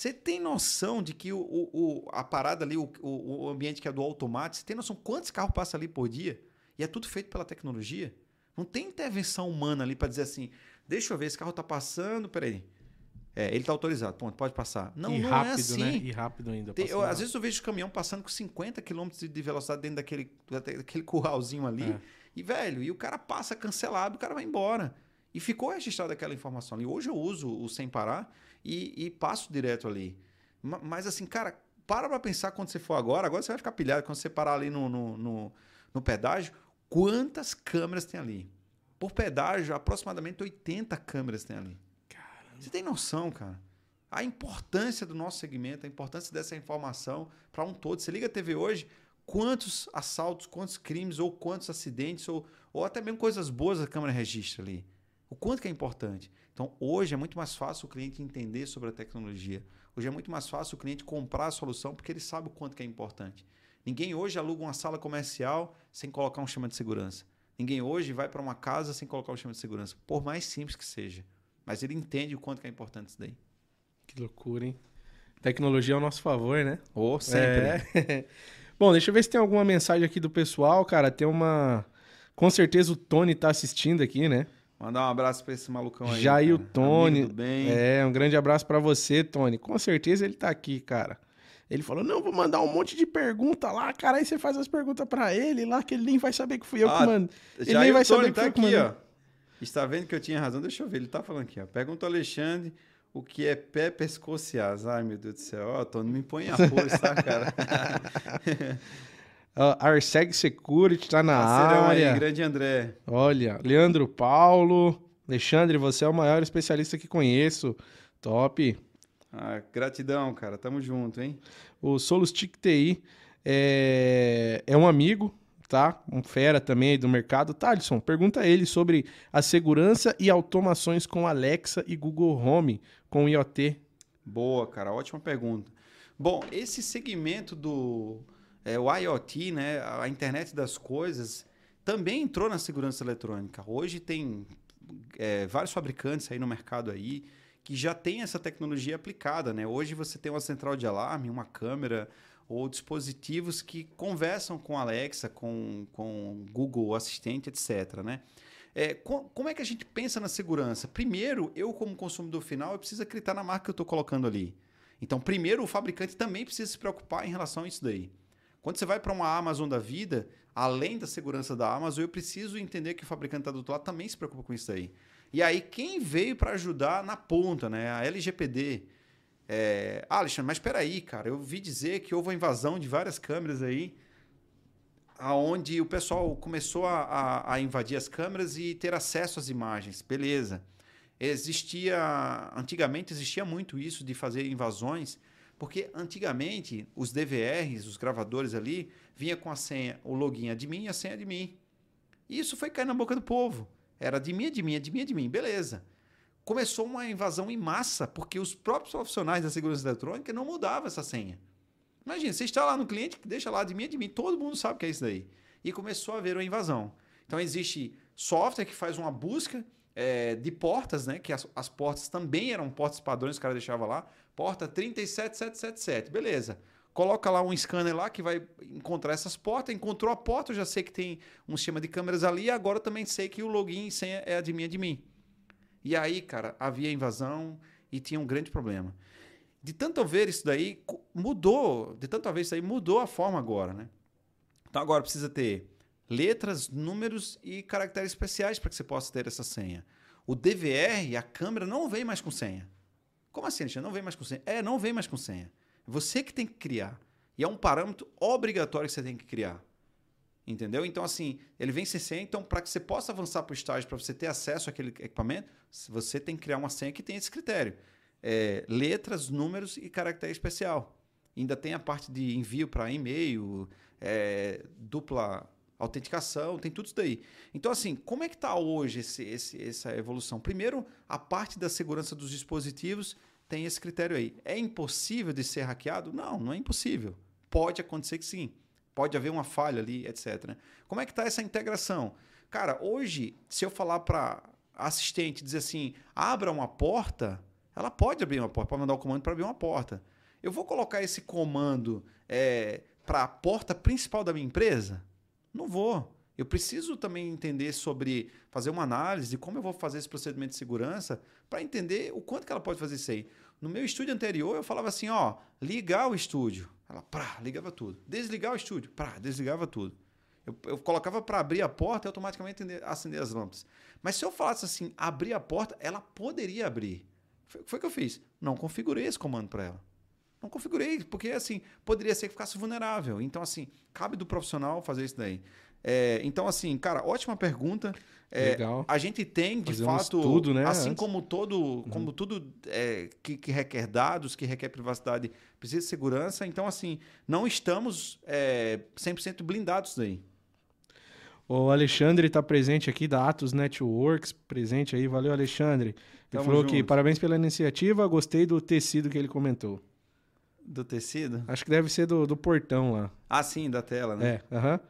Você tem noção de que o, o, a parada ali, o, o ambiente que é do automático, você tem noção quantos carros passam ali por dia? E é tudo feito pela tecnologia? Não tem intervenção humana ali para dizer assim, deixa eu ver, esse carro está passando, peraí. É, ele está autorizado, ponto, pode passar. Não, e não é rápido, é assim. Né? E rápido ainda. Tem, eu, às vezes eu vejo o caminhão passando com 50 km de velocidade dentro daquele, daquele curralzinho ali. É. E, velho, e o cara passa cancelado, o cara vai embora. E ficou registrada aquela informação ali. Hoje eu uso o sem parar e, e passo direto ali. Mas assim, cara, para pra pensar quando você for agora. Agora você vai ficar pilhado quando você parar ali no, no, no, no pedágio. Quantas câmeras tem ali? Por pedágio, aproximadamente 80 câmeras tem ali. Caramba. Você tem noção, cara? A importância do nosso segmento, a importância dessa informação para um todo. Você liga a TV hoje, quantos assaltos, quantos crimes, ou quantos acidentes, ou, ou até mesmo coisas boas a câmera registra ali. O quanto que é importante. Então, hoje é muito mais fácil o cliente entender sobre a tecnologia. Hoje é muito mais fácil o cliente comprar a solução porque ele sabe o quanto que é importante. Ninguém hoje aluga uma sala comercial sem colocar um sistema de segurança. Ninguém hoje vai para uma casa sem colocar um sistema de segurança, por mais simples que seja. Mas ele entende o quanto que é importante isso daí. Que loucura, hein? Tecnologia ao nosso favor, né? Ou oh, sempre. É. Bom, deixa eu ver se tem alguma mensagem aqui do pessoal, cara. Tem uma. Com certeza o Tony tá assistindo aqui, né? Mandar um abraço para esse malucão aí. Jair Tony. bem. É, um grande abraço para você, Tony. Com certeza ele tá aqui, cara. Ele falou: Não, vou mandar um monte de pergunta lá, cara. Aí você faz as perguntas para ele lá, que ele nem vai saber que fui eu ah, que mando. Ele nem vai saber tá que aqui, ó. Está vendo que eu tinha razão? Deixa eu ver. Ele tá falando aqui, ó. Pergunta ao Alexandre o que é pé pescocias. Ai, meu Deus do céu. Ó, Tony, me põe a força, tá, cara? Uh, Arseg Security tá na área. Aí, grande André. Olha, Leandro Paulo. Alexandre, você é o maior especialista que conheço. Top. Ah, gratidão, cara. Tamo junto, hein? O Solustic TI é, é um amigo, tá? Um fera também do mercado. Thalisson, pergunta a ele sobre a segurança e automações com Alexa e Google Home com IoT. Boa, cara. Ótima pergunta. Bom, esse segmento do é, o IoT, né, a internet das coisas, também entrou na segurança eletrônica. Hoje tem é, vários fabricantes aí no mercado aí que já tem essa tecnologia aplicada. Né? Hoje você tem uma central de alarme, uma câmera, ou dispositivos que conversam com Alexa, com, com Google Assistente, etc. Né? É, como é que a gente pensa na segurança? Primeiro, eu como consumidor final, eu preciso acreditar na marca que eu estou colocando ali. Então, primeiro, o fabricante também precisa se preocupar em relação a isso daí. Quando você vai para uma Amazon da vida, além da segurança da Amazon, eu preciso entender que o fabricante está do outro lado também se preocupa com isso aí. E aí, quem veio para ajudar na ponta, né? A LGPD, é, ah, Alexandre, mas espera aí, cara. Eu vi dizer que houve uma invasão de várias câmeras aí, aonde o pessoal começou a, a, a invadir as câmeras e ter acesso às imagens. Beleza. Existia, antigamente existia muito isso de fazer invasões, porque antigamente os DVRs, os gravadores ali, vinha com a senha, o login é de mim e a senha é de mim. E isso foi cair na boca do povo. Era de mim, de mim, de mim, de mim. Beleza começou uma invasão em massa, porque os próprios profissionais da segurança eletrônica não mudavam essa senha. Imagina, você está lá no cliente, deixa lá de mim, todo mundo sabe o que é isso daí. E começou a haver uma invasão. Então existe software que faz uma busca é, de portas, né? Que as, as, portas também eram portas padrões o cara deixava lá. Porta 37777, beleza. Coloca lá um scanner lá que vai encontrar essas portas. Encontrou a porta, eu já sei que tem um sistema de câmeras ali. Agora também sei que o login e senha é a de mim, é. E aí, cara, havia invasão e tinha um grande problema. De tanto ver isso daí, mudou. De tanto ver isso daí, mudou a forma agora, né? Então agora precisa ter letras, números e caracteres especiais para que você possa ter essa senha. O DVR, a câmera, não vem mais com senha. Como assim, Alexandre? Não vem mais com senha? É, não vem mais com senha. É você que tem que criar. E é um parâmetro obrigatório que você tem que criar. Entendeu? Então, assim, ele vem sem senha. Então, para que você possa avançar para o estágio, para você ter acesso àquele equipamento, você tem que criar uma senha que tem esse critério: é, letras, números e caractere especial. Ainda tem a parte de envio para e-mail, é, dupla autenticação, tem tudo isso daí. Então, assim, como é que está hoje esse, esse, essa evolução? Primeiro, a parte da segurança dos dispositivos tem esse critério aí. É impossível de ser hackeado? Não, não é impossível. Pode acontecer que sim. Pode haver uma falha ali, etc. Né? Como é que está essa integração? Cara, hoje, se eu falar para assistente, dizer assim, abra uma porta, ela pode abrir uma porta, pode mandar o comando para abrir uma porta. Eu vou colocar esse comando é, para a porta principal da minha empresa? Não vou. Eu preciso também entender sobre fazer uma análise de como eu vou fazer esse procedimento de segurança para entender o quanto que ela pode fazer isso aí. No meu estúdio anterior, eu falava assim, ó, ligar o estúdio. Ela, prá, ligava tudo. Desligar o estúdio, prá, desligava tudo. Eu, eu colocava para abrir a porta e automaticamente acender as lâmpadas. Mas se eu falasse assim, abrir a porta, ela poderia abrir. Foi o que eu fiz. Não configurei esse comando para ela. Não configurei, porque assim, poderia ser que ficasse vulnerável. Então, assim, cabe do profissional fazer isso daí. É, então, assim, cara, ótima pergunta. É, Legal. A gente tem, de Fazer fato, um estudo, né, assim antes. como todo, uhum. como tudo é, que, que, requer dados, que requer privacidade, precisa de segurança. Então, assim, não estamos é, 100% blindados daí. O Alexandre está presente aqui da Atos Networks, presente aí. Valeu, Alexandre. Ele Tamo falou junto. que parabéns pela iniciativa, gostei do tecido que ele comentou. Do tecido? Acho que deve ser do, do portão lá. Ah, sim, da tela, né? É, aham. Uh -huh.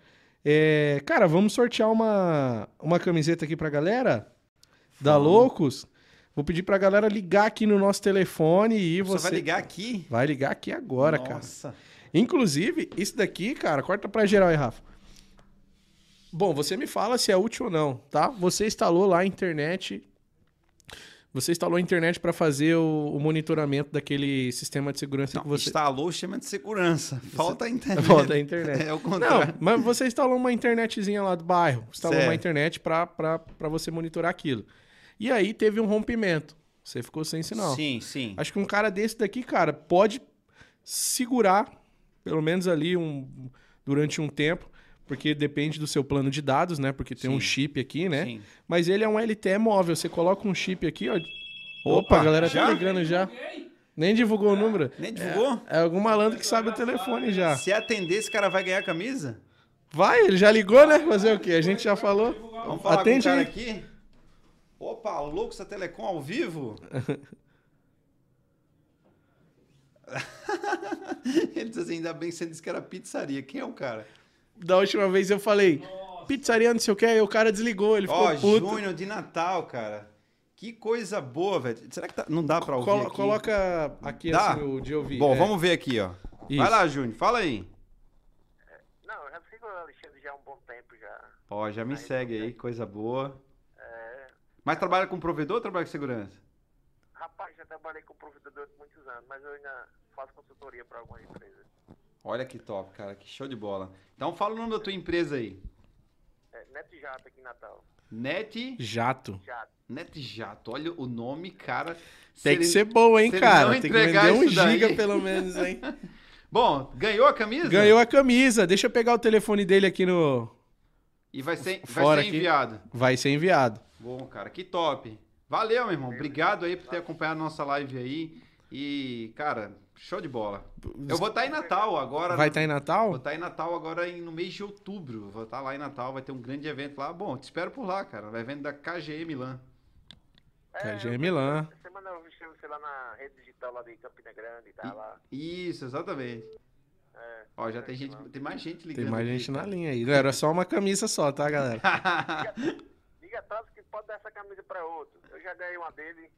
é, cara, vamos sortear uma, uma camiseta aqui pra galera da Loucos. Vou pedir pra galera ligar aqui no nosso telefone e você... Você vai ligar aqui? Vai ligar aqui agora, Nossa. cara. Nossa. Inclusive, isso daqui, cara, corta pra geral aí, Rafa. Bom, você me fala se é útil ou não, tá? Você instalou lá a internet. Você instalou a internet para fazer o, o, monitoramento daquele sistema de segurança não, que você. Instalou o sistema de segurança. Falta a internet. Falta a internet. é o contrário. Não, mas você instalou uma internetzinha lá do bairro. Instalou certo. uma internet para você monitorar aquilo. E aí teve um rompimento. Você ficou sem sinal. Sim, sim. Acho que um cara desse daqui, cara, pode segurar, pelo menos ali um, durante um tempo, porque depende do seu plano de dados, né? Porque tem Sim. um chip aqui, né? Sim. Mas ele é um LTE móvel. Você coloca um chip aqui, ó. Opa, Opa a galera tá já? tá ligando já. Nem divulgou o número. Nem divulgou? É, é, algum malandro que sabe o telefone já. Se atender, esse cara vai ganhar a camisa? Vai, ele já ligou, né? Fazer o quê? A gente já falou. Vamos falar Atende com o cara aqui. Opa, o Loucos da Telecom ao vivo? ele diz assim, ainda bem que você disse que era pizzaria. Quem é o cara? Da última vez eu falei, Nossa. pizzaria não sei o que, aí o cara desligou, ele ficou oh, puto. junho de Natal, cara. Que coisa boa, velho. Será que tá... não dá pra ouvir Colo aqui? Coloca aqui, dá? assim, o de ouvir. Bom, é. vamos ver aqui, ó. Isso. Vai lá, Júnior, fala aí. Não, eu já sigo o Alexandre já há um bom tempo já. Ó, já me aí, segue aí, coisa boa. É... Mas trabalha com provedor ou trabalha com segurança? Rapaz, já trabalhei com provedor durante muitos anos, mas eu ainda faço consultoria para algumas empresas. Olha que top, cara, que show de bola. Então fala o nome da tua empresa aí. É, Net Jato aqui em Natal. Net Jato. Jato. Net Jato. Olha o nome, cara. Tem que ele, ser bom, hein, cara. Tem que vender um giga pelo menos, hein. bom, ganhou a camisa? Ganhou a camisa. Deixa eu pegar o telefone dele aqui no. E vai ser, vai ser enviado. Aqui. Vai ser enviado. Bom, cara, que top. Valeu, meu irmão. Obrigado aí por ter acompanhado a nossa live aí. E, cara, Show de bola. Eu vou estar tá em Natal agora. Vai estar tá em Natal? Vou estar tá em Natal agora no mês de outubro. Vou estar lá em Natal, vai ter um grande evento lá. Bom, te espero por lá, cara. Vai evento da KGE Milan. É, KGE Milan. Semana eu vi você lá na rede digital lá de Campina Grande, tá lá. Isso, exatamente. É, Ó, já tem gente, tem mais gente ligando. Tem mais aqui, gente cara. na linha aí. Não era só uma camisa só, tá, galera? diga, diga atrás que pode dar essa camisa para outro. Eu já dei uma dele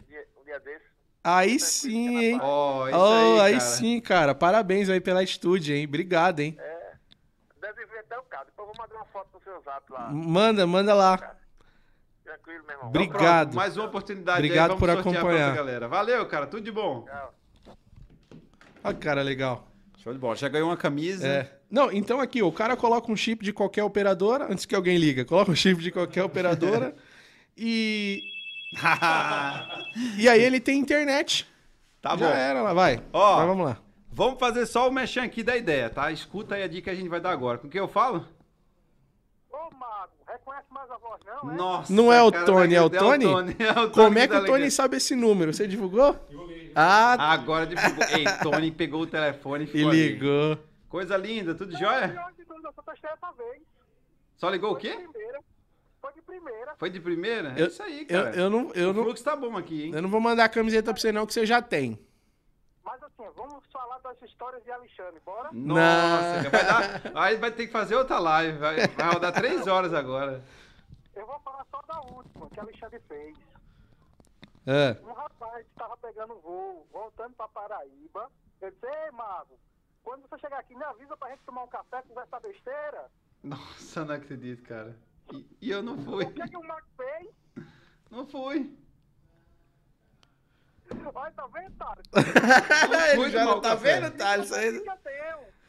um dia, um dia desse. Aí sim, hein? Oh, oh, aí, aí sim, cara. Parabéns aí pela estúdio, hein? Obrigado, hein? É. Deve ver até o carro. Depois eu vou mandar uma foto no seu zap lá. Manda, manda lá. Tranquilo, meu irmão. Obrigado. Então, mais uma oportunidade Obrigado aí. por acompanhar. galera. Valeu, cara. Tudo de bom. Tchau. Olha, cara, legal. Show de bola. Já ganhou uma camisa. É. Não, então aqui, o cara coloca um chip de qualquer operadora, antes que alguém liga, coloca um chip de qualquer operadora e. e aí ele tem internet. Tá Já bom. era lá, vai. Ó, Mas vamos lá. Vamos fazer só o mexão aqui da ideia, tá? Escuta aí a dica que a gente vai dar agora. Com o que eu falo? Ô, Mago, reconhece mais a voz, não? É? Nossa, Não é o Tony, é o é Tony? É o Tony Como é que o Tony sabe esse número? Você divulgou? Divulguei. Ah, Agora divulgou. Ei, Tony pegou o telefone e e ficou ali. ligou. Coisa linda, tudo jóia? Só ligou o quê? Foi de primeira. Foi de primeira? Eu- é isso aí, Eu, cara. eu, não, eu, o não, fluxo tá bom aqui, hein? eu não vou mandar a camiseta pra você, não, que você já tem. Mas assim, vamos falar das histórias de Alexandre, bora? Nossa, Não. vai dar. Aí vai ter que fazer outra live. Vai, vai rodar três horas agora. Eu vou falar só da última que Alexandre fez. É. Um rapaz estava pegando voo, voltando para Paraíba. Eu disse, ei, Mago, quando você chegar aqui, me avisa pra gente tomar um café, conversar besteira. Nossa, não acredito, cara. E, e eu não fui. O que, que o Mago fez? Não fui. Olha, tá vendo, Thales? fui Ele já não tá café. vendo, Thales? Aí-.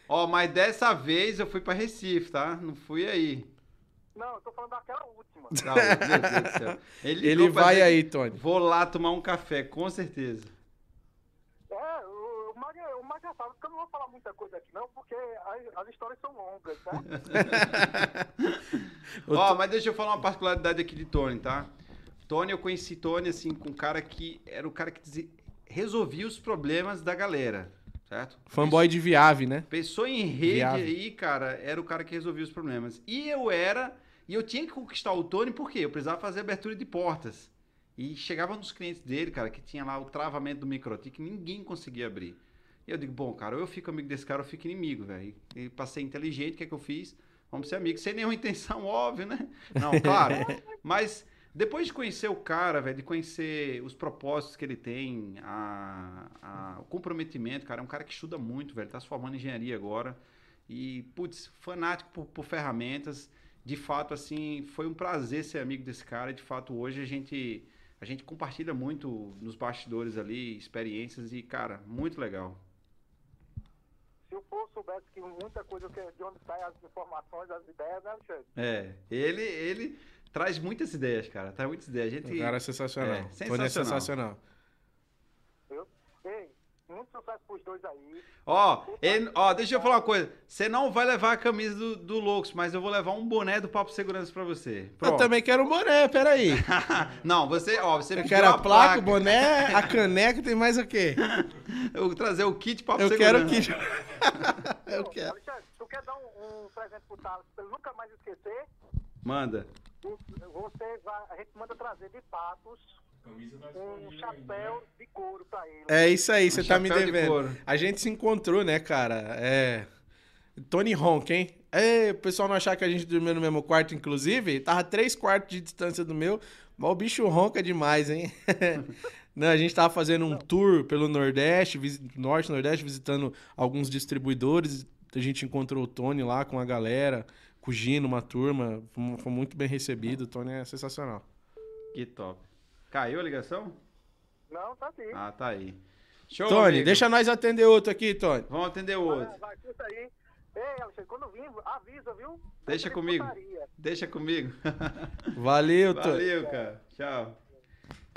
Ó, mas dessa vez eu fui pra Recife, tá? Não fui aí. Não, eu tô falando daquela última. Não, meu Deus do céu. Ele, Ele vai aí, Tony. Vou lá tomar um café, com certeza. O, o Mago, o Mago já sabe, porque eu não vou falar muita coisa aqui não, porque as, as histórias são longas, tá? Ó, mas deixa eu falar uma particularidade aqui de Tony, tá? Tony, eu conheci Tony, assim, com um cara que era o cara que dizia- resolvia os problemas da galera, certo? Fanboy de Viave, né? Pessoa em rede Viável. aí, cara, era o cara que resolvia os problemas. E eu era, e eu tinha que conquistar o Tony porque eu precisava fazer abertura de portas. E chegava nos clientes dele, cara, que tinha lá o travamento do microtik, ninguém conseguia abrir. E eu digo, bom, cara, ou eu fico amigo desse cara ou eu fico inimigo, velho. E pra ser inteligente, o que é que eu fiz? Vamos ser amigos, sem nenhuma intenção, óbvio, né? Não, claro. Mas depois de conhecer o cara, velho, de conhecer os propósitos que ele tem, a, a- o comprometimento, cara, é um cara que estuda muito, velho, tá se formando em engenharia agora. E, putz, fanático por, por ferramentas. De fato, assim, foi um prazer ser amigo desse cara. De fato, hoje a gente, a gente compartilha muito nos bastidores ali, experiências e, cara, muito legal. Se o povo soubesse que muita coisa que, de onde saem as informações, as ideias, né, Alexandre? É, ele, ele traz muitas ideias, cara. Traz muitas ideias. A gente, O cara é sensacional. É, Tony é sensacional. Muito sucesso pros dois aí. Ó, ele- ó, deixa eu falar uma coisa. Você não vai levar a camisa do, do Loucos, mas eu vou levar um boné do Papo Segurança pra você. Eu Pronto. também quero um boné, peraí. não, você, ó, você Eu pediu quero a placa, o placa. boné, a caneca, tem mais o quê? Eu vou trazer o kit Papo Eu Segurança. quero que. Eu Ô, quero. Alexandre, tu quer dar um, um presente pro Thales pra ele nunca mais esquecer? Manda. Você vai, a gente manda trazer de patos Camisa tá um disponível chapéu ainda, né? de couro pra ele. É isso aí, você Um tá me de devendo. couro. A gente se encontrou, né, cara? É. Tony Honk, hein? É, o pessoal não achar que a gente dormiu no mesmo quarto, inclusive. Tava três quartos de distância do meu, mas o bicho ronca demais, hein? Não, a gente tava fazendo um tour pelo Nordeste, Norte Nordeste, visitando alguns distribuidores. A gente encontrou o Tony lá com a galera, com o Gino, uma turma. Foi muito bem recebido. O Tony é sensacional. Que top. Caiu a ligação? Não, tá aqui. Ah, tá aí. Show, Tony, amigo. deixa nós atender outro aqui, Tony. Vamos atender o outro. Vai, curta aí. Ei, Alexandre, quando vir, avisa, viu? Deixa comigo. putaria. Deixa comigo. Valeu, Tony. Valeu, cara. Tchau.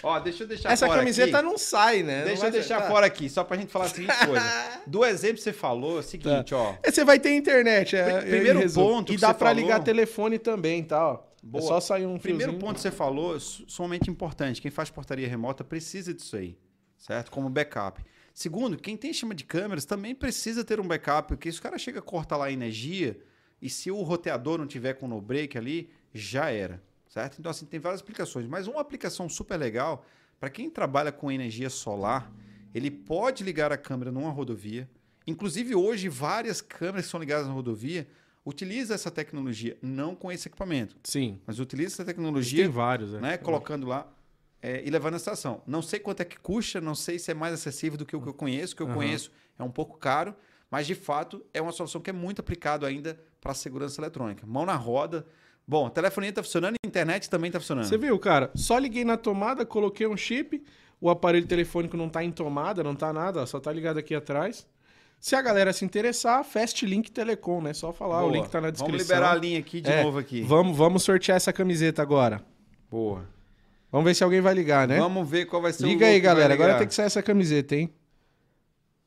Ó, deixa eu deixar Essa fora camiseta aqui. não sai, né? Deixa vai eu deixar fora aqui, só pra gente falar a seguinte coisa. Do exemplo que você falou, é o seguinte, ó. É, Você vai ter internet. É, Pri- primeiro ponto E que dá você pra falou- ligar telefone também, tá? Ó. Boa. É só sair um Primeiro fiozinho. ponto que você falou, é sumamente importante. Quem faz portaria remota precisa disso aí, certo? Como backup. Segundo, quem tem chama de câmeras também precisa ter um backup, porque se o cara chega a cortar lá a energia e se o roteador não tiver com no break ali, já era, certo? Então assim, tem várias aplicações, mas uma aplicação super legal para quem trabalha com energia solar, ele pode ligar a câmera numa rodovia. Inclusive hoje várias câmeras que são ligadas na rodovia utilizam essa tecnologia, não com esse equipamento, Sim. mas utiliza essa Tem tecnologia vários, né? né, colocando lá é, e levando na estação. Não sei quanto é que custa, não sei se é mais acessível do que o que eu conheço. O que eu Aham. conheço é um pouco caro, mas de fato é uma solução que é muito aplicado ainda para a segurança eletrônica. Mão na roda. Bom, a telefonia está funcionando e a internet também está funcionando. Você viu, cara? Só liguei na tomada, coloquei um chip, o aparelho telefônico não tá em tomada, não tá nada, ó, só tá ligado aqui atrás. Se a galera se interessar, Fast Link Telecom, né? Só falar, o Boa. link tá na descrição. Vamos liberar a linha aqui de É, novo aqui. Vamos, vamos sortear essa camiseta agora. Boa. Vamos ver se alguém vai ligar, né? Vamos ver qual vai ser o Liga aí, galera. Agora tem que sair essa camiseta, hein?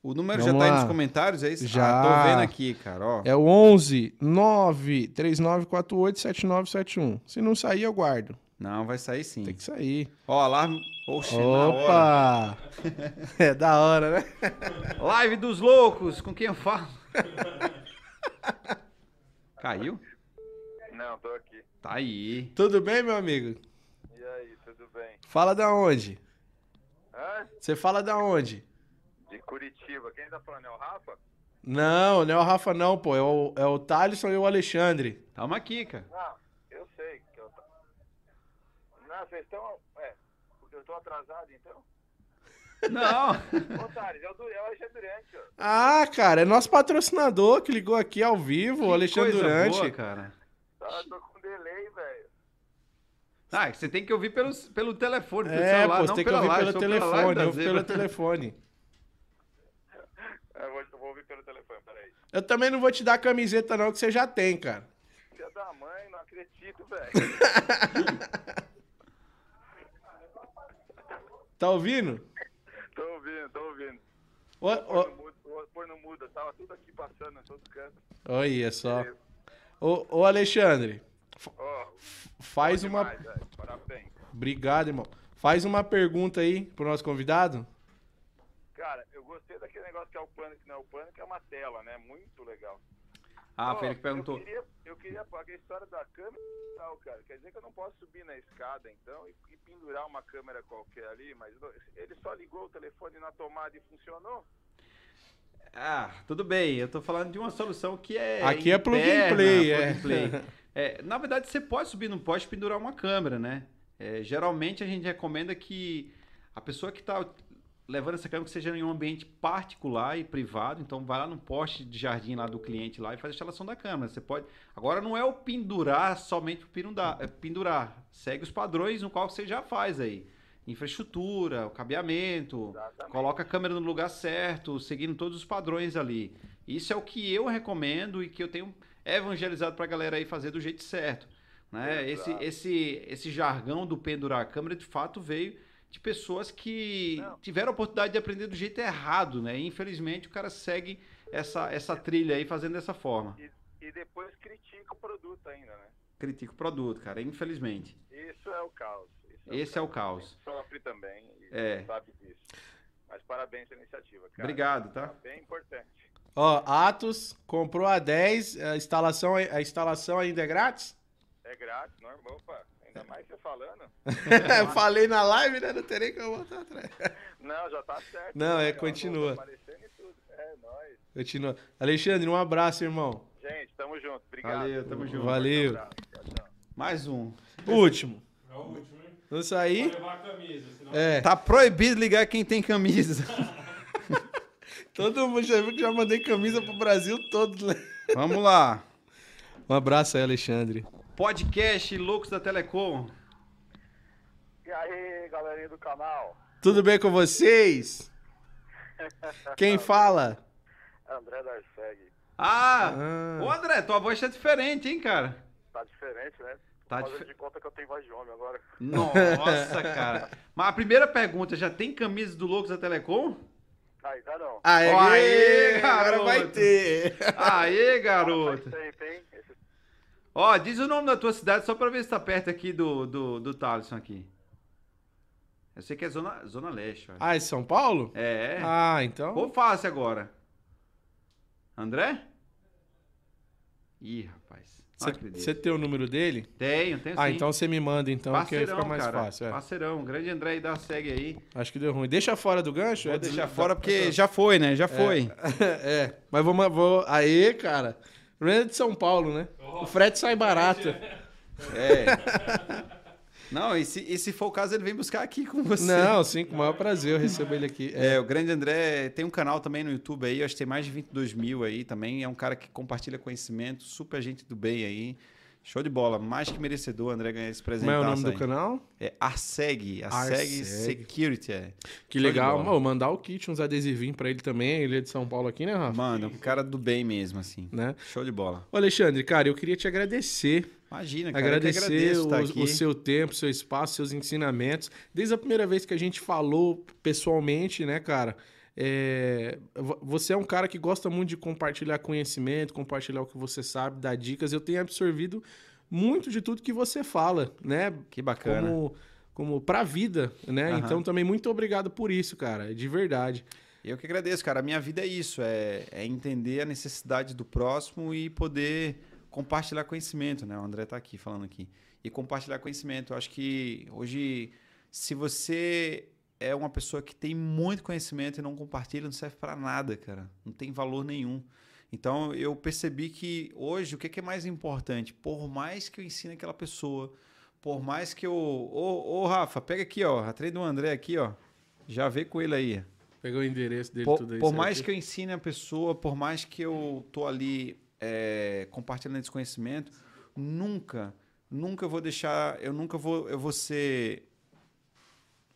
O número Vamos já tá aí nos comentários, é isso? Já. Ah, tô vendo aqui, cara, ó. É o 11 9 3948 7971. Se não sair, eu guardo. Não, vai sair sim. Tem que sair. Ó, alarme. Oxe, na hora. Opa! é da hora, né? Live dos loucos, com quem eu falo? Caiu? Não, tô aqui. Tá aí. Tudo bem, meu amigo? E aí, tudo bem? Fala da onde? Hã? Você fala da onde? De Curitiba. Quem tá falando é o Rafa? Não, não é o Rafa, não, pô. É o, é o Thalisson e o Alexandre. Tamo aqui, cara. Não, eu sei que eu tô... Não, vocês estão... É, porque eu tô atrasado, então? Não. Ô, Thales, é o, é o Alexandre Durante, ó. Ah, cara, é nosso patrocinador que ligou aqui ao vivo, o Alexandre coisa Durante. boa, cara. Tá, tô com delay, velho. Ah, você tem que ouvir pelo, pelo telefone, pelo É, celular, pô, você não tem que ouvir live, pelo telefone, da ouve pelo telefone. É, Eu vou, eu vou ouvir pelo telefone, peraí. Eu também não vou te dar camiseta, não, que você já tem, cara. Filha da mãe, não acredito, velho. Tá ouvindo? tô ouvindo, tô ouvindo. No mudo, pôr- no mudo. Tava tudo aqui passando os cantos. olha só. Ô, ô, Alexandre, Ó, faz uma. demais. Parabéns. Obrigado, irmão. Faz uma pergunta aí pro nosso convidado. Cara, eu gostei daquele negócio que é o pânico, não é o pânico, é uma tela, né? Muito legal. Ah, Ó, foi ele que perguntou. Eu queria, eu queria pô, a história da câmera e tal, cara. Quer dizer que eu não posso subir na escada, então, e, e pendurar uma câmera qualquer ali, mas não- ele só ligou o telefone na tomada e funcionou? Ah, tudo bem. Eu tô falando de uma solução que é. Aqui é plug and interna, play, plug é. and play. É, Na verdade, você pode subir no poste e pendurar uma câmera, né? É, geralmente a gente recomenda que a pessoa que está levando essa câmera que seja em um ambiente particular e privado. Então, vai lá no poste de jardim lá do cliente lá e faz a instalação da câmera. Você pode. Agora, não é o pendurar somente o pendurar, é pendurar. Segue os padrões no qual você já faz aí. Infraestrutura, o cabeamento, Exatamente. coloca a câmera no lugar certo, seguindo todos os padrões ali. Isso é o que eu recomendo e que eu tenho evangelizado para a galera aí fazer do jeito certo. Né? Esse, esse, esse jargão do pendurar a câmera, de fato, veio de pessoas que Não. tiveram a oportunidade de aprender do jeito errado, né? E, infelizmente, o cara segue essa, essa trilha aí fazendo dessa forma. E depois critica o produto ainda, né? Critica o produto, cara, infelizmente. Isso é o caos. Isso Esse é o caos. Sofre também e É. sabe disso. Mas parabéns pela iniciativa, cara. Obrigado, tá? Bem importante. Ó, Atos comprou a 10, a instalação, a instalação ainda é grátis? É grátis, normal. Opa, ainda mais você falando. Falei na live, né? Não tem nem como voltar atrás. Não, já tá certo. Não, é, Ó, continua. aparecendo tudo. É, nóis. Continua. Alexandre, um abraço, irmão. Gente, tamo junto. Obrigado. Valeu, tamo junto. Valeu. Mais um. Último. É o último, hein? Não sair. Levar a camisa, senão... É. Tá proibido ligar quem tem camisa. Todo mundo já viu que já mandei camisa pro Brasil todo. né? Vamos lá. Um abraço aí, Alexandre. Podcast Loucos da Telecom. E aí, galerinha do canal? Tudo bem com vocês? Quem fala? André da. Ah, Ah. ô André, tua voz tá diferente, hein, cara? Tá diferente, né? Tá Fazendo dif- de conta que eu tenho voz de homem agora. Nossa, cara. Mas a primeira pergunta, já tem camisa do Loucos da Telecom? Ainda não. Aê, Aê, agora garoto. vai ter. Aê, Faz garoto. tempo, hein? Ó, diz o nome da tua cidade só pra ver se tá perto aqui do, do, do Thaleson aqui. Eu sei que é Zona, zona Leste, ó. Ah, é São Paulo? É. Ah, então. Ou fácil agora. André? Ih, rapaz. Você tem o número dele? Tenho, tenho Ah, sim. então você me manda, então, que aí fica mais cara. fácil. é. Parceirão. Grande André aí da segue aí. Acho que deu ruim. Deixa fora do gancho? Vou é deixar fora porque já foi, né? Já foi. é, mas vou, vou. Aê, cara. Problema é de São Paulo, né? O frete sai barato. É. Não, e se, e se for o caso, ele vem buscar aqui com você. Não, sim, com o maior prazer eu recebo ele aqui. É, o grande André tem um canal também no YouTube aí, acho que tem mais de 22 mil aí também. É um cara que compartilha conhecimento, super gente do bem aí. Show de bola, mais que merecedor, André, ganhar esse presente. Como é o nome do canal? É Arseg, Arseg. Security. É. Que Show legal. Mano, mandar o kit, uns adesivinhos pra ele também. Ele é de São Paulo aqui, né, Rafa? Mano, um cara do bem mesmo, assim. Né? Show de bola. Ô, Alexandre, cara, eu queria te agradecer. Imagina, cara. agradecer estar o, o seu tempo, seu espaço, seus ensinamentos. Desde a primeira vez que a gente falou pessoalmente, né, cara? É, vo- você é um cara que gosta muito de compartilhar conhecimento, compartilhar o que você sabe, dar dicas. Eu tenho absorvido muito de tudo que você fala, né? Que bacana. Como, como pra vida, né? Aham. Então também muito obrigado por isso, cara, de verdade. Eu que agradeço, cara. A minha vida é isso, é, é entender a necessidade do próximo e poder compartilhar conhecimento, né? O André tá aqui falando aqui. E compartilhar conhecimento. Eu acho que hoje, se você é uma pessoa que tem muito conhecimento e não compartilha, não serve para nada, cara. Não tem valor nenhum. Então, eu percebi que hoje, o que que é mais importante? Por mais que eu ensine aquela pessoa, por mais que eu... Ô, ô Rafa, pega aqui, ó. A do André aqui, ó. Já vê com ele aí. Pegou o endereço dele, Por, tudo aí. por mais que eu ensine a pessoa, por mais que eu tô ali é, compartilhando esse conhecimento, nunca, nunca vou deixar, eu nunca vou, eu vou ser,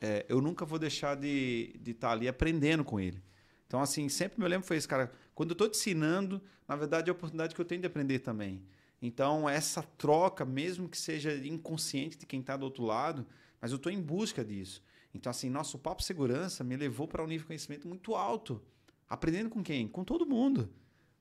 é, eu nunca vou deixar de estar ali aprendendo com ele. Então, assim, sempre me lembro foi isso, cara. Quando eu estou te ensinando, na verdade é a oportunidade que eu tenho de aprender também. Então, essa troca, mesmo que seja inconsciente de quem está do outro lado, mas eu estou em busca disso. Então, assim, nosso papo segurança me levou para um nível de conhecimento muito alto. Aprendendo com quem? Com todo mundo.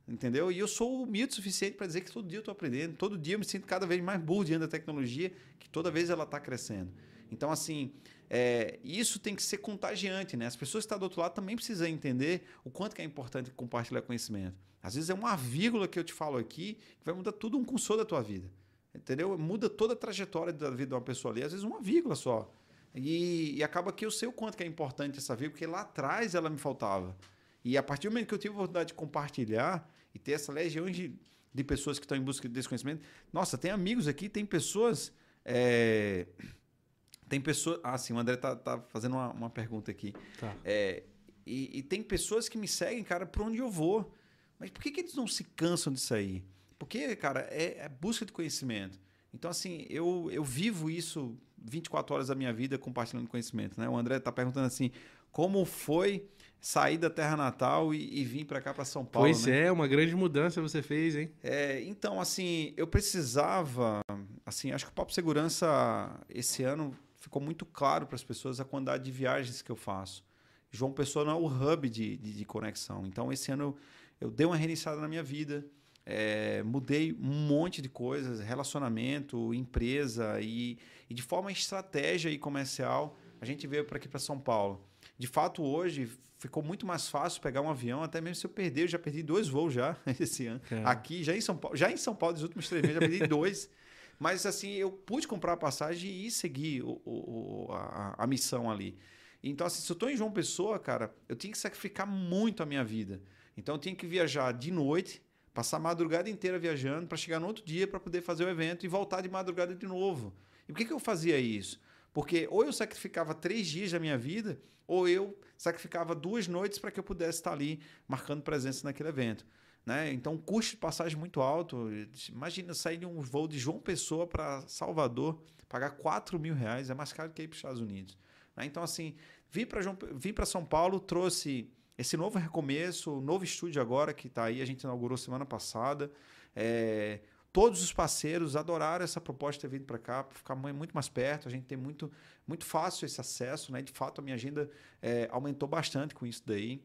Entendeu? E eu sou humilde o suficiente para dizer que todo dia eu estou aprendendo. Todo dia eu me sinto cada vez mais burro diante da tecnologia, que toda vez ela está crescendo. Então, assim, é, isso tem que ser contagiante, né? As pessoas que estão do outro lado também precisam entender o quanto que é importante compartilhar conhecimento. Às vezes é uma vírgula que eu te falo aqui que vai mudar tudo um cursor da tua vida. Entendeu? Muda toda a trajetória da vida de uma pessoa ali. Às vezes uma vírgula só. E, e acaba que eu sei o quanto que é importante essa vírgula, porque lá atrás ela me faltava. E a partir do momento que eu tive a oportunidade de compartilhar e ter essa legião de, de pessoas que estão em busca desse conhecimento. Nossa, tem amigos aqui, tem pessoas. é, tem pessoas. Ah, sim, o André tá, tá fazendo uma, uma pergunta aqui. Tá. É, e, e tem pessoas que me seguem, cara, por onde eu vou. Mas por que, que eles não se cansam disso aí? Porque, cara, é, é busca de conhecimento. Então, assim, eu, eu vivo isso 24 horas da minha vida compartilhando conhecimento. Né? O André tá perguntando assim: como foi sair da terra natal e, e vir para cá, para São Paulo? Pois né? é, uma grande mudança você fez, hein? É, então, assim, eu precisava. Assim, acho que o Papo Segurança esse ano ficou muito claro para as pessoas a quantidade de viagens que eu faço. João Pessoa não é o hub de, de, de conexão. Então, esse ano eu, eu dei uma reiniciada na minha vida. é, mudei um monte de coisas, relacionamento, empresa e, e de forma estratégia e comercial, a gente veio para aqui para São Paulo. De fato, hoje ficou muito mais fácil pegar um avião, até mesmo se eu perder, eu já perdi dois voos já esse ano. É. Aqui, já em São Paulo, já em São Paulo, nos últimos três meses, já perdi dois. Mas assim, eu pude comprar a passagem e ir seguir o- o- a, a missão ali. Então, assim, se eu estou em João Pessoa, cara, eu tinha que sacrificar muito a minha vida. Então, eu tinha que viajar de noite, passar a madrugada inteira viajando para chegar no outro dia para poder fazer o evento e voltar de madrugada de novo. E por que, que eu fazia isso? Porque ou eu sacrificava três dias da minha vida, ou eu sacrificava duas noites para que eu pudesse estar ali marcando presença naquele evento. Né? Então, custo de passagem muito alto. Imagina sair de um voo de João Pessoa para Salvador, pagar 4 mil reais, é mais caro que ir para os Estados Unidos. Né? Então, assim, vim para São Paulo, trouxe esse novo recomeço, novo estúdio agora que está aí, a gente inaugurou semana passada. É, todos os parceiros adoraram essa proposta de ter vindo para cá, para ficar muito mais perto, a gente tem muito, muito fácil esse acesso, né? De fato, a minha agenda é, aumentou bastante com isso daí.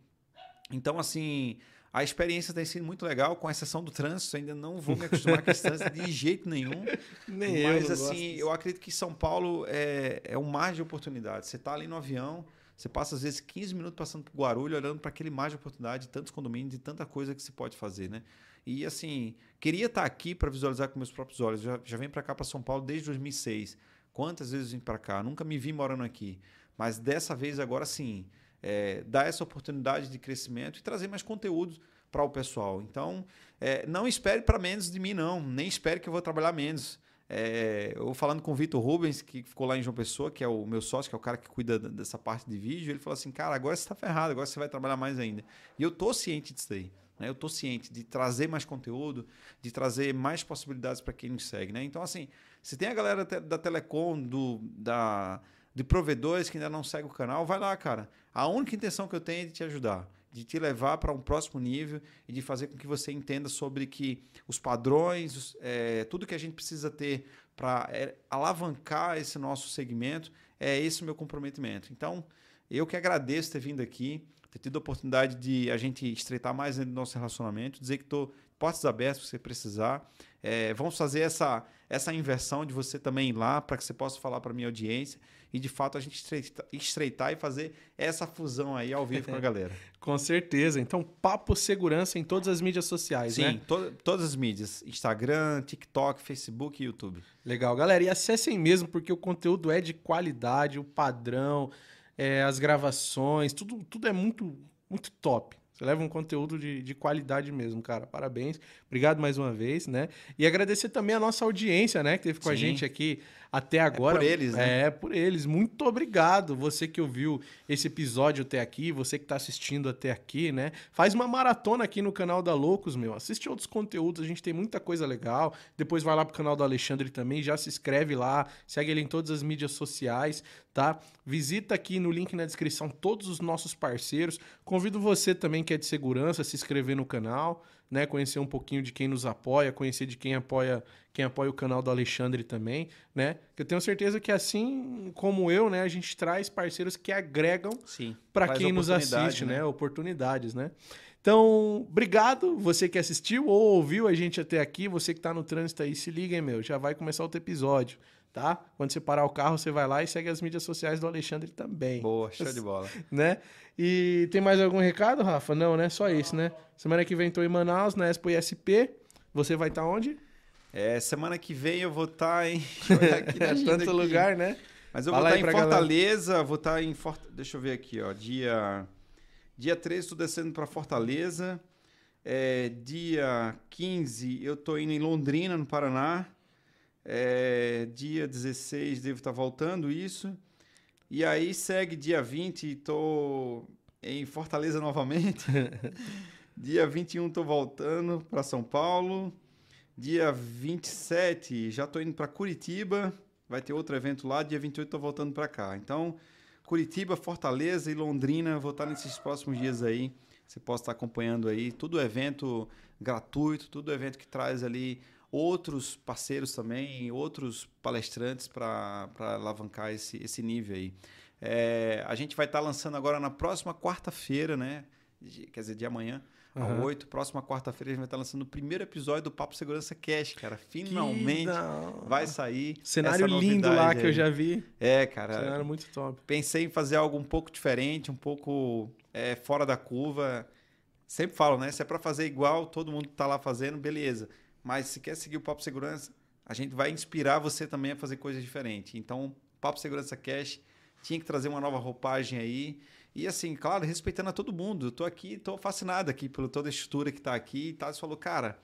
Então, assim, a experiência tem sido muito legal, com exceção do trânsito. Ainda não vou me acostumar com esse trânsito de jeito nenhum. Nem Mas, eu assim, eu acredito que São Paulo é, é um mar de oportunidades. Você está ali no avião, você passa às vezes 15 minutos passando por Guarulhos, olhando para aquele mar de oportunidade, de tantos condomínios, de tanta coisa que se pode fazer, né? E assim, queria estar aqui para visualizar com meus próprios olhos. Já, já venho para cá, para São Paulo, desde 2006. Quantas vezes vim para cá? Nunca me vi morando aqui. Mas dessa vez, agora sim, é, dar essa oportunidade de crescimento e trazer mais conteúdos para o pessoal. Então, é, não espere para menos de mim, não. Nem espere que eu vou trabalhar menos. É, eu falando com o Vitor Rubens, que ficou lá em João Pessoa, que é o meu sócio, que é o cara que cuida dessa parte de vídeo, ele falou assim: cara, agora você está ferrado, agora você vai trabalhar mais ainda. E eu tô ciente disso aí. Né? Eu estou ciente de trazer mais conteúdo, de trazer mais possibilidades para quem nos segue. Né? Então, assim, se tem a galera da Telecom, do, da, de provedores que ainda não segue o canal, vai lá, cara. A única intenção que eu tenho é de te ajudar, de te levar para um próximo nível e de fazer com que você entenda sobre que os padrões, é, tudo que a gente precisa ter para é, alavancar esse nosso segmento, é esse o meu comprometimento. Então, eu que agradeço ter vindo aqui ter tido a oportunidade de a gente estreitar mais o nosso relacionamento, dizer que estou portas abertas se você precisar. É, vamos fazer essa, essa inversão de você também ir lá para que você possa falar para minha audiência e de fato a gente estreitar, e fazer essa fusão aí ao vivo com a galera. com certeza. Então, papo segurança em todas as mídias sociais, Sim, né? Sim, todas as mídias: Instagram, TikTok, Facebook e YouTube. Legal, galera. E acessem mesmo, porque o conteúdo é de qualidade, o padrão é, as gravações, tudo, tudo é muito, muito top. Você leva um conteúdo de, de qualidade mesmo, cara. Parabéns. Obrigado mais uma vez, né? E agradecer também a nossa audiência, né? Que teve com Sim. a gente aqui até agora. É por eles, né? É, por eles. Muito obrigado. Você que ouviu esse episódio até aqui, você que está assistindo até aqui, né? Faz uma maratona aqui no canal da Loucos, meu. Assiste outros conteúdos, a gente tem muita coisa legal. Depois vai lá pro canal do Alexandre também, já se inscreve lá, segue ele em todas as mídias sociais, tá? Visita aqui no link na descrição todos os nossos parceiros. Convido você também que é de segurança a se inscrever no canal né? Conhecer um pouquinho de quem nos apoia, conhecer de quem apoia, quem apoia o canal do Alexandre também, né? Eu tenho certeza que assim como eu, né, a gente traz parceiros que agregam para quem nos assiste, né? né? Oportunidades, né? Então, obrigado você que assistiu ou ouviu a gente até aqui, você que está no trânsito aí, se liga, hein, meu, já vai começar outro episódio tá? Quando você parar o carro, você vai lá e segue as mídias sociais do Alexandre também. Boa, show de bola. né? E tem mais algum recado, Rafa? Não, né? Só esse, né? Semana que vem estou em Manaus, na Expo ISP. Você vai estar tá onde? É, semana que vem eu vou estar tá em... é tanto aqui. lugar, né? Mas eu Fala vou estar tá em Fortaleza, galera. vou estar em... Fort... Deixa eu ver aqui, ó. Dia... Dia 13 estou descendo para Fortaleza. É, dia 15 eu estou indo em Londrina, no Paraná. É, dia 16 devo estar voltando isso. E aí segue dia 20, estou em Fortaleza novamente. dia 21 estou voltando para São Paulo. Dia 27 já estou indo para Curitiba. Vai ter outro evento lá. Dia 28 estou voltando para cá. Então, Curitiba, Fortaleza e Londrina, vou estar nesses próximos dias aí. Você pode estar acompanhando aí. Tudo evento gratuito, tudo evento que traz ali outros parceiros também, outros palestrantes para alavancar esse, esse nível aí. É, a gente vai estar tá lançando agora na próxima quarta-feira, né? De, quer dizer, de amanhã, uhum. ao 8, próxima quarta-feira, a gente vai estar tá lançando o primeiro episódio do Papo Segurança Cash, cara. Finalmente vai sair. Cenário lindo lá aí. que eu já vi. É, cara. Cenário muito top. Pensei em fazer algo um pouco diferente, um pouco é, fora da curva. Sempre falo, né? Se é para fazer igual, todo mundo tá lá fazendo, beleza. Mas se quer seguir o Papo Segurança, a gente vai inspirar você também a fazer coisas diferentes. Então, Papo Segurança Cash tinha que trazer uma nova roupagem aí. E assim, claro, respeitando a todo mundo. Eu tô aqui, tô fascinado aqui pela toda a estrutura que está aqui. E Thales falou, cara,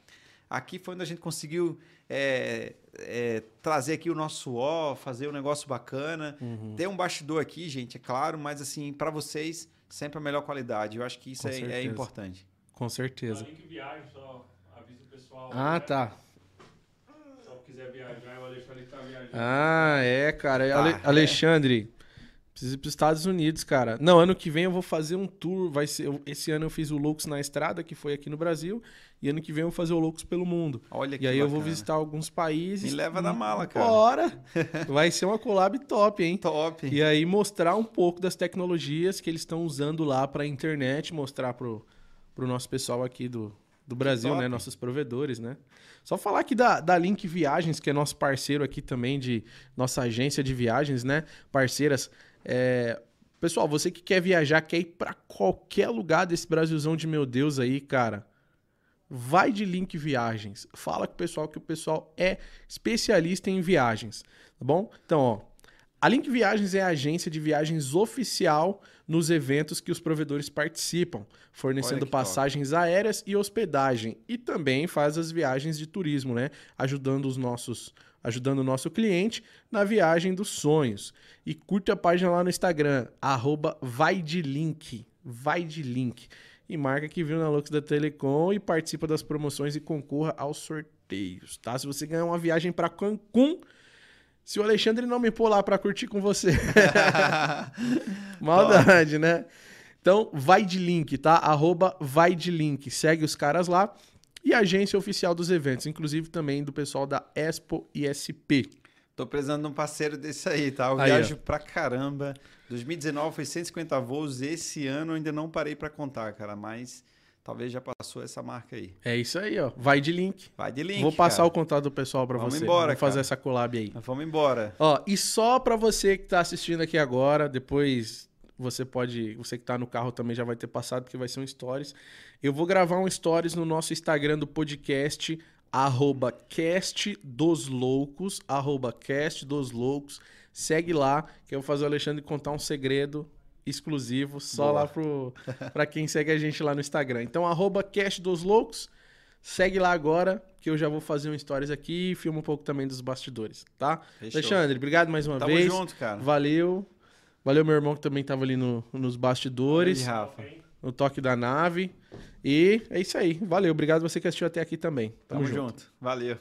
aqui foi onde a gente conseguiu é, é, trazer aqui o nosso suor, fazer um negócio bacana. Uhum. Ter um bastidor aqui, gente, é claro, mas assim, para vocês, sempre a melhor qualidade. Eu acho que isso é, é, importante. Com certeza. link viagem, só pessoal. Ah, né? tá. Se quiser viajar, o Alexandre tá viajando. Ah, é, cara. Tá, Ale Alexandre, Preciso ir para os Estados Unidos, cara. Não, ano que vem eu vou fazer um tour. Vai ser, esse ano eu fiz o Loucos na Estrada, que foi aqui no Brasil. E ano que vem eu vou fazer o Loucos pelo mundo. Olha que E aí bacana. eu vou visitar alguns países. Me leva na mala, cara. Bora! Vai ser uma collab top, hein? Top. E aí mostrar um pouco das tecnologias que eles estão usando lá para a internet, mostrar pro, pro nosso pessoal aqui do, do Brasil, né? Nossos provedores, né? Só falar aqui da, da Link Viagens, que é nosso parceiro aqui também de nossa agência de viagens, né? Parceiras. É... Pessoal, você que quer viajar, quer ir para qualquer lugar desse Brasilzão de meu Deus aí, cara, vai de Link Viagens. Fala com o pessoal que o pessoal é especialista em viagens, tá bom? Então, ó, a Link Viagens é a agência de viagens oficial nos eventos que os provedores participam, fornecendo passagens top. aéreas e hospedagem, e também faz as viagens de turismo, né? Ajudando os nossos ajudando o nosso cliente na viagem dos sonhos. E curte a página lá no Instagram, arroba vai de link, vai de link. E marca que viu na Lux da Telecom e participa das promoções e concorra aos sorteios, tá? Se você ganhar uma viagem para Cancún, se o Alexandre não me pôr lá para curtir com você. Maldade, né? Então, vai de link, tá? Arroba vai de link. Segue os caras lá e agência oficial dos eventos, inclusive também do pessoal da Expo ISP. Tô precisando de um parceiro desse aí, tá? Eu aí, viajo ó. pra caramba. 2019 foi 150 voos, esse ano eu ainda não parei para contar, cara, mas talvez já passou essa marca aí. É isso aí, ó. Vai de link. Vai de link. Vou passar cara. o contato do pessoal para você. Vamos embora, Vamos fazer essa collab aí. Vamos embora. Ó, e só para você que tá assistindo aqui agora, depois você pode, você que está no carro também já vai ter passado, porque vai ser um stories. Eu vou gravar um stories no nosso Instagram do podcast, arroba cast dos loucos, arroba cast dos loucos. Segue lá, que eu vou fazer o Alexandre contar um segredo exclusivo só Boa. lá para quem segue a gente lá no Instagram. Então, arroba cast dos loucos. Segue lá agora, que eu já vou fazer um stories aqui e filmo um pouco também dos bastidores, tá? Fechou. Alexandre, obrigado mais uma Tamo vez. Tamo junto, cara. Valeu. Valeu, meu irmão, que também estava ali no, nos bastidores. Aí, Rafa. No toque da nave. E é isso aí. Valeu. Obrigado você que assistiu até aqui também. Tamo, Tamo junto. junto. Valeu.